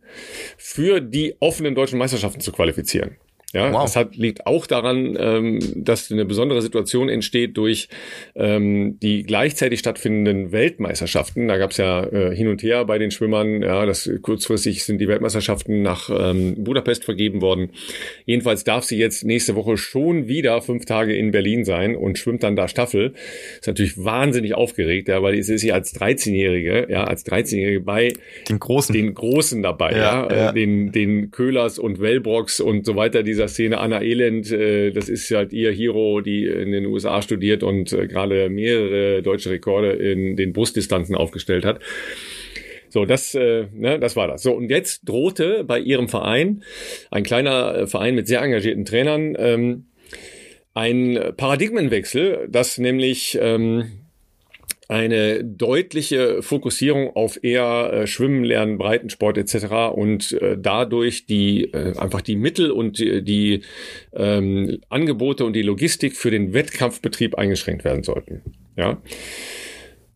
für die offenen deutschen Meisterschaften zu qualifizieren. Ja, wow. das hat, liegt auch daran, ähm, dass eine besondere Situation entsteht durch ähm, die gleichzeitig stattfindenden Weltmeisterschaften. Da gab es ja äh, hin und her bei den Schwimmern. Ja, das kurzfristig sind die Weltmeisterschaften nach ähm, Budapest vergeben worden. Jedenfalls darf sie jetzt nächste Woche schon wieder fünf Tage in Berlin sein und schwimmt dann da Staffel. Ist natürlich wahnsinnig aufgeregt, ja, weil es ist sie als 13-Jährige, ja, als 13-Jährige bei den Großen, den Großen dabei, ja, ja, ja. Den den Köhlers und Wellbrocks und so weiter. Die dieser Szene Anna Elend, äh, das ist halt ihr Hero, die in den USA studiert und äh, gerade mehrere deutsche Rekorde in den Brustdistanzen aufgestellt hat. So, das, äh, ne, das war das. So, und jetzt drohte bei ihrem Verein, ein kleiner äh, Verein mit sehr engagierten Trainern, ähm, ein Paradigmenwechsel, dass nämlich ähm, eine deutliche Fokussierung auf eher äh, Schwimmen lernen, Breitensport etc. und äh, dadurch die äh, einfach die Mittel und die, die ähm, Angebote und die Logistik für den Wettkampfbetrieb eingeschränkt werden sollten. Ja.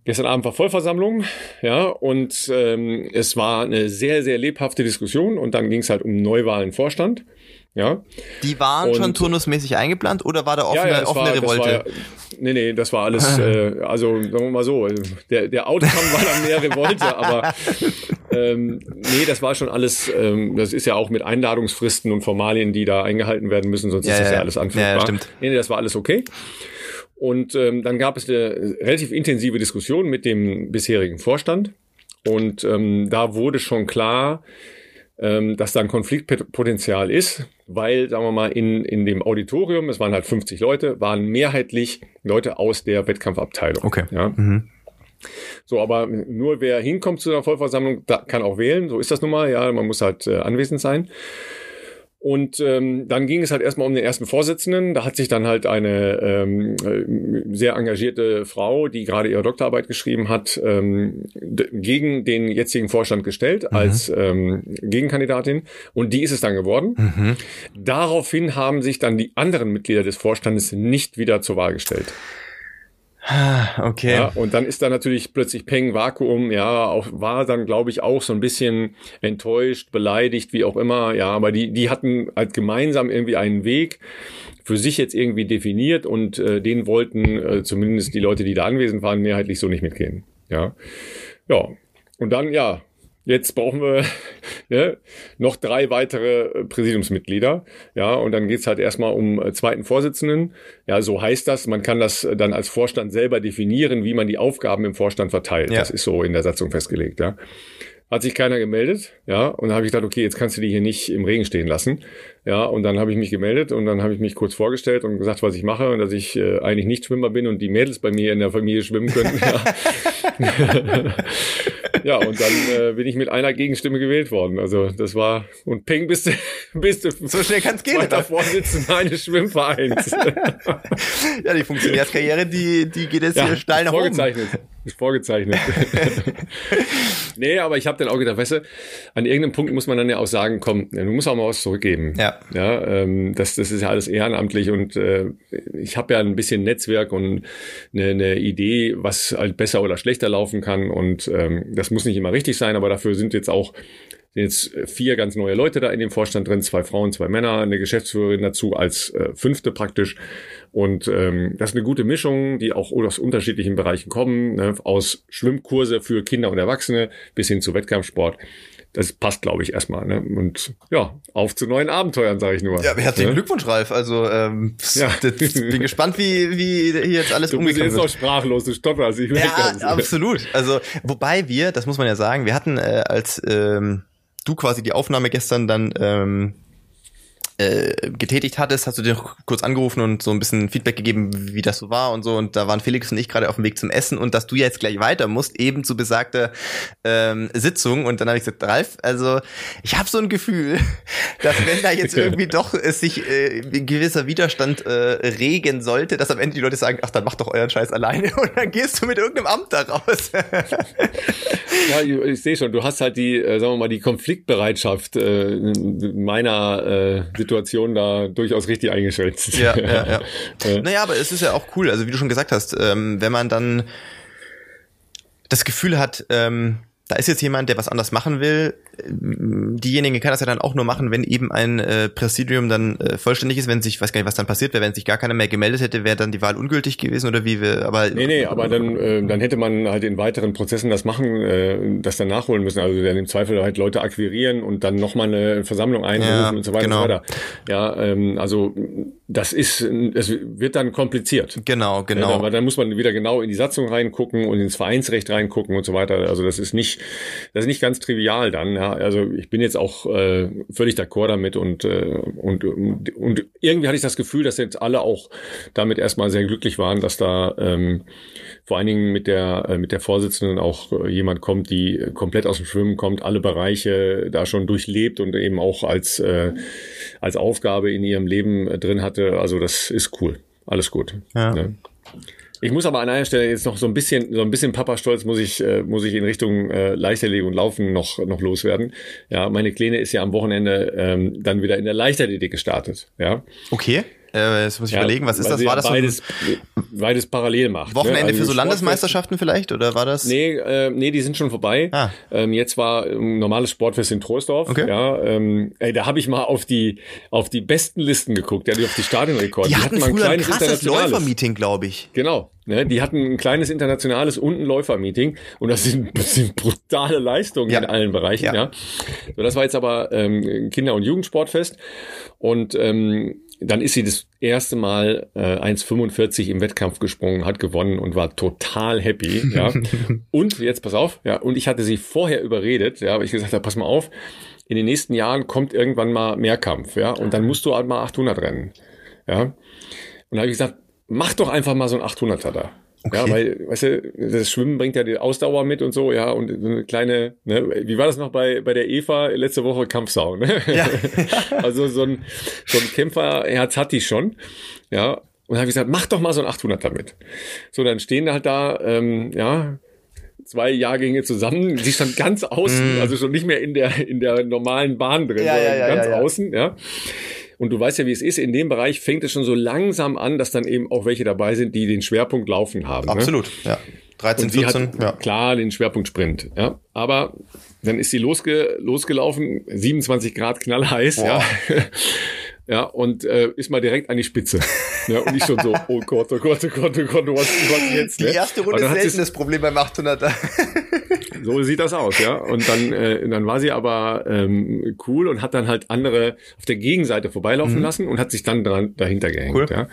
Gestern Abend war Vollversammlung, ja, und ähm, es war eine sehr, sehr lebhafte Diskussion und dann ging es halt um Neuwahlen Vorstand. Ja. Die waren und, schon turnusmäßig eingeplant oder war da offene, ja, ja, offene war, Revolte? War, nee, nee, das war alles, äh, also sagen wir mal so, der, der Outcome war dann mehr Revolte, aber ähm, nee, das war schon alles, ähm, das ist ja auch mit Einladungsfristen und Formalien, die da eingehalten werden müssen, sonst ja, ist das ja, alles anfechtbar. Ja, stimmt. Nee, nee, das war alles okay. Und ähm, dann gab es eine relativ intensive Diskussion mit dem bisherigen Vorstand. Und ähm, da wurde schon klar, ähm, dass da ein Konfliktpotenzial ist, weil, sagen wir mal, in, in dem Auditorium, es waren halt 50 Leute, waren mehrheitlich Leute aus der Wettkampfabteilung. Okay. Ja. Mhm. So, aber nur wer hinkommt zu einer Vollversammlung, da kann auch wählen. So ist das nun mal. Ja, man muss halt äh, anwesend sein. Und ähm, dann ging es halt erstmal um den ersten Vorsitzenden. Da hat sich dann halt eine ähm, äh, sehr engagierte Frau, die gerade ihre Doktorarbeit geschrieben hat, ähm, gegen den jetzigen Vorstand gestellt mhm. als ähm, Gegenkandidatin. Und die ist es dann geworden. Mhm. Daraufhin haben sich dann die anderen Mitglieder des Vorstandes nicht wieder zur Wahl gestellt. Okay. Ja, und dann ist da natürlich plötzlich Peng Vakuum, ja, auch war dann glaube ich auch so ein bisschen enttäuscht, beleidigt, wie auch immer, ja, aber die die hatten halt gemeinsam irgendwie einen Weg für sich jetzt irgendwie definiert und äh, den wollten äh, zumindest die Leute, die da anwesend waren, mehrheitlich so nicht mitgehen. Ja. Ja. Und dann ja, Jetzt brauchen wir ne, noch drei weitere äh, Präsidiumsmitglieder. Ja, und dann geht's halt erstmal um äh, zweiten Vorsitzenden. Ja, so heißt das. Man kann das äh, dann als Vorstand selber definieren, wie man die Aufgaben im Vorstand verteilt. Ja. Das ist so in der Satzung festgelegt. Ja. Hat sich keiner gemeldet, ja, und dann habe ich gedacht, okay, jetzt kannst du die hier nicht im Regen stehen lassen. Ja, und dann habe ich mich gemeldet und dann habe ich mich kurz vorgestellt und gesagt, was ich mache und dass ich äh, eigentlich nicht Schwimmer bin und die Mädels bei mir in der Familie schwimmen können. Ja. ja, und dann äh, bin ich mit einer Gegenstimme gewählt worden. Also das war und peng bist du bist du so schnell kann's gehen. Zweiter Vorsitzender eines Schwimmvereins. ja, die Funktionärskarriere, die die geht jetzt ja, hier steil nach vorgezeichnet. oben. Ist vorgezeichnet. nee, aber ich habe dann auch gedacht, weißt du, an irgendeinem Punkt muss man dann ja auch sagen, komm, du musst auch mal was zurückgeben. Ja. Ja, ähm, das, das ist ja alles ehrenamtlich und äh, ich habe ja ein bisschen Netzwerk und eine, eine Idee, was halt besser oder schlechter laufen kann und ähm, das muss nicht immer richtig sein, aber dafür sind jetzt auch sind jetzt vier ganz neue Leute da in dem Vorstand drin, zwei Frauen, zwei Männer, eine Geschäftsführerin dazu als äh, fünfte praktisch. Und ähm, das ist eine gute Mischung, die auch aus unterschiedlichen Bereichen kommen, ne? aus Schwimmkurse für Kinder und Erwachsene bis hin zu Wettkampfsport das passt, glaube ich, erstmal. Ne? Und ja, auf zu neuen Abenteuern, sage ich nur. Ja, herzlichen ne? Glückwunsch, Ralf. Also ähm, ja. bin gespannt, wie, wie hier jetzt alles umgeht. Du bist jetzt noch sprachlos, du stotterst. Ich ja, absolut. Also wobei wir, das muss man ja sagen, wir hatten äh, als ähm, du quasi die Aufnahme gestern dann ähm, äh, getätigt hattest, hast du dir kurz angerufen und so ein bisschen Feedback gegeben, wie das so war und so. Und da waren Felix und ich gerade auf dem Weg zum Essen und dass du jetzt gleich weiter musst, eben zu besagter ähm, Sitzung. Und dann habe ich gesagt, Ralf, also ich habe so ein Gefühl, dass wenn da jetzt irgendwie doch es sich äh, ein gewisser Widerstand äh, regen sollte, dass am Ende die Leute sagen, ach, dann mach doch euren Scheiß alleine und dann gehst du mit irgendeinem Amt da raus. ja, ich, ich sehe schon, du hast halt die, äh, sagen wir mal, die Konfliktbereitschaft äh, meiner äh, Situation da durchaus richtig eingeschätzt. Ja, ja, ja. ja. Naja, aber es ist ja auch cool, also wie du schon gesagt hast, ähm, wenn man dann das Gefühl hat, ähm, da ist jetzt jemand, der was anders machen will diejenige kann das ja dann auch nur machen, wenn eben ein äh, Präsidium dann äh, vollständig ist, wenn sich, ich weiß gar nicht, was dann passiert wäre, wenn sich gar keiner mehr gemeldet hätte, wäre dann die Wahl ungültig gewesen oder wie wir, aber. Nee, nee, aber dann, äh, dann hätte man halt in weiteren Prozessen das machen, äh, das dann nachholen müssen. Also dann im Zweifel halt Leute akquirieren und dann nochmal eine Versammlung einberufen ja, und so weiter genau. und so weiter. Ja, ähm, also das ist, es wird dann kompliziert. Genau, genau. Ja, aber dann muss man wieder genau in die Satzung reingucken und ins Vereinsrecht reingucken und so weiter. Also das ist nicht, das ist nicht ganz trivial dann. Ja. Also ich bin jetzt auch äh, völlig d'accord damit und, äh, und, und, und irgendwie hatte ich das Gefühl, dass jetzt alle auch damit erstmal sehr glücklich waren, dass da ähm, vor allen Dingen mit der, äh, mit der Vorsitzenden auch äh, jemand kommt, die komplett aus dem Schwimmen kommt, alle Bereiche da schon durchlebt und eben auch als, äh, als Aufgabe in ihrem Leben drin hatte. Also das ist cool. Alles gut. Ja. Ne? Ich muss aber an einer Stelle jetzt noch so ein bisschen, so ein bisschen Papa-Stolz muss ich, äh, muss ich in Richtung äh, Leichtathletik und Laufen noch, noch loswerden. Ja, meine Kleine ist ja am Wochenende ähm, dann wieder in der Leichtathletik gestartet. Ja. Okay. Äh, jetzt muss ich ja, überlegen, was ist das? War das beides, beides parallel macht. Ne? Wochenende ne? also für so Landesmeisterschaften vielleicht oder war das? Nee, äh, nee, die sind schon vorbei. Ah. Ähm, jetzt war ein normales Sportfest in Troisdorf. Okay. Ja, ähm, ey, da habe ich mal auf die auf die besten Listen geguckt, ja, die auf die Stadionrekorde. Die, die hatten, hatten mal ein kleines ein krasses Läufermeeting, glaube ich. Genau. Ne, die hatten ein kleines internationales und ein Läufermeeting und das sind, das sind brutale Leistungen ja. in allen Bereichen. Ja. ja. So, das war jetzt aber ähm, Kinder- und Jugendsportfest und ähm, dann ist sie das erste Mal äh, 1,45 im Wettkampf gesprungen, hat gewonnen und war total happy. Ja. und jetzt pass auf, ja, und ich hatte sie vorher überredet, ja, aber ich gesagt habe, pass mal auf, in den nächsten Jahren kommt irgendwann mal Mehrkampf, ja, und dann musst du halt mal 800 rennen, ja. Und da habe ich gesagt, mach doch einfach mal so ein 800er da. Okay. Ja, weil, weißt du, das Schwimmen bringt ja die Ausdauer mit und so, ja, und so eine kleine, ne, wie war das noch bei, bei der Eva letzte Woche Kampfsau, ne? Ja. also so ein, so ein Kämpferherz hat die schon, ja. Und dann habe ich gesagt, mach doch mal so ein 800 damit. So, dann stehen halt da, ähm, ja, zwei Jahrgänge zusammen. Sie stand ganz außen, mm. also schon nicht mehr in der, in der normalen Bahn drin, ja, sondern ja, ja, ganz außen, ja. Und du weißt ja, wie es ist. In dem Bereich fängt es schon so langsam an, dass dann eben auch welche dabei sind, die den Schwerpunkt Laufen haben. Ne? Absolut, ne? ja. 13, und 14, hat ja. klar den Schwerpunkt Sprint. Ja. Aber dann ist sie losge losgelaufen, 27 Grad knallheiß, Boah. ja. ja, und äh, ist mal direkt an die Spitze. ja, und ich schon so, oh Gott, oh Gott, oh Gott, oh Gott, was, was jetzt? Ne? Die erste Runde ist selten das Problem beim 800er. So sieht das aus, ja. Und dann, äh, dann war sie aber ähm, cool und hat dann halt andere auf der Gegenseite vorbeilaufen mhm. lassen und hat sich dann dran, dahinter gehängt, cool. ja.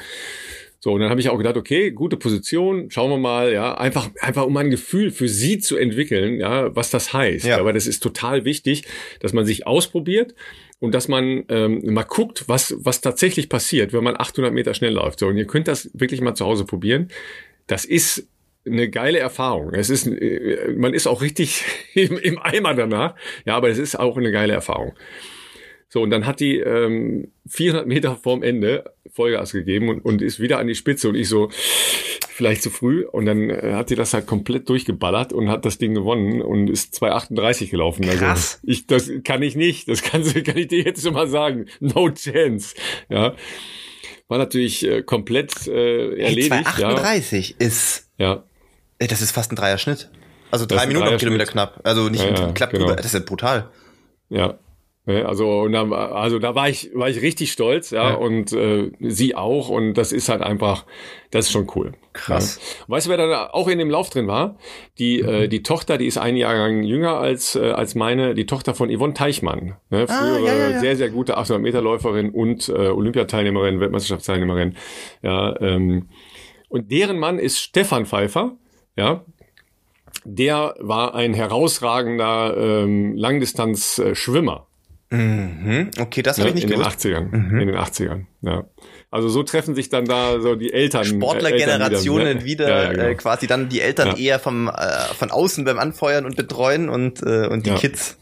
So, und dann habe ich auch gedacht, okay, gute Position, schauen wir mal, ja, einfach, einfach um ein Gefühl für sie zu entwickeln, ja, was das heißt. Ja. Aber das ist total wichtig, dass man sich ausprobiert und dass man ähm, mal guckt, was, was tatsächlich passiert, wenn man 800 Meter schnell läuft. So, und ihr könnt das wirklich mal zu Hause probieren. Das ist eine geile Erfahrung. Es ist, äh, man ist auch richtig im, im Eimer danach. Ja, aber es ist auch eine geile Erfahrung. So, und dann hat die ähm, 400 Meter vorm Ende Vollgas gegeben und, und ist wieder an die Spitze und ich so, vielleicht zu früh. Und dann äh, hat die das halt komplett durchgeballert und hat das Ding gewonnen und ist 2,38 gelaufen. Also Krass. Also ich, das kann ich nicht. Das kann, kann ich dir jetzt schon mal sagen. No chance. Ja. War natürlich äh, komplett äh, erledigt. Hey, 2,38 ja. ist. Ja. Das ist fast ein Dreierschnitt. Also drei Minuten auf Kilometer knapp. Also nicht ja, ja, knapp genau. Das ist ja brutal. Ja. Also, und da, also da war ich, war ich richtig stolz, ja, ja. und äh, sie auch. Und das ist halt einfach, das ist schon cool. Krass. Ja. Weißt du, wer da auch in dem Lauf drin war? Die, mhm. äh, die Tochter, die ist ein Jahrgang jünger als, äh, als meine, die Tochter von Yvonne Teichmann. Ne? Frühere, ah, ja, ja, sehr, sehr gute 800 Meter Läuferin und äh, Olympiateilnehmerin, Weltmeisterschaftsteilnehmerin. Ja, ähm, und deren Mann ist Stefan Pfeiffer, ja, der war ein herausragender ähm, Langdistanz-Schwimmer. Mhm. Okay, das habe ich nicht in gewusst. Den 80ern, mhm. In den 80ern, ja. Also so treffen sich dann da so die Eltern. Sportlergenerationen Eltern wieder, wieder ja, ja, genau. äh, quasi dann die Eltern ja. eher vom, äh, von außen beim Anfeuern und Betreuen und, äh, und die Kids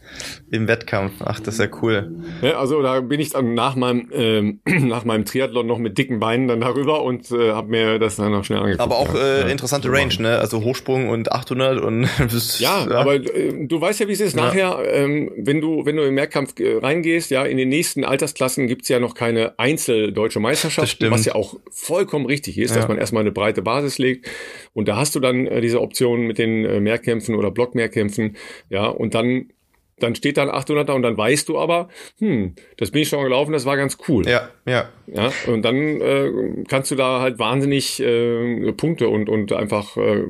im Wettkampf. Ach, das ist ja cool. Ja, also da bin ich dann nach meinem ähm, nach meinem Triathlon noch mit dicken Beinen dann darüber und äh, habe mir das dann noch schnell angeguckt. Aber auch äh, interessante Range, ne? Also Hochsprung und 800 und bist, ja, aber äh, du weißt ja, wie es ist. Nachher, ähm, wenn du wenn du im Mehrkampf äh, reingehst, ja, in den nächsten Altersklassen gibt's ja noch keine Einzeldeutsche Meisterschaft, was ja auch vollkommen richtig ist, dass man erstmal eine breite Basis legt und da hast du dann äh, diese Option mit den äh, Mehrkämpfen oder Blockmehrkämpfen, ja, und dann dann steht da ein 800er und dann weißt du aber, hm, das bin ich schon gelaufen, das war ganz cool. Ja, ja. Ja, und dann äh, kannst du da halt wahnsinnig äh, Punkte und, und einfach äh,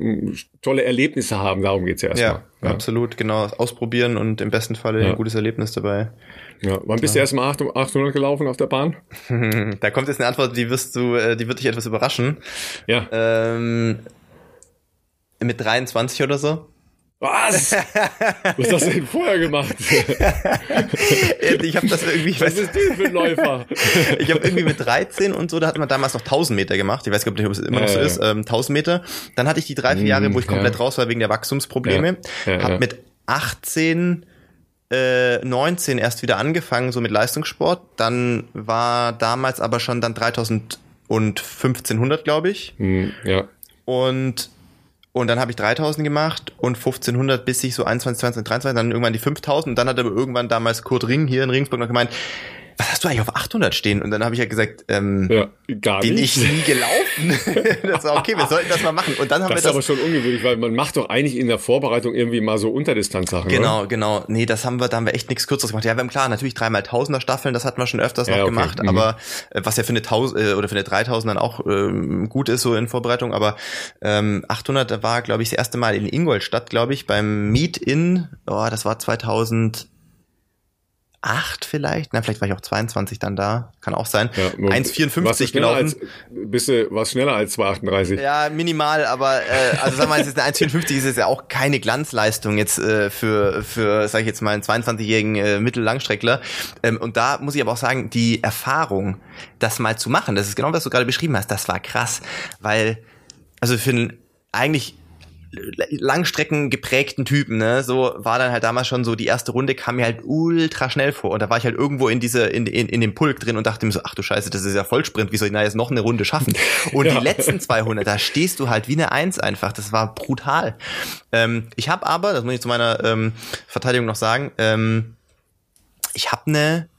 tolle Erlebnisse haben. Darum geht's ja erstmal. Ja, ja, absolut, genau. Ausprobieren und im besten Falle ja. ein gutes Erlebnis dabei. Ja, wann bist du erst mal 800 gelaufen auf der Bahn? da kommt jetzt eine Antwort, die wirst du, äh, die wird dich etwas überraschen. Ja. Ähm, mit 23 oder so. Was? Was hast du denn vorher gemacht? ich habe das irgendwie. Was ist das für ein Läufer? ich habe irgendwie mit 13 und so, da hat man damals noch 1000 Meter gemacht. Ich weiß gar nicht, ob es immer noch so ist. Ähm, 1000 Meter. Dann hatte ich die drei, vier Jahre, wo ich komplett ja. raus war wegen der Wachstumsprobleme. Ja. Ja, hab mit 18 äh, 19 erst wieder angefangen, so mit Leistungssport. Dann war damals aber schon dann 3000 und 1500, glaube ich. Mhm, ja. Und und dann habe ich 3000 gemacht und 1500 bis ich so 21, 22, 23, dann irgendwann die 5000. Und dann hat aber irgendwann damals Kurt Ring hier in Regensburg noch gemeint, was hast du eigentlich auf 800 stehen? Und dann habe ich ja gesagt, ähm, ja, gar bin nicht. ich nie gelaufen. das war okay, wir sollten das mal machen. Und dann haben das wir das. ist aber schon ungewöhnlich, weil man macht doch eigentlich in der Vorbereitung irgendwie mal so Unterdistanzsachen. Genau, oder? genau. Nee, das haben wir, da haben wir echt nichts Kürzeres gemacht. Ja, wir haben klar, natürlich dreimal Tausender Staffeln, das hatten wir schon öfters ja, noch okay. gemacht, mhm. aber äh, was ja für eine Tausend äh, oder für eine 3000 dann auch ähm, gut ist so in Vorbereitung, aber ähm, 800 war, glaube ich, das erste Mal in Ingolstadt, glaube ich, beim Meet-In, oh, das war 2000 acht vielleicht, na vielleicht war ich auch 22 dann da, kann auch sein. Ja, 1,54 gelaufen. Als, bist du was schneller als 2,38? Ja, minimal, aber äh, also sag mal, jetzt eine 1,54 ist jetzt ja auch keine Glanzleistung jetzt äh, für für sag ich jetzt mal einen 22-jährigen äh, Mittellangstreckler. Ähm, und da muss ich aber auch sagen, die Erfahrung, das mal zu machen, das ist genau was du gerade beschrieben hast, das war krass, weil also für einen eigentlich Langstrecken geprägten Typen, ne? So war dann halt damals schon so, die erste Runde kam mir halt ultra schnell vor. Und da war ich halt irgendwo in diese, in, in, in dem Pulk drin und dachte mir so, ach du Scheiße, das ist ja Vollsprint, wie soll ich da jetzt noch eine Runde schaffen? Und ja. die letzten 200, da stehst du halt wie eine Eins einfach. Das war brutal. Ähm, ich habe aber, das muss ich zu meiner ähm, Verteidigung noch sagen, ähm, ich habe eine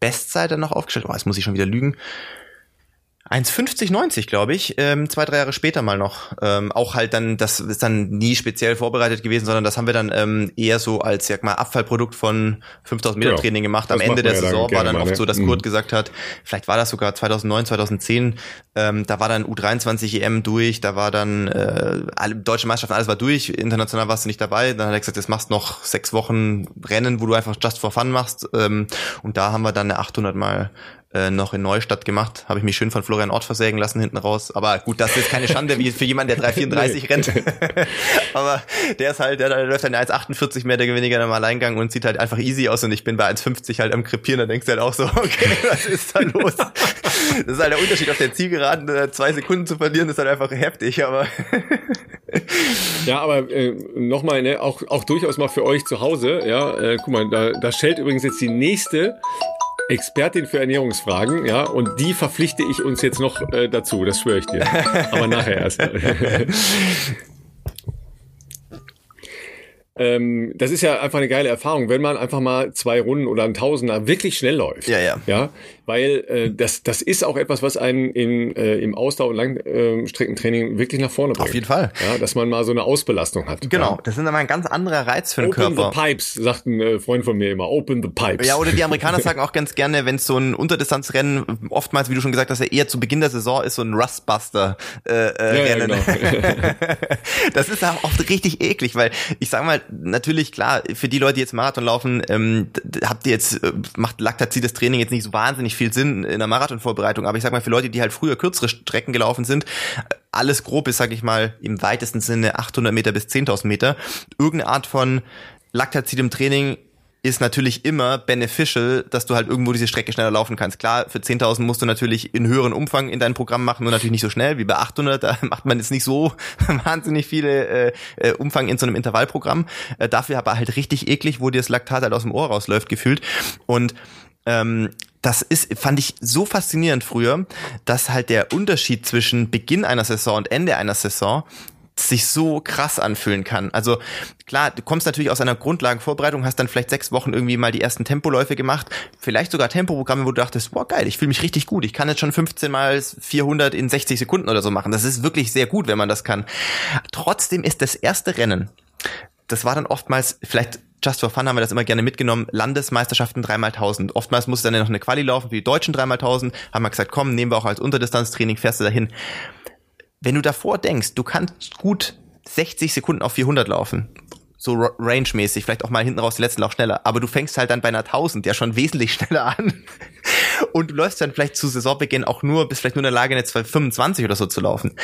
Bestzeit dann noch aufgestellt. Oh, jetzt muss ich schon wieder lügen. 1,50,90 glaube ich, ähm, zwei, drei Jahre später mal noch. Ähm, auch halt dann, das ist dann nie speziell vorbereitet gewesen, sondern das haben wir dann ähm, eher so als, sag mal, Abfallprodukt von 5000 Meter Training gemacht. Am Ende der ja Saison war dann oft ne? so, dass Kurt mhm. gesagt hat, vielleicht war das sogar 2009, 2010, ähm, da war dann U23 EM durch, da war dann äh, alle deutsche Meisterschaften, alles war durch, international warst du nicht dabei. Dann hat er gesagt, jetzt machst noch sechs Wochen Rennen, wo du einfach just for fun machst. Ähm, und da haben wir dann eine 800 mal äh, noch in Neustadt gemacht. Habe ich mich schön von Florian Ort versägen lassen hinten raus. Aber gut, das ist keine Schande wie für jemanden, der 3,34 nee. rennt. Aber der ist halt, der, der läuft dann 1,48 mehr der weniger im Alleingang und sieht halt einfach easy aus und ich bin bei 1,50 halt am Krepieren. Da denkst du halt auch so, okay, was ist da los? Das ist halt der Unterschied auf der Zielgeraden, äh, zwei Sekunden zu verlieren, ist halt einfach heftig, aber ja, aber äh, nochmal, ne, auch, auch durchaus mal für euch zu Hause, ja, äh, guck mal, da, da stellt übrigens jetzt die nächste Expertin für Ernährungsfragen, ja, und die verpflichte ich uns jetzt noch äh, dazu, das schwöre ich dir. Aber nachher erst. ähm, das ist ja einfach eine geile Erfahrung, wenn man einfach mal zwei Runden oder ein Tausender wirklich schnell läuft. Ja, ja. Ja, weil äh, das, das ist auch etwas, was einen in, äh, im Ausdauer- und Langstreckentraining wirklich nach vorne bringt. Auf jeden Fall. Ja, dass man mal so eine Ausbelastung hat. Genau, ja. das ist aber ein ganz anderer Reiz für den Open Körper. Open the Pipes, sagt ein äh, Freund von mir immer. Open the Pipes. Ja, oder die Amerikaner sagen auch ganz gerne, wenn es so ein Unterdistanzrennen, oftmals, wie du schon gesagt hast, ja eher zu Beginn der Saison ist so ein Rustbuster äh, äh, ja, Rennen. Genau. das ist auch oft richtig eklig, weil ich sag mal, natürlich klar, für die Leute, die jetzt Marathon laufen, ähm, habt ihr jetzt, äh, macht laktazides Training jetzt nicht so wahnsinnig viel Sinn in der Marathonvorbereitung, aber ich sag mal, für Leute, die halt früher kürzere Strecken gelaufen sind, alles grob ist, sag ich mal, im weitesten Sinne 800 Meter bis 10.000 Meter, irgendeine Art von Laktazid im Training ist natürlich immer beneficial, dass du halt irgendwo diese Strecke schneller laufen kannst. Klar, für 10.000 musst du natürlich in höheren Umfang in dein Programm machen, nur natürlich nicht so schnell wie bei 800. Da macht man jetzt nicht so wahnsinnig viele äh, äh, Umfang in so einem Intervallprogramm. Äh, dafür aber halt richtig eklig, wo dir das Laktat halt aus dem Ohr rausläuft gefühlt. Und ähm, das ist, fand ich so faszinierend früher, dass halt der Unterschied zwischen Beginn einer Saison und Ende einer Saison sich so krass anfühlen kann. Also klar, du kommst natürlich aus einer Grundlagenvorbereitung, hast dann vielleicht sechs Wochen irgendwie mal die ersten Tempoläufe gemacht, vielleicht sogar Tempoprogramme, wo du dachtest, boah geil, ich fühle mich richtig gut, ich kann jetzt schon 15 mal 400 in 60 Sekunden oder so machen. Das ist wirklich sehr gut, wenn man das kann. Trotzdem ist das erste Rennen das war dann oftmals, vielleicht just for fun haben wir das immer gerne mitgenommen, Landesmeisterschaften dreimal tausend. Oftmals musste dann noch eine Quali laufen für die Deutschen dreimal tausend. Haben wir gesagt, komm, nehmen wir auch als Unterdistanztraining, fährst du dahin. Wenn du davor denkst, du kannst gut 60 Sekunden auf 400 laufen, so range-mäßig, vielleicht auch mal hinten raus die letzten Lauf schneller, aber du fängst halt dann bei einer 1000 ja schon wesentlich schneller an und du läufst dann vielleicht zu Saisonbeginn auch nur, bist vielleicht nur in der Lage, eine 225 oder so zu laufen.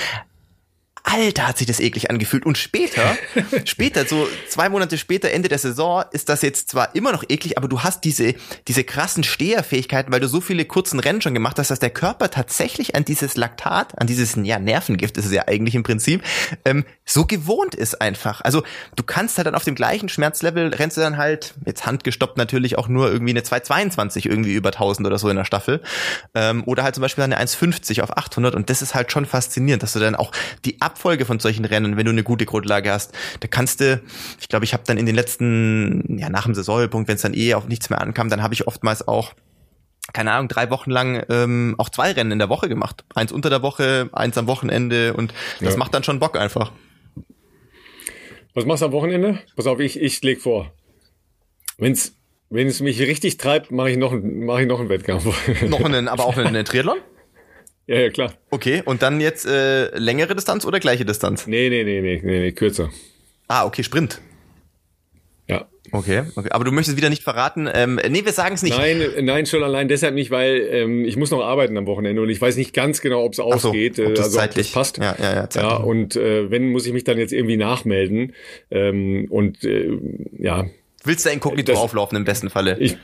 Alter, hat sich das eklig angefühlt. Und später, später, so zwei Monate später, Ende der Saison, ist das jetzt zwar immer noch eklig, aber du hast diese, diese krassen Steherfähigkeiten, weil du so viele kurzen Rennen schon gemacht hast, dass der Körper tatsächlich an dieses Laktat, an dieses, ja, Nervengift ist es ja eigentlich im Prinzip, ähm, so gewohnt ist einfach. Also du kannst halt dann auf dem gleichen Schmerzlevel, rennst du dann halt, jetzt handgestoppt natürlich auch nur irgendwie eine 222 irgendwie über 1000 oder so in der Staffel. Ähm, oder halt zum Beispiel eine 150 auf 800 und das ist halt schon faszinierend, dass du dann auch die Ab Abfolge von solchen Rennen, wenn du eine gute Grundlage hast, da kannst du, ich glaube, ich habe dann in den letzten, ja, nach dem Saisonpunkt, wenn es dann eh auf nichts mehr ankam, dann habe ich oftmals auch keine Ahnung, drei Wochen lang ähm, auch zwei Rennen in der Woche gemacht. Eins unter der Woche, eins am Wochenende und das ja. macht dann schon Bock einfach. Was machst du am Wochenende? Pass auf, ich, ich leg vor. Wenn's, wenn es mich richtig treibt, mache ich noch, mach ich noch einen Wettkampf. Noch einen, aber auch einen Triathlon? Ja, ja, klar. Okay, und dann jetzt äh, längere Distanz oder gleiche Distanz? Nee, nee, nee, nee, nee, nee kürzer. Ah, okay, Sprint. Ja. Okay, okay. Aber du möchtest wieder nicht verraten. Ähm, nee, wir sagen es nicht. Nein, nein, schon allein deshalb nicht, weil ähm, ich muss noch arbeiten am Wochenende und ich weiß nicht ganz genau, ob es ausgeht. So, ob das also zeitlich das passt. Ja, ja, ja. Zeitlich. Ja, und äh, wenn muss ich mich dann jetzt irgendwie nachmelden. Ähm, und äh, ja, Willst du inkognito das, auflaufen im besten Falle? Ich,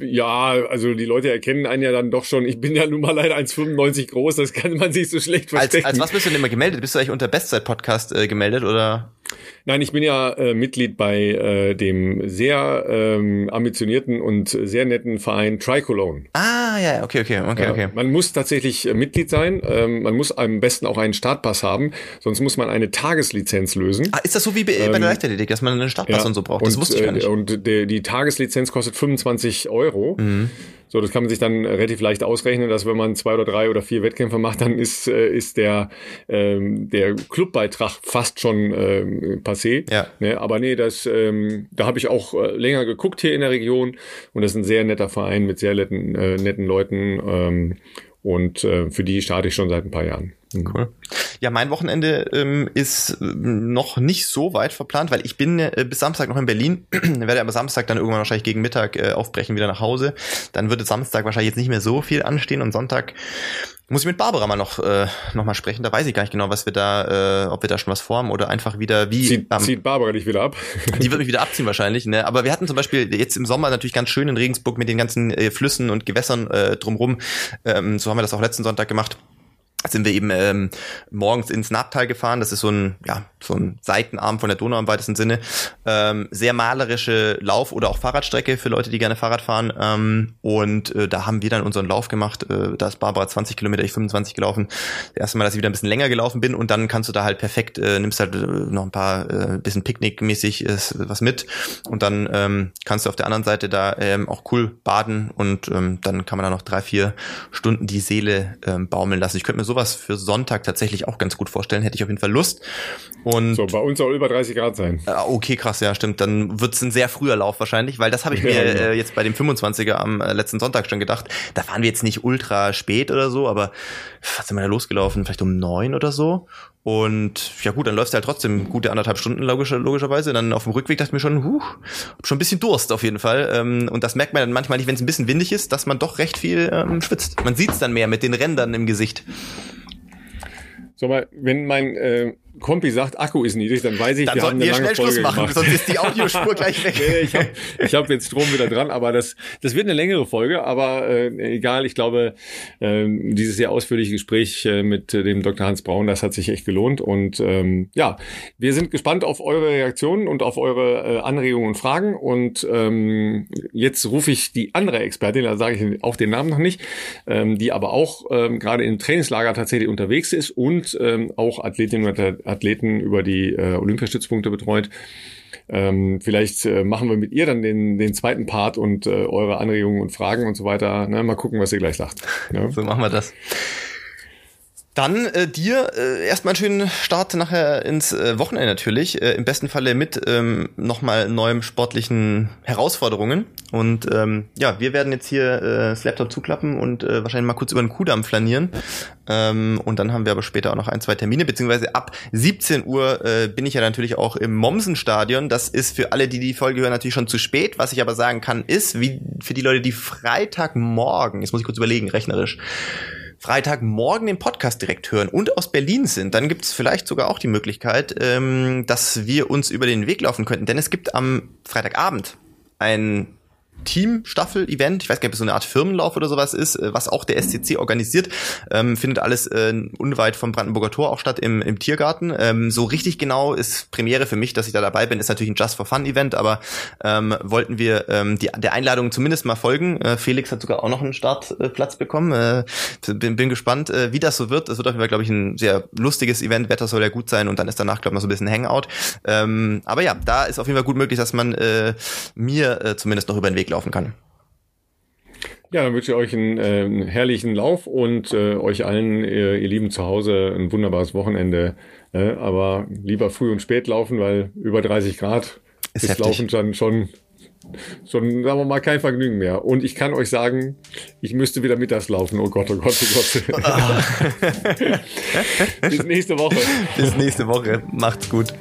ja, also die Leute erkennen einen ja dann doch schon. Ich bin ja nun mal leider 1,95 groß, das kann man sich so schlecht verstecken. Als, als was bist du denn immer gemeldet? Bist du eigentlich unter Bestzeit-Podcast äh, gemeldet oder? Nein, ich bin ja äh, Mitglied bei äh, dem sehr ähm, ambitionierten und sehr netten Verein Tricolone. Ah, ja, okay, okay, okay, ja, okay. Man muss tatsächlich äh, Mitglied sein. Ähm, man muss am besten auch einen Startpass haben, sonst muss man eine Tageslizenz lösen. Ah, ist das so wie bei, ähm, bei der Leichtathletik, dass man einen Startpass ja, und so braucht? Das und, wusste ich gar nicht. Äh, und die, die Tageslizenz kostet 25 Euro. Mhm. So, das kann man sich dann relativ leicht ausrechnen, dass wenn man zwei oder drei oder vier Wettkämpfe macht, dann ist, äh, ist der, ähm, der Clubbeitrag fast schon ähm, passé. Ja. Ne? Aber nee, das, ähm, da habe ich auch äh, länger geguckt hier in der Region und das ist ein sehr netter Verein mit sehr netten, äh, netten Leuten. Ähm, und äh, für die starte ich schon seit ein paar Jahren. Mhm. Cool. Ja, mein Wochenende ähm, ist ähm, noch nicht so weit verplant, weil ich bin äh, bis Samstag noch in Berlin, werde aber Samstag dann irgendwann wahrscheinlich gegen Mittag äh, aufbrechen wieder nach Hause. Dann würde Samstag wahrscheinlich jetzt nicht mehr so viel anstehen und Sonntag muss ich mit Barbara mal noch äh, noch mal sprechen. Da weiß ich gar nicht genau, was wir da, äh, ob wir da schon was vorhaben oder einfach wieder wie. Zieht, ähm, zieht Barbara dich wieder ab? die wird mich wieder abziehen wahrscheinlich. Ne? Aber wir hatten zum Beispiel jetzt im Sommer natürlich ganz schön in Regensburg mit den ganzen äh, Flüssen und Gewässern äh, drumrum. Ähm, so haben wir das auch letzten Sonntag gemacht sind wir eben ähm, morgens ins Nabtal gefahren. Das ist so ein, ja, so ein Seitenarm von der Donau im weitesten Sinne. Ähm, sehr malerische Lauf- oder auch Fahrradstrecke für Leute, die gerne Fahrrad fahren. Ähm, und äh, da haben wir dann unseren Lauf gemacht. Äh, da ist Barbara 20 Kilometer, ich 25 gelaufen. Das erste Mal, dass ich wieder ein bisschen länger gelaufen bin. Und dann kannst du da halt perfekt, äh, nimmst halt äh, noch ein paar, äh, bisschen Picknick-mäßig äh, was mit. Und dann ähm, kannst du auf der anderen Seite da ähm, auch cool baden. Und ähm, dann kann man da noch drei, vier Stunden die Seele ähm, baumeln lassen. Ich könnte mir sowas für Sonntag tatsächlich auch ganz gut vorstellen. Hätte ich auf jeden Fall Lust. Und so, bei uns soll über 30 Grad sein. Äh, okay, krass, ja, stimmt. Dann wird's ein sehr früher Lauf wahrscheinlich, weil das habe ich mir ja, genau. äh, jetzt bei dem 25er am äh, letzten Sonntag schon gedacht. Da fahren wir jetzt nicht ultra spät oder so, aber was sind wir da losgelaufen? Vielleicht um neun oder so. Und ja gut, dann läufst halt trotzdem gute anderthalb Stunden logischer, logischerweise. Dann auf dem Rückweg dachte ich mir schon, huh, schon ein bisschen Durst auf jeden Fall. Ähm, und das merkt man dann manchmal nicht, wenn es ein bisschen windig ist, dass man doch recht viel ähm, schwitzt. Man sieht's dann mehr mit den Rändern im Gesicht. Sag mal, wenn mein äh, Kompi sagt, Akku ist niedrig, dann weiß ich, dann wir haben eine wir lange schnell Folge Schluss machen, gemacht. sonst ist die Audiospur gleich weg. nee, ich habe ich hab jetzt Strom wieder dran, aber das, das wird eine längere Folge, aber äh, egal, ich glaube, äh, dieses sehr ausführliche Gespräch äh, mit äh, dem Dr. Hans Braun, das hat sich echt gelohnt und ähm, ja, wir sind gespannt auf eure Reaktionen und auf eure äh, Anregungen und Fragen und ähm, jetzt rufe ich die andere Expertin, da sage ich auch den Namen noch nicht, ähm, die aber auch ähm, gerade im Trainingslager tatsächlich unterwegs ist und ähm, auch Athletin und Athleten über die äh, Olympiastützpunkte betreut. Ähm, vielleicht äh, machen wir mit ihr dann den, den zweiten Part und äh, eure Anregungen und Fragen und so weiter. Ne? Mal gucken, was ihr gleich sagt. Ja? So machen wir das. Dann äh, dir äh, erstmal einen schönen Start nachher ins äh, Wochenende natürlich. Äh, Im besten Falle mit ähm, nochmal neuem sportlichen Herausforderungen. Und ähm, ja, wir werden jetzt hier äh, das Laptop zuklappen und äh, wahrscheinlich mal kurz über den Kudamm flanieren. Ähm, und dann haben wir aber später auch noch ein, zwei Termine, beziehungsweise ab 17 Uhr äh, bin ich ja natürlich auch im Mommsen-Stadion. Das ist für alle, die die Folge hören, natürlich schon zu spät. Was ich aber sagen kann, ist, wie für die Leute, die Freitagmorgen, jetzt muss ich kurz überlegen, rechnerisch, Freitagmorgen den Podcast direkt hören und aus Berlin sind, dann gibt es vielleicht sogar auch die Möglichkeit, ähm, dass wir uns über den Weg laufen könnten. Denn es gibt am Freitagabend ein Team-Staffel-Event. Ich weiß gar nicht, ob es so eine Art Firmenlauf oder sowas ist, äh, was auch der SCC organisiert. Ähm, findet alles äh, unweit vom Brandenburger Tor auch statt im, im Tiergarten. Ähm, so richtig genau ist Premiere für mich, dass ich da dabei bin, ist natürlich ein Just for Fun Event, aber ähm, wollten wir ähm, die, der Einladung zumindest mal folgen. Äh, Felix hat sogar auch noch einen Startplatz bekommen. Äh, bin, bin gespannt, äh, wie das so wird. Es wird auf jeden Fall, glaube ich, ein sehr lustiges Event. Wetter soll ja gut sein und dann ist danach, glaube ich, noch so ein bisschen Hangout. Ähm, aber ja, da ist auf jeden Fall gut möglich, dass man äh, mir äh, zumindest noch über den Weg laufen kann. Ja, dann wünsche ich euch einen äh, herrlichen Lauf und äh, euch allen, äh, ihr Lieben zu Hause, ein wunderbares Wochenende. Äh, aber lieber früh und spät laufen, weil über 30 Grad ist, ist Laufen dann schon, schon, sagen wir mal, kein Vergnügen mehr. Und ich kann euch sagen, ich müsste wieder mittags laufen. Oh Gott, oh Gott, oh Gott. Bis nächste Woche. Bis nächste Woche. Macht's gut.